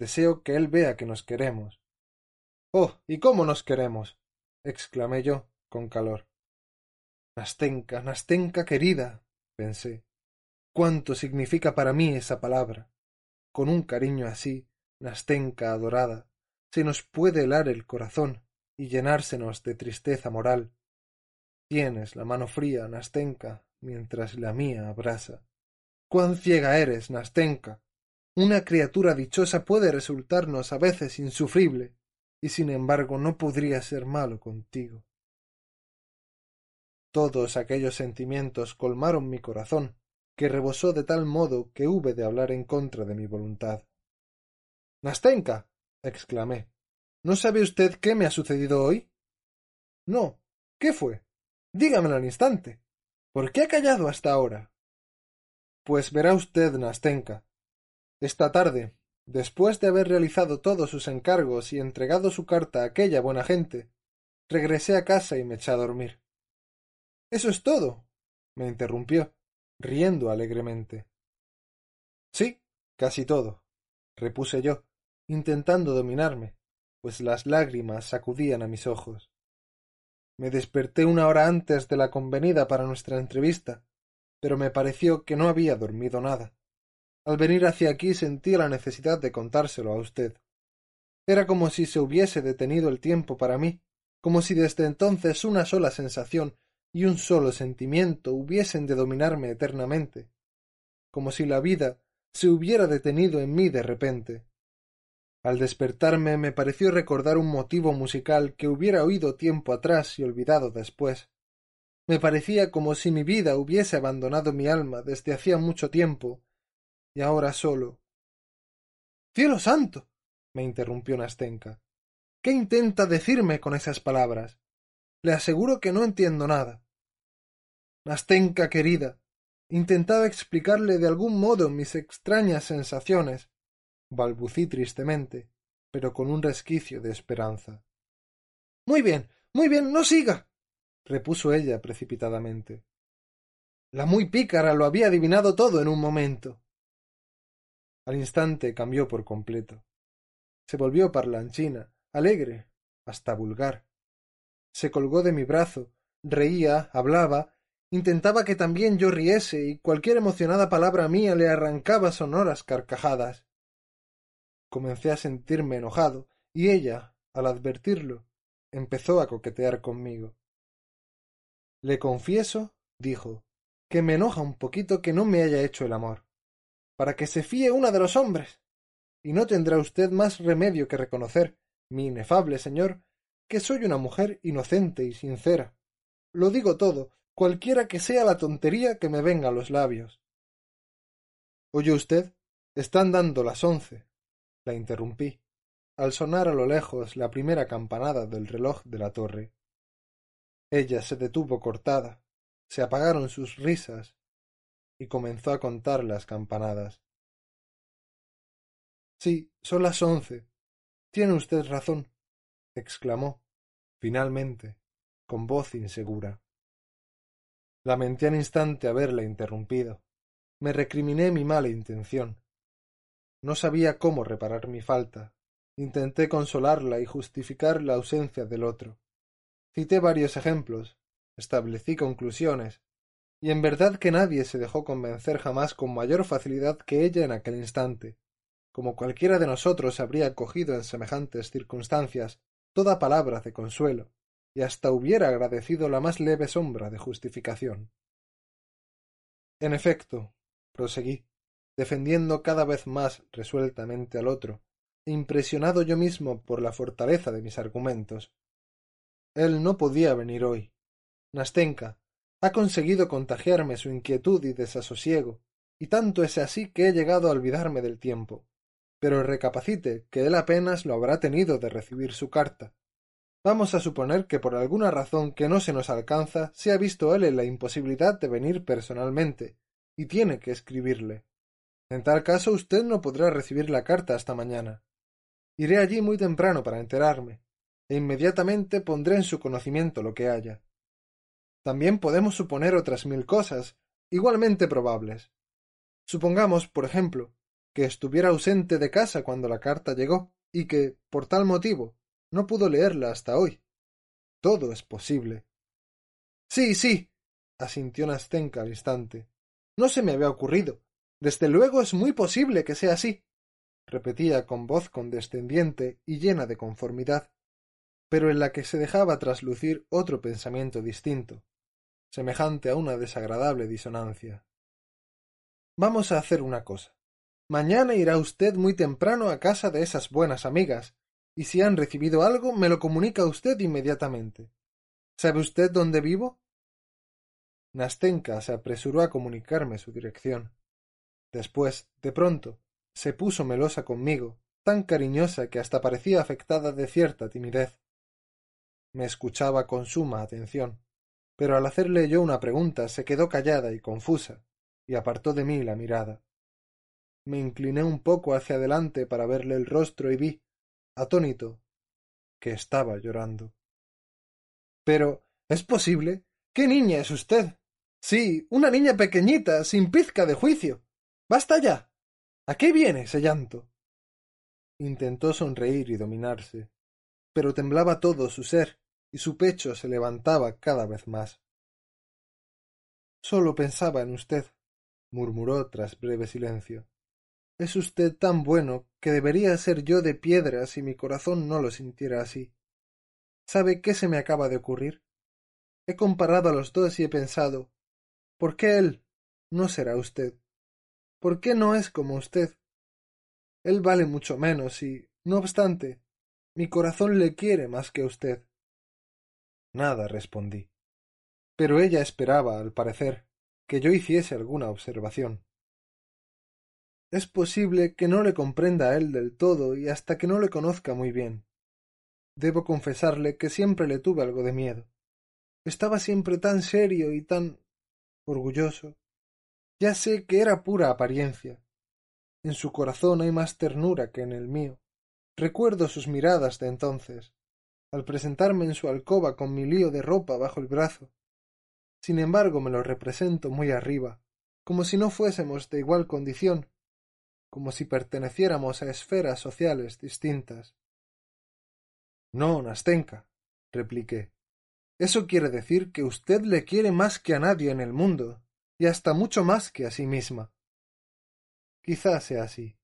Deseo que él vea que nos queremos. Oh, ¿y cómo nos queremos? exclamé yo, con calor. Nastenka, Nastenka querida, pensé. Cuánto significa para mí esa palabra. Con un cariño así, Nastenka adorada, se nos puede helar el corazón y llenársenos de tristeza moral. Tienes la mano fría, Nastenka, mientras la mía abrasa. Cuán ciega eres, Nastenka, una criatura dichosa puede resultarnos a veces insufrible, y sin embargo no podría ser malo contigo. Todos aquellos sentimientos colmaron mi corazón, que rebosó de tal modo que hube de hablar en contra de mi voluntad. Nastenka. exclamé. ¿No sabe usted qué me ha sucedido hoy? No. ¿Qué fue? Dígamelo al instante. ¿Por qué ha callado hasta ahora? Pues verá usted, Nastenka, esta tarde, después de haber realizado todos sus encargos y entregado su carta a aquella buena gente, regresé a casa y me eché a dormir. Eso es todo. me interrumpió, riendo alegremente. Sí, casi todo, repuse yo, intentando dominarme, pues las lágrimas sacudían a mis ojos. Me desperté una hora antes de la convenida para nuestra entrevista, pero me pareció que no había dormido nada. Al venir hacia aquí sentí la necesidad de contárselo a usted. Era como si se hubiese detenido el tiempo para mí, como si desde entonces una sola sensación y un solo sentimiento hubiesen de dominarme eternamente, como si la vida se hubiera detenido en mí de repente. Al despertarme me pareció recordar un motivo musical que hubiera oído tiempo atrás y olvidado después. Me parecía como si mi vida hubiese abandonado mi alma desde hacía mucho tiempo y ahora solo. ¡Cielo santo! me interrumpió Nastenka. ¿Qué intenta decirme con esas palabras? Le aseguro que no entiendo nada. Nastenka querida, intentaba explicarle de algún modo mis extrañas sensaciones, balbucí tristemente, pero con un resquicio de esperanza. Muy bien, muy bien, no siga. repuso ella precipitadamente. La muy pícara lo había adivinado todo en un momento. Al instante cambió por completo. Se volvió parlanchina, alegre, hasta vulgar. Se colgó de mi brazo, reía, hablaba, intentaba que también yo riese y cualquier emocionada palabra mía le arrancaba sonoras carcajadas. Comencé a sentirme enojado y ella, al advertirlo, empezó a coquetear conmigo. Le confieso, dijo, que me enoja un poquito que no me haya hecho el amor, para que se fíe una de los hombres. Y no tendrá usted más remedio que reconocer, mi inefable señor, que soy una mujer inocente y sincera. Lo digo todo, cualquiera que sea la tontería que me venga a los labios. Oye usted, están dando las once. La interrumpí, al sonar a lo lejos la primera campanada del reloj de la torre. Ella se detuvo cortada, se apagaron sus risas y comenzó a contar las campanadas. Sí, son las once. Tiene usted razón, exclamó, finalmente, con voz insegura. Lamenté al instante haberla interrumpido. Me recriminé mi mala intención. No sabía cómo reparar mi falta. Intenté consolarla y justificar la ausencia del otro. Cité varios ejemplos, establecí conclusiones, y en verdad que nadie se dejó convencer jamás con mayor facilidad que ella en aquel instante. Como cualquiera de nosotros habría cogido en semejantes circunstancias toda palabra de consuelo, y hasta hubiera agradecido la más leve sombra de justificación. En efecto, proseguí, defendiendo cada vez más resueltamente al otro, impresionado yo mismo por la fortaleza de mis argumentos. Él no podía venir hoy. Nastenka ha conseguido contagiarme su inquietud y desasosiego, y tanto es así que he llegado a olvidarme del tiempo. Pero recapacite que él apenas lo habrá tenido de recibir su carta. Vamos a suponer que por alguna razón que no se nos alcanza se ha visto él en la imposibilidad de venir personalmente, y tiene que escribirle. En tal caso usted no podrá recibir la carta hasta mañana. Iré allí muy temprano para enterarme, e inmediatamente pondré en su conocimiento lo que haya. También podemos suponer otras mil cosas, igualmente probables. Supongamos, por ejemplo, que estuviera ausente de casa cuando la carta llegó, y que, por tal motivo, no pudo leerla hasta hoy. Todo es posible. Sí, sí, asintió Nastenka al instante. No se me había ocurrido. Desde luego es muy posible que sea así repetía con voz condescendiente y llena de conformidad, pero en la que se dejaba traslucir otro pensamiento distinto, semejante a una desagradable disonancia. Vamos a hacer una cosa. Mañana irá usted muy temprano a casa de esas buenas amigas, y si han recibido algo me lo comunica usted inmediatamente. ¿Sabe usted dónde vivo? Nastenka se apresuró a comunicarme su dirección. Después, de pronto, se puso melosa conmigo, tan cariñosa que hasta parecía afectada de cierta timidez. Me escuchaba con suma atención, pero al hacerle yo una pregunta se quedó callada y confusa, y apartó de mí la mirada. Me incliné un poco hacia adelante para verle el rostro y vi, atónito, que estaba llorando. Pero, ¿es posible? ¿Qué niña es usted? Sí, una niña pequeñita, sin pizca de juicio. Basta ya. ¿A qué viene ese llanto? Intentó sonreír y dominarse, pero temblaba todo su ser y su pecho se levantaba cada vez más. Solo pensaba en usted, murmuró tras breve silencio. Es usted tan bueno que debería ser yo de piedra si mi corazón no lo sintiera así. ¿Sabe qué se me acaba de ocurrir? He comparado a los dos y he pensado ¿por qué él no será usted? ¿Por qué no es como usted? Él vale mucho menos y, no obstante, mi corazón le quiere más que usted. Nada respondí. Pero ella esperaba, al parecer, que yo hiciese alguna observación. Es posible que no le comprenda a él del todo y hasta que no le conozca muy bien. Debo confesarle que siempre le tuve algo de miedo. Estaba siempre tan serio y tan orgulloso. Ya sé que era pura apariencia. En su corazón hay más ternura que en el mío. Recuerdo sus miradas de entonces, al presentarme en su alcoba con mi lío de ropa bajo el brazo. Sin embargo, me lo represento muy arriba, como si no fuésemos de igual condición, como si perteneciéramos a esferas sociales distintas. No, Nastenka, repliqué. Eso quiere decir que usted le quiere más que a nadie en el mundo, y hasta mucho más que a sí misma. Quizá sea así,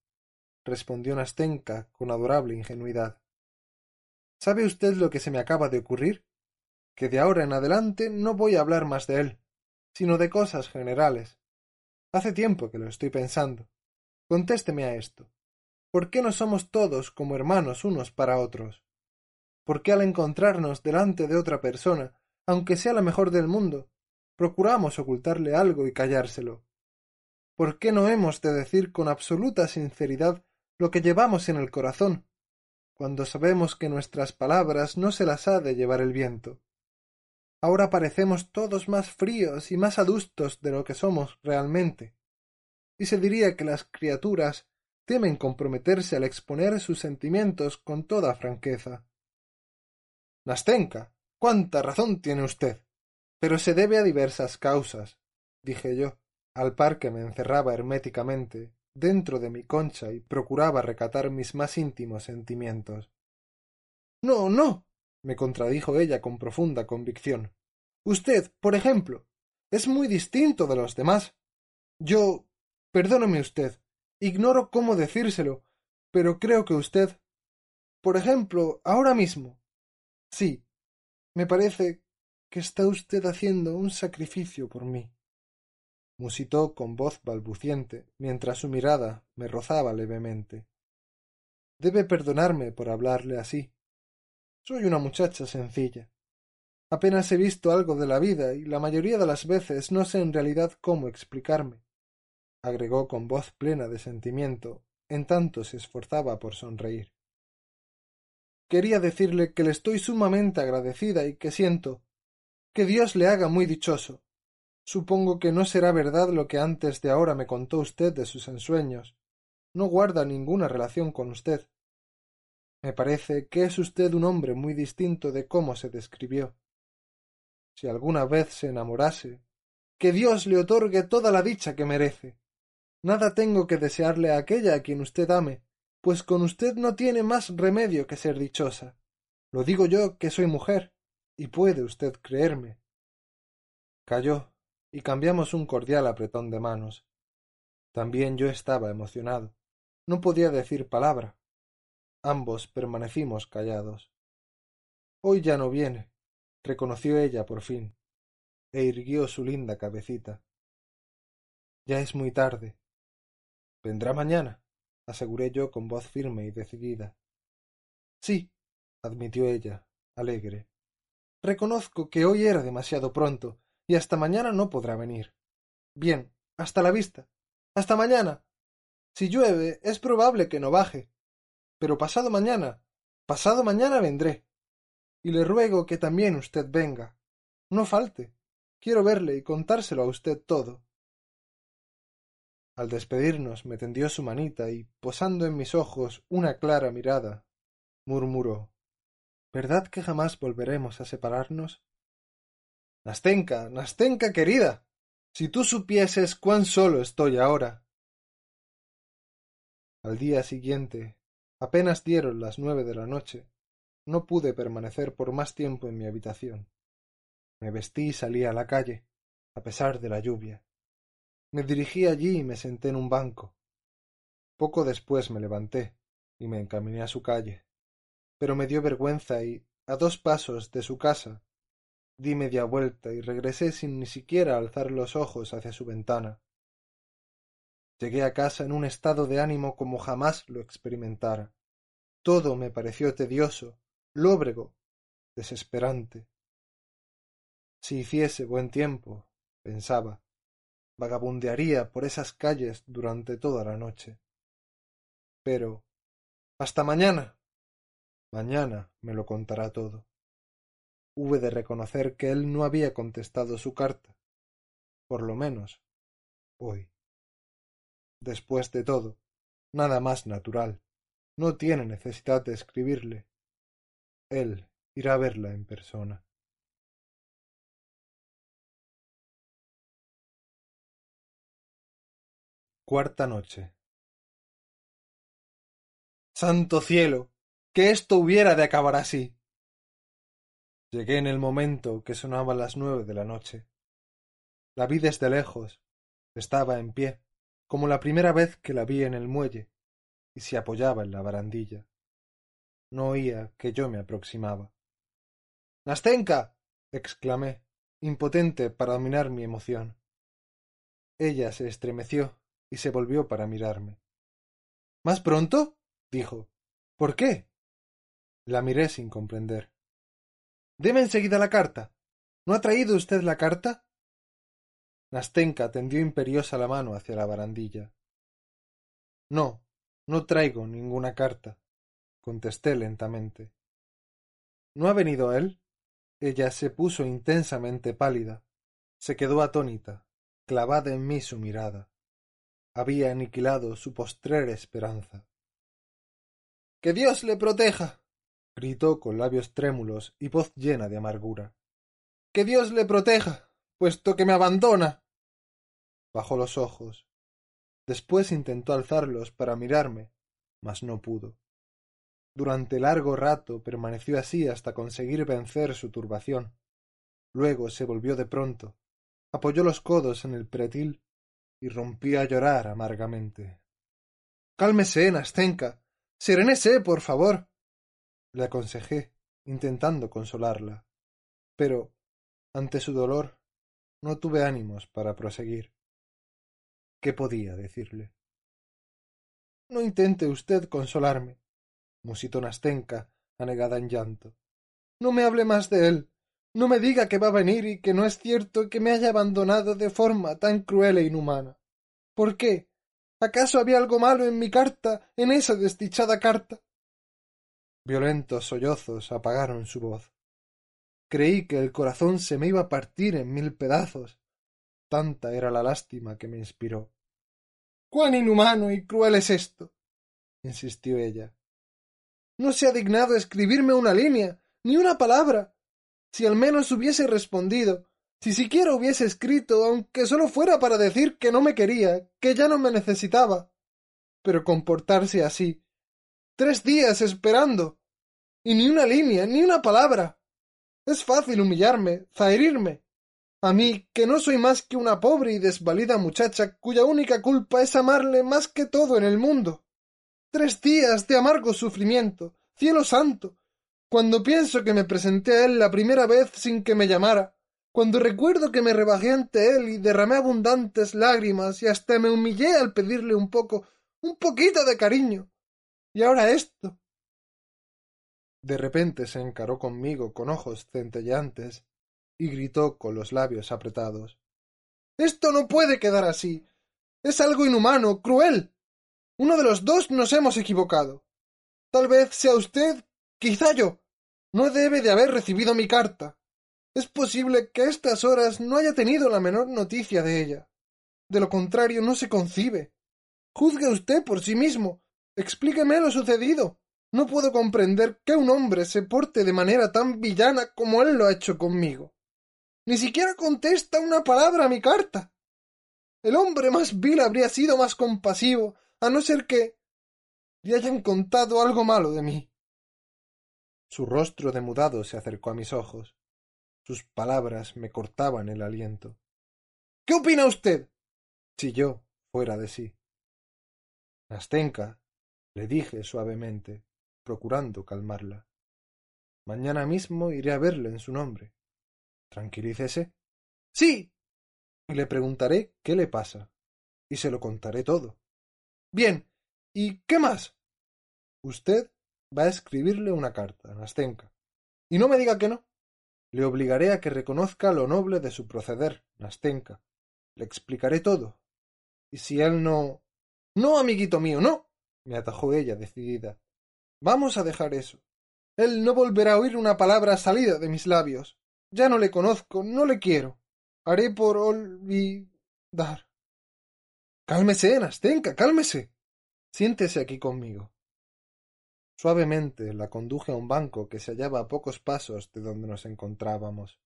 respondió Nastenka con adorable ingenuidad. ¿Sabe usted lo que se me acaba de ocurrir? Que de ahora en adelante no voy a hablar más de él, sino de cosas generales. Hace tiempo que lo estoy pensando. Contésteme a esto. ¿Por qué no somos todos como hermanos unos para otros? ¿Por qué al encontrarnos delante de otra persona, aunque sea la mejor del mundo, procuramos ocultarle algo y callárselo? ¿Por qué no hemos de decir con absoluta sinceridad lo que llevamos en el corazón, cuando sabemos que nuestras palabras no se las ha de llevar el viento? Ahora parecemos todos más fríos y más adustos de lo que somos realmente. Y se diría que las criaturas temen comprometerse al exponer sus sentimientos con toda franqueza. Nastenka, cuánta razón tiene usted. Pero se debe a diversas causas, dije yo, al par que me encerraba herméticamente dentro de mi concha y procuraba recatar mis más íntimos sentimientos. No, no, me contradijo ella con profunda convicción. Usted, por ejemplo, es muy distinto de los demás. Yo. perdóneme usted. Ignoro cómo decírselo, pero creo que usted. Por ejemplo, ahora mismo. Sí. Me parece que está usted haciendo un sacrificio por mí. musitó con voz balbuciente, mientras su mirada me rozaba levemente. Debe perdonarme por hablarle así. Soy una muchacha sencilla. Apenas he visto algo de la vida y la mayoría de las veces no sé en realidad cómo explicarme, agregó con voz plena de sentimiento, en tanto se esforzaba por sonreír. Quería decirle que le estoy sumamente agradecida y que siento que Dios le haga muy dichoso. Supongo que no será verdad lo que antes de ahora me contó usted de sus ensueños. No guarda ninguna relación con usted. Me parece que es usted un hombre muy distinto de cómo se describió si alguna vez se enamorase, que Dios le otorgue toda la dicha que merece. Nada tengo que desearle a aquella a quien usted ame, pues con usted no tiene más remedio que ser dichosa. Lo digo yo que soy mujer, y puede usted creerme. Calló, y cambiamos un cordial apretón de manos. También yo estaba emocionado. No podía decir palabra. Ambos permanecimos callados. Hoy ya no viene, reconoció ella por fin, e irguió su linda cabecita. Ya es muy tarde. Vendrá mañana, aseguré yo con voz firme y decidida. Sí, admitió ella, alegre. Reconozco que hoy era demasiado pronto, y hasta mañana no podrá venir. Bien, hasta la vista. Hasta mañana. Si llueve, es probable que no baje. Pero pasado mañana, pasado mañana vendré y le ruego que también usted venga. No falte. Quiero verle y contárselo a usted todo. Al despedirnos me tendió su manita y, posando en mis ojos una clara mirada, murmuró ¿Verdad que jamás volveremos a separarnos? Nastenka, Nastenka querida. Si tú supieses cuán solo estoy ahora. Al día siguiente, apenas dieron las nueve de la noche, no pude permanecer por más tiempo en mi habitación. Me vestí y salí a la calle, a pesar de la lluvia. Me dirigí allí y me senté en un banco. Poco después me levanté y me encaminé a su calle. Pero me dio vergüenza y, a dos pasos de su casa, di media vuelta y regresé sin ni siquiera alzar los ojos hacia su ventana. Llegué a casa en un estado de ánimo como jamás lo experimentara. Todo me pareció tedioso, lóbrego, desesperante. Si hiciese buen tiempo, pensaba, vagabundearía por esas calles durante toda la noche. Pero hasta mañana. Mañana me lo contará todo. Hube de reconocer que él no había contestado su carta, por lo menos hoy. Después de todo, nada más natural. No tiene necesidad de escribirle. Él irá a verla en persona. Cuarta noche. Santo cielo. Que esto hubiera de acabar así. Llegué en el momento que sonaban las nueve de la noche. La vi desde lejos. Estaba en pie, como la primera vez que la vi en el muelle, y se apoyaba en la barandilla. no oía que yo me aproximaba. Nastenka. exclamé, impotente para dominar mi emoción. Ella se estremeció y se volvió para mirarme. ¿Más pronto? dijo. ¿Por qué? La miré sin comprender. Deme enseguida la carta. ¿No ha traído usted la carta? Nastenka tendió imperiosa la mano hacia la barandilla. No, no traigo ninguna carta, contesté lentamente. ¿No ha venido él? Ella se puso intensamente pálida. Se quedó atónita, clavada en mí su mirada. Había aniquilado su postrer esperanza. Que Dios le proteja. Gritó con labios trémulos y voz llena de amargura. Que Dios le proteja, puesto que me abandona. Bajó los ojos. Después intentó alzarlos para mirarme, mas no pudo. Durante largo rato permaneció así hasta conseguir vencer su turbación. Luego se volvió de pronto, apoyó los codos en el pretil y rompió a llorar amargamente. Cálmese, Nastenka. Serénese, por favor. Le aconsejé, intentando consolarla. Pero, ante su dolor, no tuve ánimos para proseguir. ¿Qué podía decirle? No intente usted consolarme, musitó Nastenka, anegada en llanto. No me hable más de él. No me diga que va a venir y que no es cierto que me haya abandonado de forma tan cruel e inhumana. ¿Por qué? ¿Acaso había algo malo en mi carta, en esa desdichada carta? Violentos sollozos apagaron su voz. Creí que el corazón se me iba a partir en mil pedazos. Tanta era la lástima que me inspiró. Cuán inhumano y cruel es esto. insistió ella. No se ha dignado escribirme una línea, ni una palabra. Si al menos hubiese respondido, si siquiera hubiese escrito, aunque solo fuera para decir que no me quería, que ya no me necesitaba. Pero comportarse así. Tres días esperando. Y ni una línea, ni una palabra. Es fácil humillarme, zaherirme. A mí, que no soy más que una pobre y desvalida muchacha cuya única culpa es amarle más que todo en el mundo. Tres días de amargo sufrimiento. Cielo santo. Cuando pienso que me presenté a él la primera vez sin que me llamara, cuando recuerdo que me rebajé ante él y derramé abundantes lágrimas y hasta me humillé al pedirle un poco, un poquito de cariño. Y ahora esto. De repente se encaró conmigo con ojos centelleantes y gritó con los labios apretados. Esto no puede quedar así. Es algo inhumano, cruel. Uno de los dos nos hemos equivocado. Tal vez sea usted, quizá yo. No debe de haber recibido mi carta. Es posible que a estas horas no haya tenido la menor noticia de ella. De lo contrario, no se concibe. Juzgue usted por sí mismo. Explíqueme lo sucedido. No puedo comprender que un hombre se porte de manera tan villana como él lo ha hecho conmigo. Ni siquiera contesta una palabra a mi carta. El hombre más vil habría sido más compasivo, a no ser que le hayan contado algo malo de mí. Su rostro demudado se acercó a mis ojos. Sus palabras me cortaban el aliento. ¿Qué opina usted? chilló fuera de sí. Nastenka, le dije suavemente, procurando calmarla. Mañana mismo iré a verle en su nombre. Tranquilícese. Sí. Y le preguntaré qué le pasa. Y se lo contaré todo. Bien. ¿Y qué más? Usted va a escribirle una carta, Nastenka. Y no me diga que no. Le obligaré a que reconozca lo noble de su proceder, Nastenka. Le explicaré todo. Y si él no. No, amiguito mío, no. Me atajó ella decidida. Vamos a dejar eso. Él no volverá a oír una palabra salida de mis labios. Ya no le conozco, no le quiero. Haré por olvidar. Cálmese, Nastenka, cálmese. Siéntese aquí conmigo. Suavemente la conduje a un banco que se hallaba a pocos pasos de donde nos encontrábamos.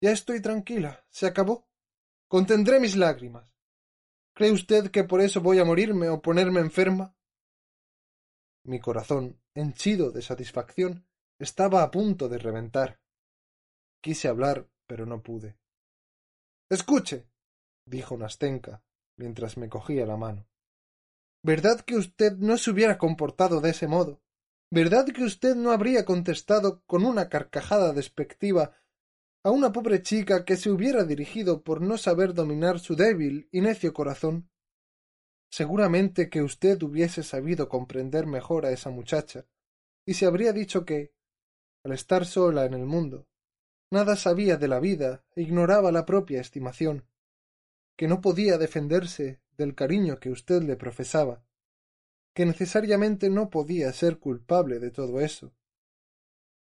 Ya estoy tranquila. Se acabó. Contendré mis lágrimas. ¿Cree usted que por eso voy a morirme o ponerme enferma? Mi corazón, henchido de satisfacción, estaba a punto de reventar. Quise hablar, pero no pude. Escuche, dijo Nastenka, mientras me cogía la mano. ¿Verdad que usted no se hubiera comportado de ese modo? ¿Verdad que usted no habría contestado con una carcajada despectiva a una pobre chica que se hubiera dirigido por no saber dominar su débil y necio corazón? Seguramente que usted hubiese sabido comprender mejor a esa muchacha, y se habría dicho que, al estar sola en el mundo, nada sabía de la vida e ignoraba la propia estimación, que no podía defenderse del cariño que usted le profesaba, que necesariamente no podía ser culpable de todo eso,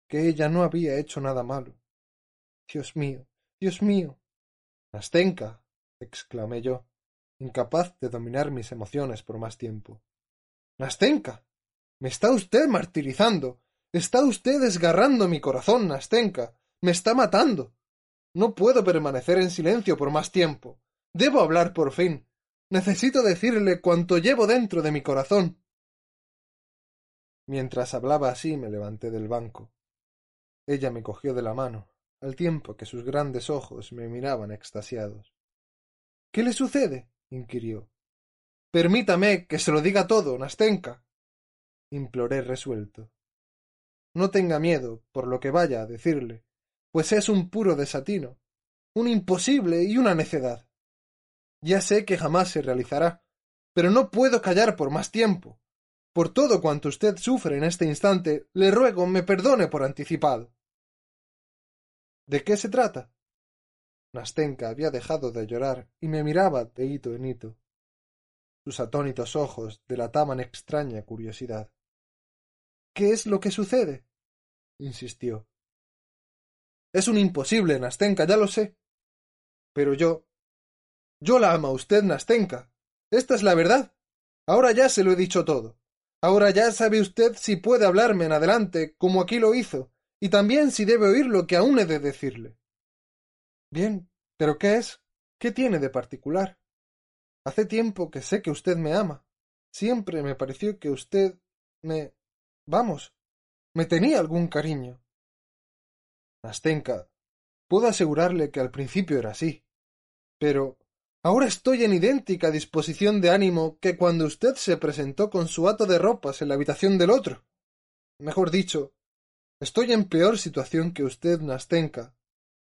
que ella no había hecho nada malo. Dios mío, Dios mío. Nastenka. exclamé yo, incapaz de dominar mis emociones por más tiempo. Nastenka. Me está usted martirizando. Está usted desgarrando mi corazón, Nastenka. Me está matando. No puedo permanecer en silencio por más tiempo. Debo hablar por fin. Necesito decirle cuanto llevo dentro de mi corazón. Mientras hablaba así me levanté del banco. Ella me cogió de la mano, al tiempo que sus grandes ojos me miraban extasiados. ¿Qué le sucede? inquirió. Permítame que se lo diga todo, Nastenka. imploré resuelto. No tenga miedo por lo que vaya a decirle, pues es un puro desatino, un imposible y una necedad. Ya sé que jamás se realizará, pero no puedo callar por más tiempo. Por todo cuanto usted sufre en este instante, le ruego me perdone por anticipado. ¿De qué se trata? Nastenka había dejado de llorar y me miraba de hito en hito. Sus atónitos ojos delataban extraña curiosidad. ¿Qué es lo que sucede? insistió. Es un imposible, Nastenka, ya lo sé. Pero yo. Yo la amo a usted, Nastenka. Esta es la verdad. Ahora ya se lo he dicho todo. Ahora ya sabe usted si puede hablarme en adelante, como aquí lo hizo, y también si debe oír lo que aún he de decirle. Bien, pero ¿qué es? ¿Qué tiene de particular? Hace tiempo que sé que usted me ama. Siempre me pareció que usted me. vamos. me tenía algún cariño. Nastenka, puedo asegurarle que al principio era así. Pero Ahora estoy en idéntica disposición de ánimo que cuando usted se presentó con su hato de ropas en la habitación del otro. Mejor dicho, estoy en peor situación que usted, Nastenka,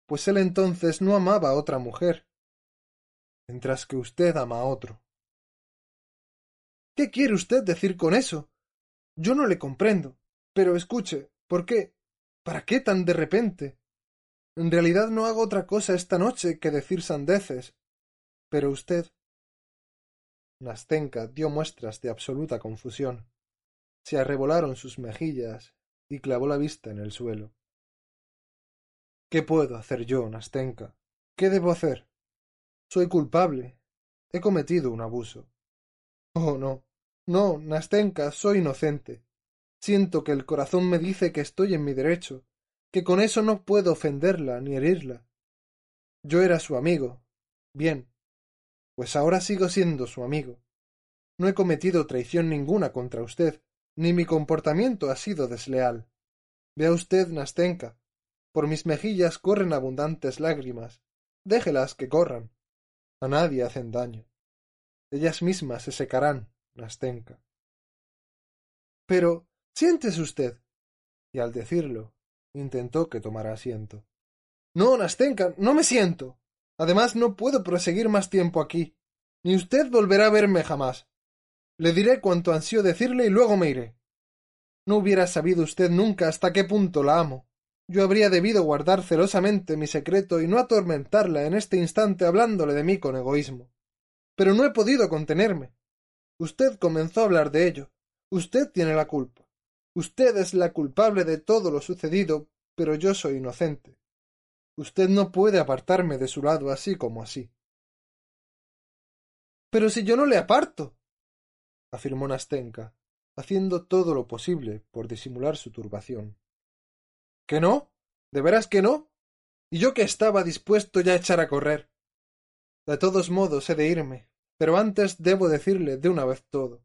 pues él entonces no amaba a otra mujer, mientras que usted ama a otro. ¿Qué quiere usted decir con eso? Yo no le comprendo. Pero escuche, ¿por qué? ¿Para qué tan de repente? En realidad no hago otra cosa esta noche que decir sandeces, pero usted. Nastenka dio muestras de absoluta confusión. Se arrebolaron sus mejillas y clavó la vista en el suelo. ¿Qué puedo hacer yo, Nastenka? ¿Qué debo hacer? Soy culpable. He cometido un abuso. Oh, no. No, Nastenka, soy inocente. Siento que el corazón me dice que estoy en mi derecho, que con eso no puedo ofenderla ni herirla. Yo era su amigo. Bien, pues ahora sigo siendo su amigo. No he cometido traición ninguna contra usted, ni mi comportamiento ha sido desleal. Vea usted, Nastenka, por mis mejillas corren abundantes lágrimas. Déjelas que corran. A nadie hacen daño. Ellas mismas se secarán, Nastenka. Pero, siéntese usted. Y al decirlo, intentó que tomara asiento. No, Nastenka, no me siento. Además, no puedo proseguir más tiempo aquí. Ni usted volverá a verme jamás. Le diré cuanto ansío decirle y luego me iré. No hubiera sabido usted nunca hasta qué punto la amo. Yo habría debido guardar celosamente mi secreto y no atormentarla en este instante hablándole de mí con egoísmo. Pero no he podido contenerme. Usted comenzó a hablar de ello. Usted tiene la culpa. Usted es la culpable de todo lo sucedido, pero yo soy inocente. Usted no puede apartarme de su lado así como así. Pero si yo no le aparto, afirmó Nastenka, haciendo todo lo posible por disimular su turbación. ¿Que no? ¿De veras que no? Y yo que estaba dispuesto ya a echar a correr. De todos modos he de irme, pero antes debo decirle de una vez todo.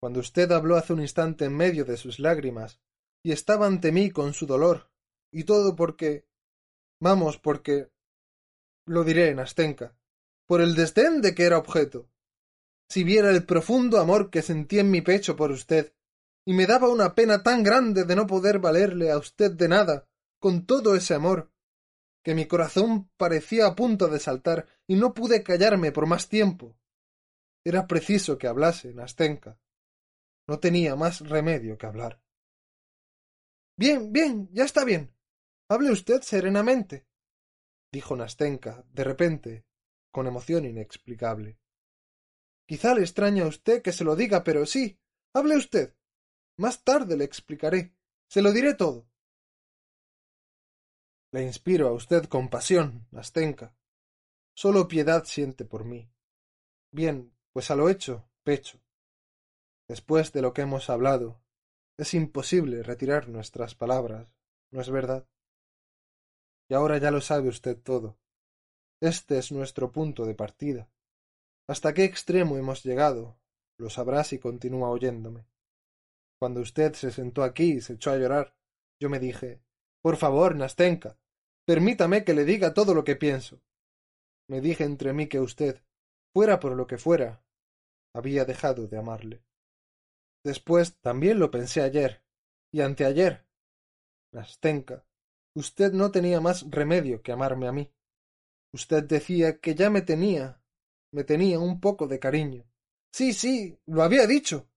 Cuando usted habló hace un instante en medio de sus lágrimas, y estaba ante mí con su dolor, y todo porque Vamos, porque. Lo diré, Nastenka. Por el desdén de que era objeto. Si viera el profundo amor que sentí en mi pecho por usted, y me daba una pena tan grande de no poder valerle a usted de nada, con todo ese amor, que mi corazón parecía a punto de saltar y no pude callarme por más tiempo. Era preciso que hablase, Nastenka. No tenía más remedio que hablar. Bien, bien, ya está bien. Hable usted serenamente, dijo Nastenka, de repente, con emoción inexplicable. Quizá le extraña a usted que se lo diga, pero sí. Hable usted. Más tarde le explicaré. Se lo diré todo. Le inspiro a usted compasión, Nastenka. Solo piedad siente por mí. Bien, pues a lo hecho, pecho. Después de lo que hemos hablado, es imposible retirar nuestras palabras, ¿no es verdad? Y ahora ya lo sabe usted todo. Este es nuestro punto de partida. Hasta qué extremo hemos llegado, lo sabrá si continúa oyéndome. Cuando usted se sentó aquí y se echó a llorar, yo me dije Por favor, Nastenka, permítame que le diga todo lo que pienso. Me dije entre mí que usted, fuera por lo que fuera, había dejado de amarle. Después también lo pensé ayer y anteayer. Nastenka, usted no tenía más remedio que amarme a mí. Usted decía que ya me tenía, me tenía un poco de cariño. Sí, sí, lo había dicho.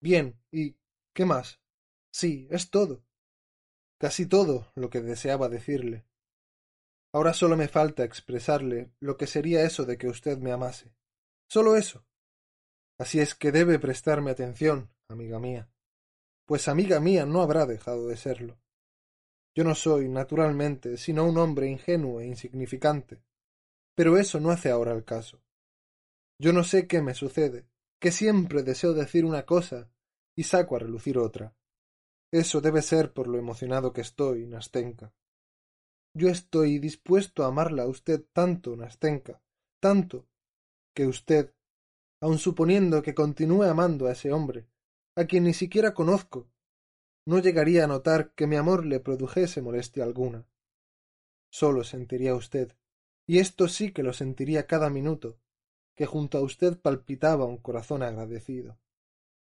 Bien, ¿y qué más? Sí, es todo. Casi todo lo que deseaba decirle. Ahora solo me falta expresarle lo que sería eso de que usted me amase. Solo eso. Así es que debe prestarme atención, amiga mía, pues amiga mía no habrá dejado de serlo. Yo no soy, naturalmente, sino un hombre ingenuo e insignificante, pero eso no hace ahora el caso. Yo no sé qué me sucede, que siempre deseo decir una cosa y saco a relucir otra. Eso debe ser por lo emocionado que estoy, Nastenka. Yo estoy dispuesto a amarla a usted tanto, Nastenka, tanto, que usted, aun suponiendo que continúe amando a ese hombre, a quien ni siquiera conozco, no llegaría a notar que mi amor le produjese molestia alguna. Solo sentiría usted, y esto sí que lo sentiría cada minuto, que junto a usted palpitaba un corazón agradecido.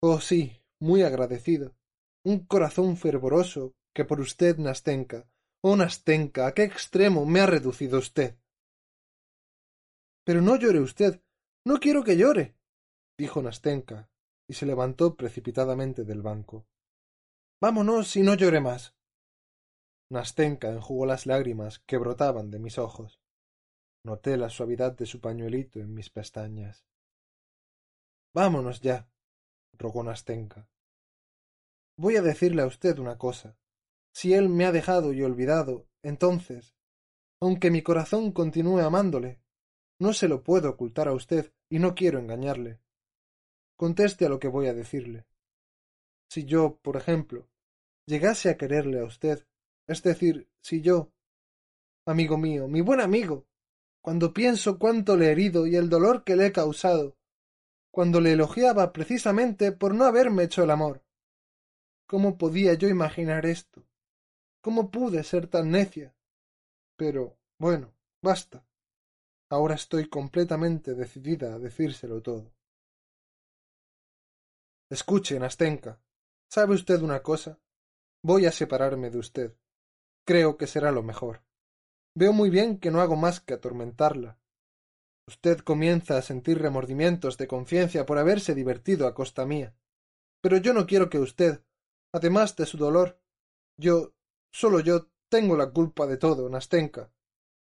Oh sí, muy agradecido. Un corazón fervoroso que por usted, Nastenka. Oh Nastenka, a qué extremo me ha reducido usted. Pero no llore usted. No quiero que llore. dijo Nastenka, y se levantó precipitadamente del banco. Vámonos y no llore más. Nastenka enjugó las lágrimas que brotaban de mis ojos. Noté la suavidad de su pañuelito en mis pestañas. Vámonos ya, rogó Nastenka. Voy a decirle a usted una cosa. Si él me ha dejado y olvidado, entonces, aunque mi corazón continúe amándole, no se lo puedo ocultar a usted y no quiero engañarle conteste a lo que voy a decirle. Si yo, por ejemplo, llegase a quererle a usted, es decir, si yo, amigo mío, mi buen amigo, cuando pienso cuánto le he herido y el dolor que le he causado, cuando le elogiaba precisamente por no haberme hecho el amor. ¿Cómo podía yo imaginar esto? ¿Cómo pude ser tan necia? Pero, bueno, basta. Ahora estoy completamente decidida a decírselo todo. Escuche, Nastenka. ¿Sabe usted una cosa? Voy a separarme de usted. Creo que será lo mejor. Veo muy bien que no hago más que atormentarla. Usted comienza a sentir remordimientos de conciencia por haberse divertido a costa mía. Pero yo no quiero que usted, además de su dolor, yo, solo yo, tengo la culpa de todo, Nastenka.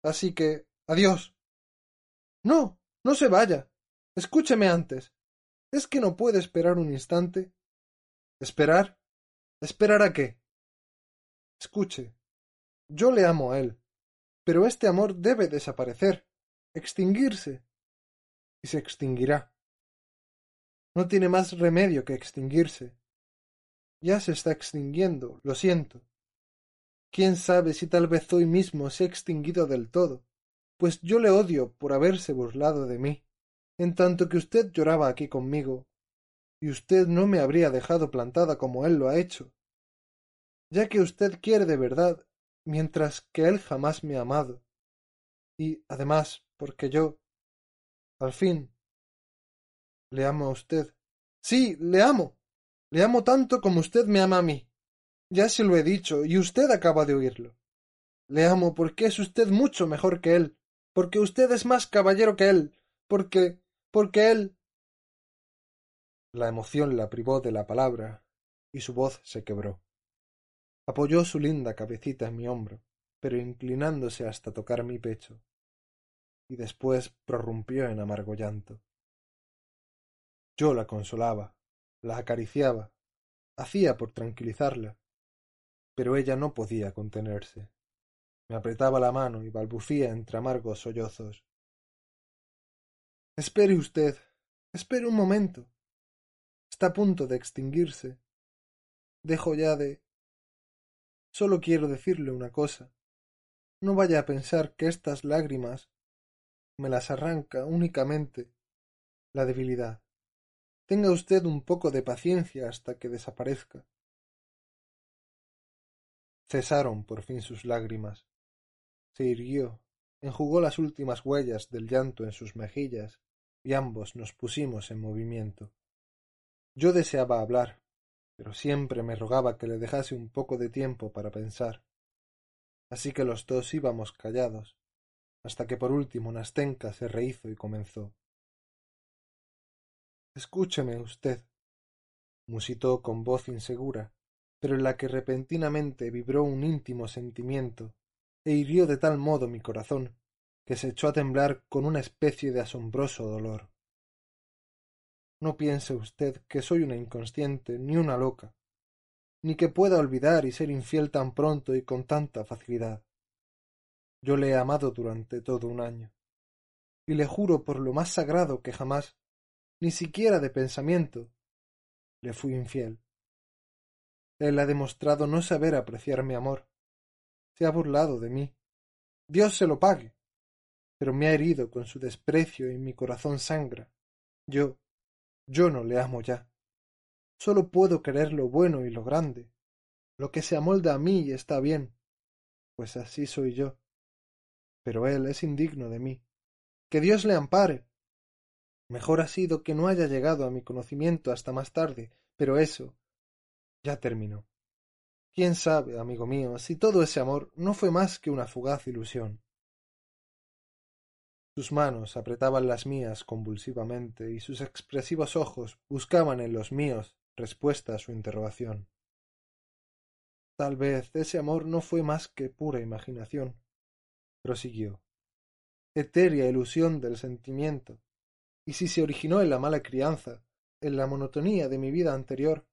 Así que, adiós. No, no se vaya. Escúcheme antes. ¿Es que no puede esperar un instante? ¿Esperar? ¿Esperar a qué? Escuche. Yo le amo a él, pero este amor debe desaparecer, extinguirse. Y se extinguirá. No tiene más remedio que extinguirse. Ya se está extinguiendo, lo siento. Quién sabe si tal vez hoy mismo se ha extinguido del todo, pues yo le odio por haberse burlado de mí en tanto que usted lloraba aquí conmigo, y usted no me habría dejado plantada como él lo ha hecho, ya que usted quiere de verdad, mientras que él jamás me ha amado, y además porque yo, al fin, le amo a usted. Sí, le amo. Le amo tanto como usted me ama a mí. Ya se lo he dicho, y usted acaba de oírlo. Le amo porque es usted mucho mejor que él, porque usted es más caballero que él, porque. porque él. La emoción la privó de la palabra, y su voz se quebró. Apoyó su linda cabecita en mi hombro, pero inclinándose hasta tocar mi pecho, y después prorrumpió en amargo llanto. Yo la consolaba, la acariciaba, hacía por tranquilizarla, pero ella no podía contenerse. Me apretaba la mano y balbucía entre amargos sollozos. Espere usted, espere un momento. Está a punto de extinguirse. Dejo ya de. Solo quiero decirle una cosa. No vaya a pensar que estas lágrimas me las arranca únicamente la debilidad. Tenga usted un poco de paciencia hasta que desaparezca. Cesaron por fin sus lágrimas. Se irguió, enjugó las últimas huellas del llanto en sus mejillas, y ambos nos pusimos en movimiento. Yo deseaba hablar, pero siempre me rogaba que le dejase un poco de tiempo para pensar. Así que los dos íbamos callados, hasta que por último Nastenka se rehizo y comenzó. Escúcheme usted, musitó con voz insegura, pero en la que repentinamente vibró un íntimo sentimiento, e hirió de tal modo mi corazón, que se echó a temblar con una especie de asombroso dolor. No piense usted que soy una inconsciente ni una loca, ni que pueda olvidar y ser infiel tan pronto y con tanta facilidad. Yo le he amado durante todo un año, y le juro por lo más sagrado que jamás ni siquiera de pensamiento, le fui infiel. Él ha demostrado no saber apreciar mi amor. Se ha burlado de mí. Dios se lo pague. Pero me ha herido con su desprecio y mi corazón sangra. Yo, yo no le amo ya. Solo puedo querer lo bueno y lo grande. Lo que se amolda a mí está bien, pues así soy yo. Pero él es indigno de mí. Que Dios le ampare. Mejor ha sido que no haya llegado a mi conocimiento hasta más tarde, pero eso ya terminó. Quién sabe, amigo mío, si todo ese amor no fue más que una fugaz ilusión. Sus manos apretaban las mías convulsivamente y sus expresivos ojos buscaban en los míos respuesta a su interrogación. Tal vez ese amor no fue más que pura imaginación, prosiguió, etérea ilusión del sentimiento, y si se originó en la mala crianza, en la monotonía de mi vida anterior,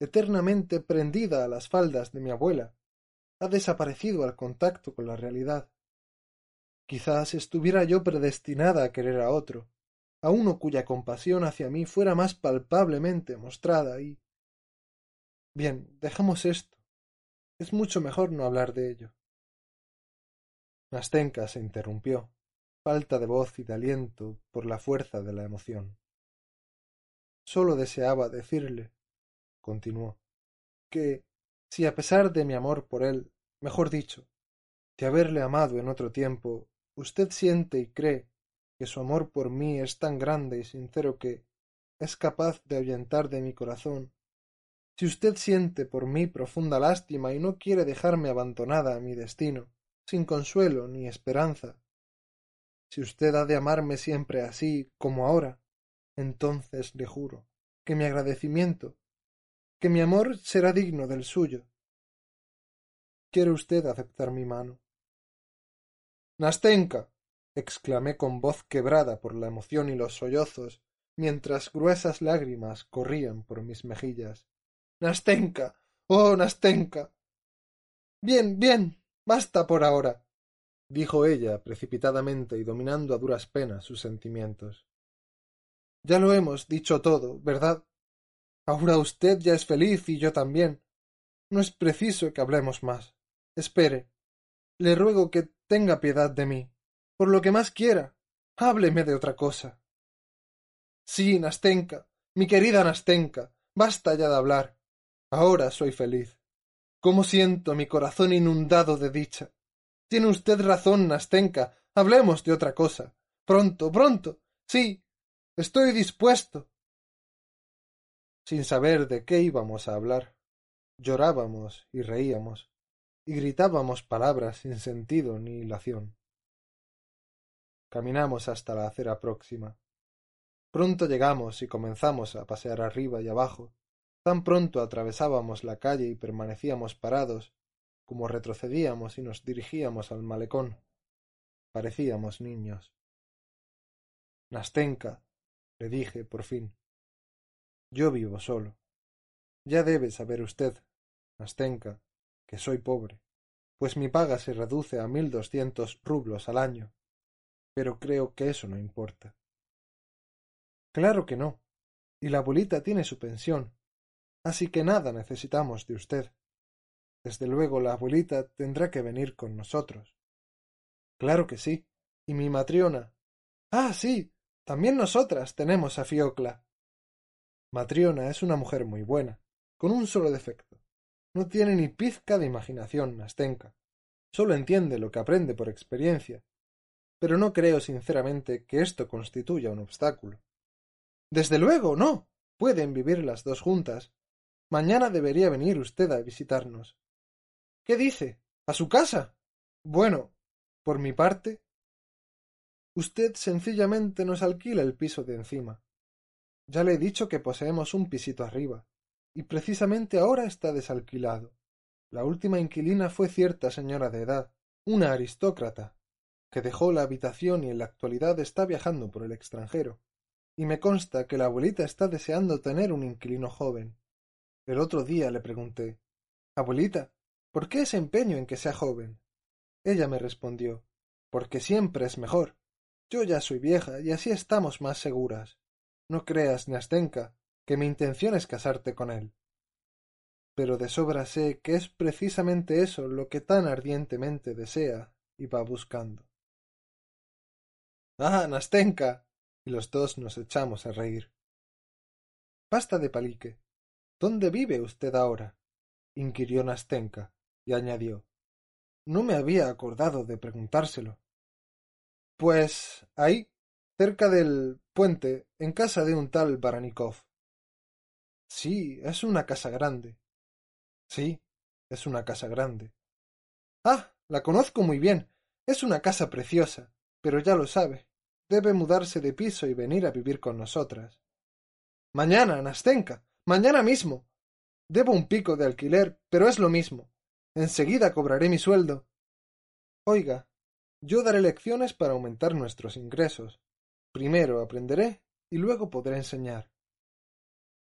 eternamente prendida a las faldas de mi abuela, ha desaparecido al contacto con la realidad. Quizás estuviera yo predestinada a querer a otro, a uno cuya compasión hacia mí fuera más palpablemente mostrada y. Bien, dejamos esto. Es mucho mejor no hablar de ello. Nastenka se interrumpió falta de voz y de aliento por la fuerza de la emoción. Sólo deseaba decirle, continuó, que si a pesar de mi amor por él, mejor dicho, de haberle amado en otro tiempo, usted siente y cree que su amor por mí es tan grande y sincero que es capaz de ahuyentar de mi corazón, si usted siente por mí profunda lástima y no quiere dejarme abandonada a mi destino, sin consuelo ni esperanza, si usted ha de amarme siempre así como ahora, entonces le juro que mi agradecimiento, que mi amor será digno del suyo. ¿Quiere usted aceptar mi mano? Nastenka. exclamé con voz quebrada por la emoción y los sollozos, mientras gruesas lágrimas corrían por mis mejillas. Nastenka. oh Nastenka. Bien, bien. basta por ahora dijo ella precipitadamente y dominando a duras penas sus sentimientos. Ya lo hemos dicho todo, ¿verdad? Ahora usted ya es feliz y yo también. No es preciso que hablemos más. Espere. Le ruego que tenga piedad de mí. Por lo que más quiera. Hábleme de otra cosa. Sí, Nastenka, mi querida Nastenka, basta ya de hablar. Ahora soy feliz. Cómo siento mi corazón inundado de dicha. Tiene usted razón, Nastenka. Hablemos de otra cosa. Pronto, pronto. Sí. Estoy dispuesto. sin saber de qué íbamos a hablar. Llorábamos y reíamos, y gritábamos palabras sin sentido ni hilación. Caminamos hasta la acera próxima. Pronto llegamos y comenzamos a pasear arriba y abajo. Tan pronto atravesábamos la calle y permanecíamos parados, como retrocedíamos y nos dirigíamos al malecón. Parecíamos niños. Nastenka, le dije por fin. Yo vivo solo. Ya debe saber usted, Nastenka, que soy pobre, pues mi paga se reduce a mil doscientos rublos al año. Pero creo que eso no importa. Claro que no. Y la abuelita tiene su pensión. Así que nada necesitamos de usted. Desde luego la abuelita tendrá que venir con nosotros. Claro que sí. Y mi matriona. Ah, sí. También nosotras tenemos a Fiocla. Matriona es una mujer muy buena, con un solo defecto. No tiene ni pizca de imaginación, Nastenka. Solo entiende lo que aprende por experiencia. Pero no creo sinceramente que esto constituya un obstáculo. Desde luego, no. Pueden vivir las dos juntas. Mañana debería venir usted a visitarnos. ¿Qué dice? ¿A su casa? Bueno, por mi parte. Usted sencillamente nos alquila el piso de encima. Ya le he dicho que poseemos un pisito arriba y precisamente ahora está desalquilado. La última inquilina fue cierta señora de edad, una aristócrata, que dejó la habitación y en la actualidad está viajando por el extranjero. Y me consta que la abuelita está deseando tener un inquilino joven. El otro día le pregunté Abuelita, ¿por qué ese empeño en que sea joven? Ella me respondió Porque siempre es mejor. Yo ya soy vieja y así estamos más seguras. No creas, Nastenka, que mi intención es casarte con él. Pero de sobra sé que es precisamente eso lo que tan ardientemente desea y va buscando. Ah, Nastenka. y los dos nos echamos a reír. Basta de palique. ¿Dónde vive usted ahora? inquirió Nastenka, y añadió No me había acordado de preguntárselo. Pues ahí, cerca del puente, en casa de un tal Baranikov. Sí, es una casa grande. Sí, es una casa grande. Ah, la conozco muy bien. Es una casa preciosa, pero ya lo sabe. Debe mudarse de piso y venir a vivir con nosotras. Mañana, Nastenka. Mañana mismo. Debo un pico de alquiler, pero es lo mismo. Enseguida cobraré mi sueldo. Oiga, yo daré lecciones para aumentar nuestros ingresos. Primero aprenderé y luego podré enseñar.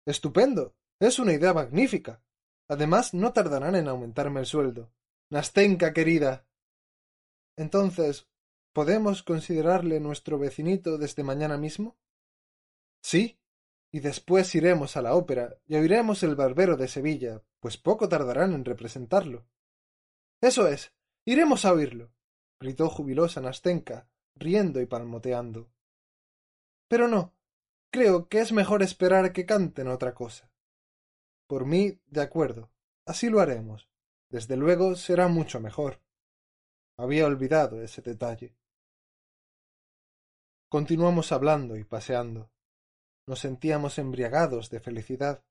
Estupendo. Es una idea magnífica. Además, no tardarán en aumentarme el sueldo. Nastenka, querida. Entonces, ¿podemos considerarle nuestro vecinito desde mañana mismo? Sí. Y después iremos a la ópera y oiremos el barbero de Sevilla, pues poco tardarán en representarlo. Eso es. Iremos a oírlo. gritó jubilosa Nastenka, riendo y palmoteando. Pero no, Creo que es mejor esperar que canten otra cosa. Por mí, de acuerdo. Así lo haremos. Desde luego será mucho mejor. Había olvidado ese detalle. Continuamos hablando y paseando. Nos sentíamos embriagados de felicidad.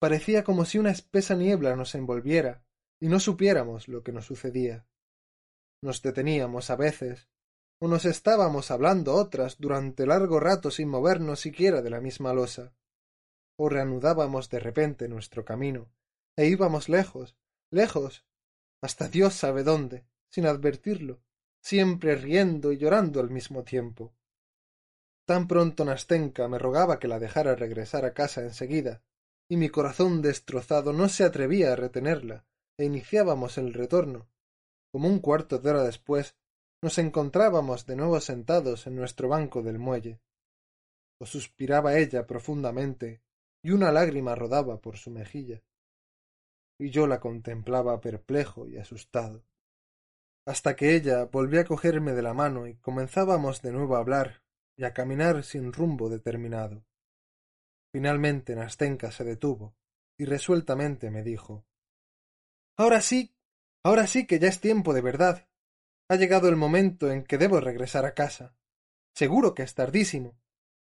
Parecía como si una espesa niebla nos envolviera y no supiéramos lo que nos sucedía. Nos deteníamos a veces o nos estábamos hablando otras durante largo rato sin movernos siquiera de la misma losa, o reanudábamos de repente nuestro camino, e íbamos lejos, lejos, hasta Dios sabe dónde, sin advertirlo, siempre riendo y llorando al mismo tiempo. Tan pronto Nastenka me rogaba que la dejara regresar a casa enseguida, y mi corazón destrozado no se atrevía a retenerla, e iniciábamos el retorno. Como un cuarto de hora después nos encontrábamos de nuevo sentados en nuestro banco del muelle. O suspiraba ella profundamente, y una lágrima rodaba por su mejilla. Y yo la contemplaba perplejo y asustado. Hasta que ella volvió a cogerme de la mano y comenzábamos de nuevo a hablar y a caminar sin rumbo determinado. Finalmente Nastenka se detuvo y resueltamente me dijo Ahora sí, ahora sí que ya es tiempo de verdad. Ha llegado el momento en que debo regresar a casa. Seguro que es tardísimo.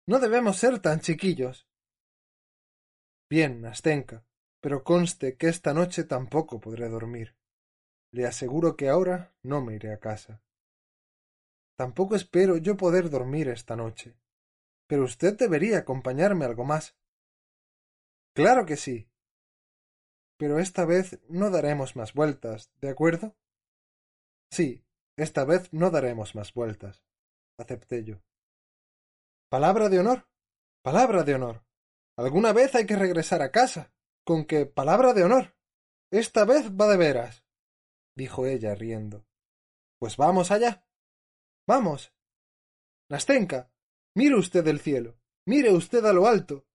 No debemos ser tan chiquillos. Bien, Nastenka, pero conste que esta noche tampoco podré dormir. Le aseguro que ahora no me iré a casa. Tampoco espero yo poder dormir esta noche. Pero usted debería acompañarme algo más. Claro que sí. Pero esta vez no daremos más vueltas, ¿de acuerdo? Sí, esta vez no daremos más vueltas, acepté yo. Palabra de honor. Palabra de honor. Alguna vez hay que regresar a casa. Con que palabra de honor. Esta vez va de veras. dijo ella riendo. Pues vamos allá. Vamos. Nastenka, mire usted el cielo. Mire usted a lo alto.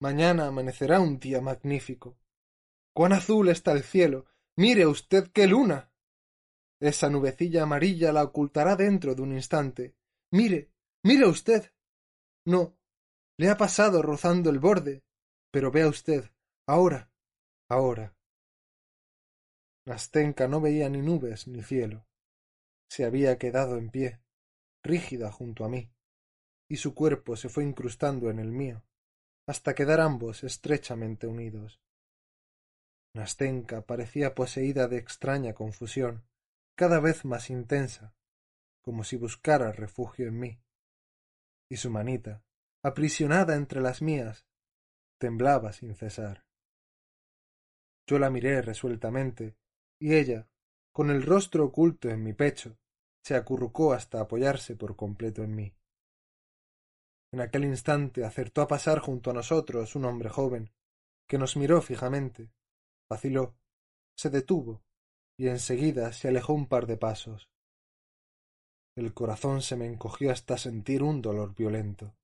Mañana amanecerá un día magnífico. Cuán azul está el cielo. Mire usted qué luna. Esa nubecilla amarilla la ocultará dentro de un instante. Mire, mire usted. No, le ha pasado rozando el borde. Pero vea usted, ahora, ahora. Nastenka no veía ni nubes ni cielo. Se había quedado en pie, rígida junto a mí, y su cuerpo se fue incrustando en el mío, hasta quedar ambos estrechamente unidos. Nastenka parecía poseída de extraña confusión, cada vez más intensa, como si buscara refugio en mí. Y su manita, aprisionada entre las mías, temblaba sin cesar. Yo la miré resueltamente, y ella, con el rostro oculto en mi pecho, se acurrucó hasta apoyarse por completo en mí. En aquel instante acertó a pasar junto a nosotros un hombre joven, que nos miró fijamente, vaciló, se detuvo y enseguida se alejó un par de pasos. El corazón se me encogió hasta sentir un dolor violento.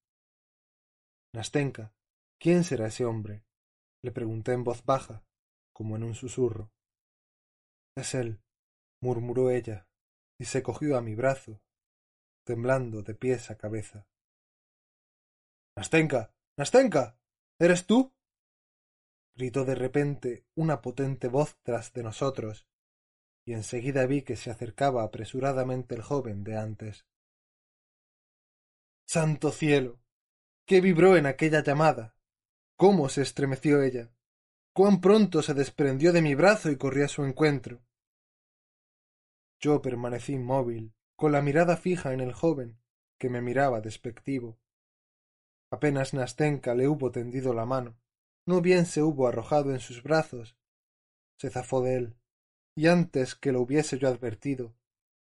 Nastenka, ¿quién será ese hombre? le pregunté en voz baja, como en un susurro. Es él, murmuró ella, y se cogió a mi brazo, temblando de pies a cabeza. Nastenka. Nastenka. ¿Eres tú? gritó de repente una potente voz tras de nosotros, y enseguida vi que se acercaba apresuradamente el joven de antes. Santo cielo. qué vibró en aquella llamada. cómo se estremeció ella. cuán pronto se desprendió de mi brazo y corrí a su encuentro. Yo permanecí inmóvil, con la mirada fija en el joven, que me miraba despectivo. Apenas Nastenka le hubo tendido la mano, no bien se hubo arrojado en sus brazos, se zafó de él, y antes que lo hubiese yo advertido,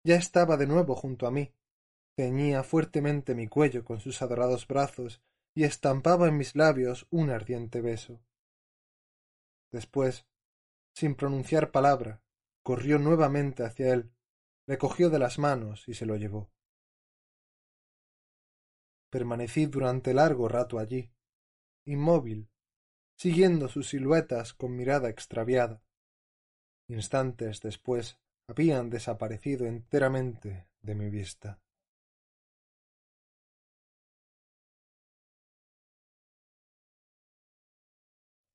ya estaba de nuevo junto a mí, ceñía fuertemente mi cuello con sus adorados brazos y estampaba en mis labios un ardiente beso. Después, sin pronunciar palabra, corrió nuevamente hacia él, le cogió de las manos y se lo llevó. Permanecí durante largo rato allí, inmóvil, siguiendo sus siluetas con mirada extraviada. Instantes después habían desaparecido enteramente de mi vista.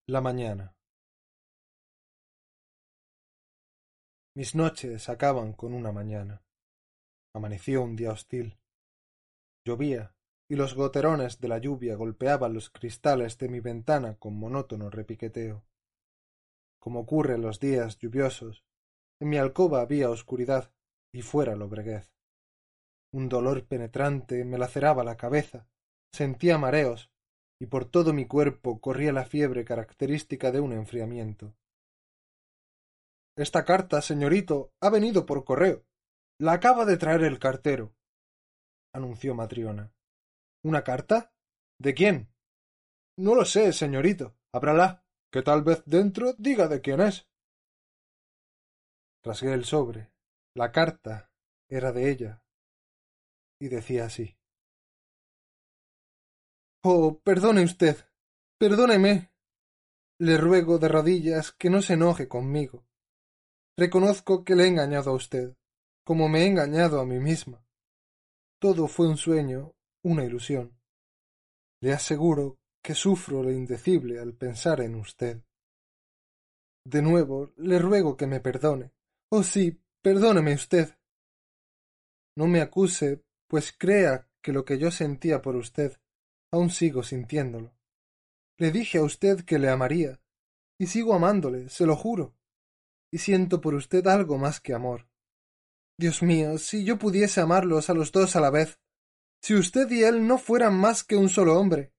La mañana. Mis noches acaban con una mañana. Amaneció un día hostil. Llovía y los goterones de la lluvia golpeaban los cristales de mi ventana con monótono repiqueteo. Como ocurre en los días lluviosos, en mi alcoba había oscuridad y fuera lobreguez. Un dolor penetrante me laceraba la cabeza, sentía mareos y por todo mi cuerpo corría la fiebre característica de un enfriamiento. Esta carta, señorito, ha venido por correo. La acaba de traer el cartero, anunció Matriona. ¿Una carta? ¿De quién? No lo sé, señorito. Ábrala, que tal vez dentro diga de quién es. Rasgué el sobre. La carta era de ella. Y decía así. Oh, perdone usted. Perdóneme. Le ruego de rodillas que no se enoje conmigo. Reconozco que le he engañado a usted, como me he engañado a mí misma. Todo fue un sueño, una ilusión. Le aseguro que sufro lo indecible al pensar en usted. De nuevo le ruego que me perdone. Oh sí, perdóneme usted. No me acuse, pues crea que lo que yo sentía por usted aún sigo sintiéndolo. Le dije a usted que le amaría, y sigo amándole, se lo juro, y siento por usted algo más que amor. Dios mío, si yo pudiese amarlos a los dos a la vez, si usted y él no fueran más que un solo hombre.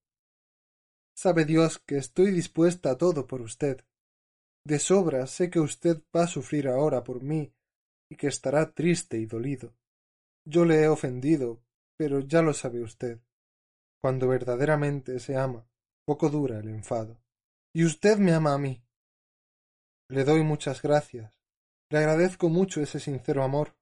Sabe Dios que estoy dispuesta a todo por usted. De sobra sé que usted va a sufrir ahora por mí y que estará triste y dolido. Yo le he ofendido, pero ya lo sabe usted. Cuando verdaderamente se ama, poco dura el enfado. Y usted me ama a mí. Le doy muchas gracias. Le agradezco mucho ese sincero amor,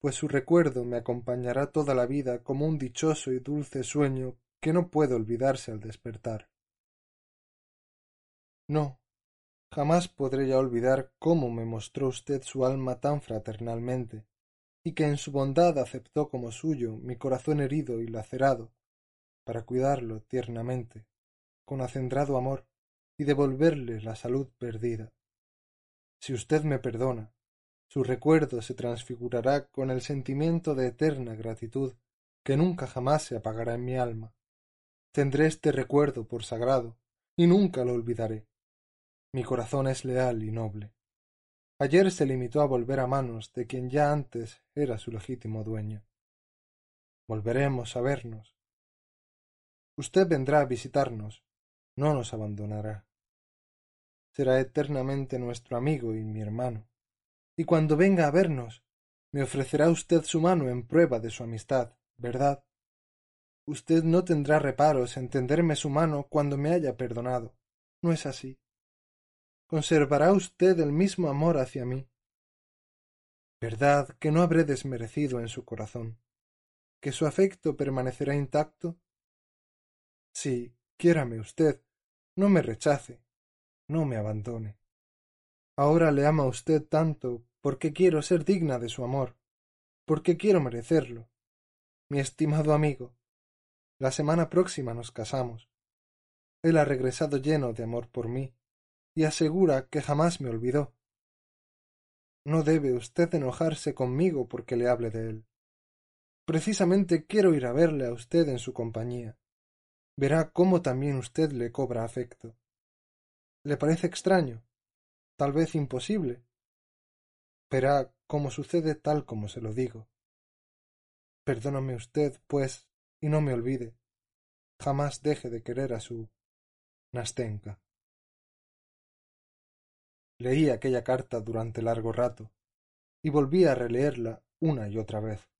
pues su recuerdo me acompañará toda la vida como un dichoso y dulce sueño que no puede olvidarse al despertar. No, jamás podré ya olvidar cómo me mostró usted su alma tan fraternalmente, y que en su bondad aceptó como suyo mi corazón herido y lacerado, para cuidarlo tiernamente, con acendrado amor, y devolverle la salud perdida. Si usted me perdona, su recuerdo se transfigurará con el sentimiento de eterna gratitud que nunca jamás se apagará en mi alma. Tendré este recuerdo por sagrado, y nunca lo olvidaré. Mi corazón es leal y noble. Ayer se limitó a volver a manos de quien ya antes era su legítimo dueño. Volveremos a vernos. Usted vendrá a visitarnos, no nos abandonará. Será eternamente nuestro amigo y mi hermano y cuando venga a vernos, me ofrecerá usted su mano en prueba de su amistad, ¿verdad? Usted no tendrá reparos en tenderme su mano cuando me haya perdonado. ¿No es así? Conservará usted el mismo amor hacia mí. ¿Verdad que no habré desmerecido en su corazón? ¿Que su afecto permanecerá intacto? Sí, quiérame usted, no me rechace, no me abandone. Ahora le ama usted tanto porque quiero ser digna de su amor, porque quiero merecerlo. Mi estimado amigo, la semana próxima nos casamos. Él ha regresado lleno de amor por mí, y asegura que jamás me olvidó. No debe usted enojarse conmigo porque le hable de él. Precisamente quiero ir a verle a usted en su compañía. Verá cómo también usted le cobra afecto. ¿Le parece extraño? tal vez imposible. Verá cómo sucede tal como se lo digo. Perdóname usted, pues, y no me olvide. Jamás deje de querer a su Nastenka. Leí aquella carta durante largo rato, y volví a releerla una y otra vez.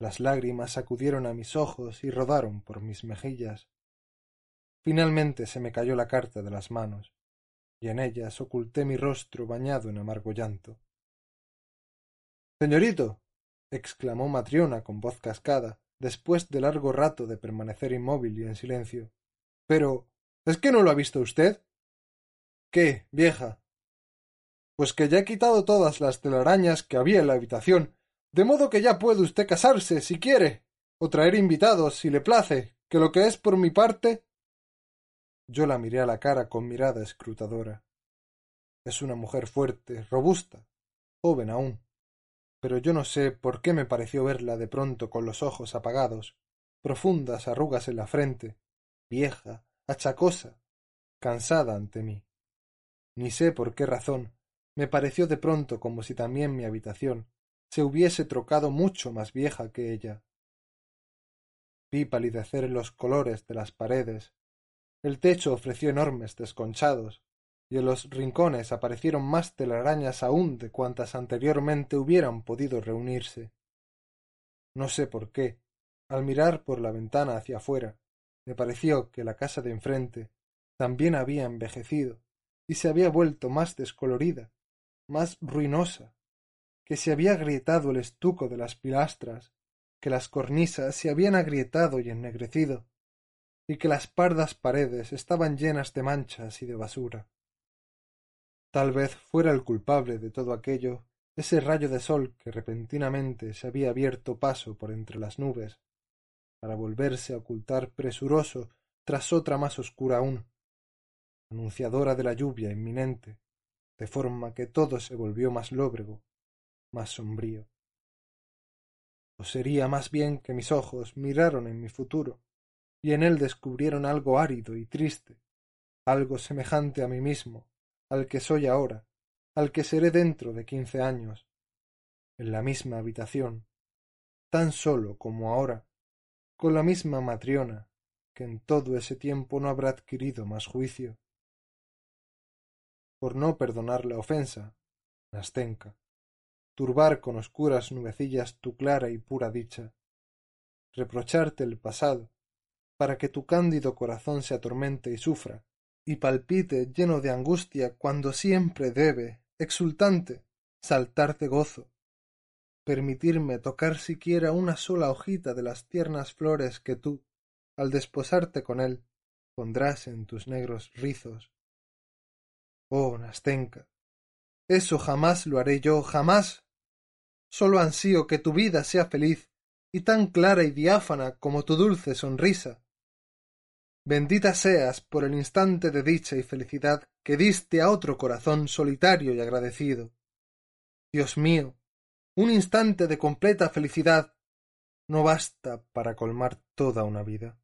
Las lágrimas sacudieron a mis ojos y rodaron por mis mejillas. Finalmente se me cayó la carta de las manos y en ellas oculté mi rostro bañado en amargo llanto. Señorito. exclamó Matriona con voz cascada, después de largo rato de permanecer inmóvil y en silencio. Pero. ¿Es que no lo ha visto usted? ¿Qué, vieja? Pues que ya he quitado todas las telarañas que había en la habitación, de modo que ya puede usted casarse, si quiere, o traer invitados, si le place, que lo que es por mi parte yo la miré a la cara con mirada escrutadora. Es una mujer fuerte, robusta, joven aún, pero yo no sé por qué me pareció verla de pronto con los ojos apagados, profundas arrugas en la frente, vieja, achacosa, cansada ante mí. Ni sé por qué razón, me pareció de pronto como si también mi habitación se hubiese trocado mucho más vieja que ella. Vi palidecer los colores de las paredes el techo ofreció enormes desconchados, y en los rincones aparecieron más telarañas aún de cuantas anteriormente hubieran podido reunirse. No sé por qué, al mirar por la ventana hacia afuera, me pareció que la casa de enfrente también había envejecido y se había vuelto más descolorida, más ruinosa, que se había agrietado el estuco de las pilastras, que las cornisas se habían agrietado y ennegrecido, y que las pardas paredes estaban llenas de manchas y de basura. Tal vez fuera el culpable de todo aquello ese rayo de sol que repentinamente se había abierto paso por entre las nubes, para volverse a ocultar presuroso tras otra más oscura aún, anunciadora de la lluvia inminente, de forma que todo se volvió más lóbrego, más sombrío. O sería más bien que mis ojos miraron en mi futuro, y en él descubrieron algo árido y triste, algo semejante a mí mismo, al que soy ahora, al que seré dentro de quince años, en la misma habitación, tan solo como ahora, con la misma Matriona, que en todo ese tiempo no habrá adquirido más juicio. Por no perdonar la ofensa, Nastenka, turbar con oscuras nubecillas tu clara y pura dicha, reprocharte el pasado, para que tu cándido corazón se atormente y sufra, y palpite lleno de angustia cuando siempre debe, exultante, saltar de gozo, permitirme tocar siquiera una sola hojita de las tiernas flores que tú, al desposarte con él, pondrás en tus negros rizos. Oh, Nastenka, eso jamás lo haré yo, jamás. Solo ansío que tu vida sea feliz y tan clara y diáfana como tu dulce sonrisa. Bendita seas por el instante de dicha y felicidad que diste a otro corazón solitario y agradecido. Dios mío, un instante de completa felicidad no basta para colmar toda una vida.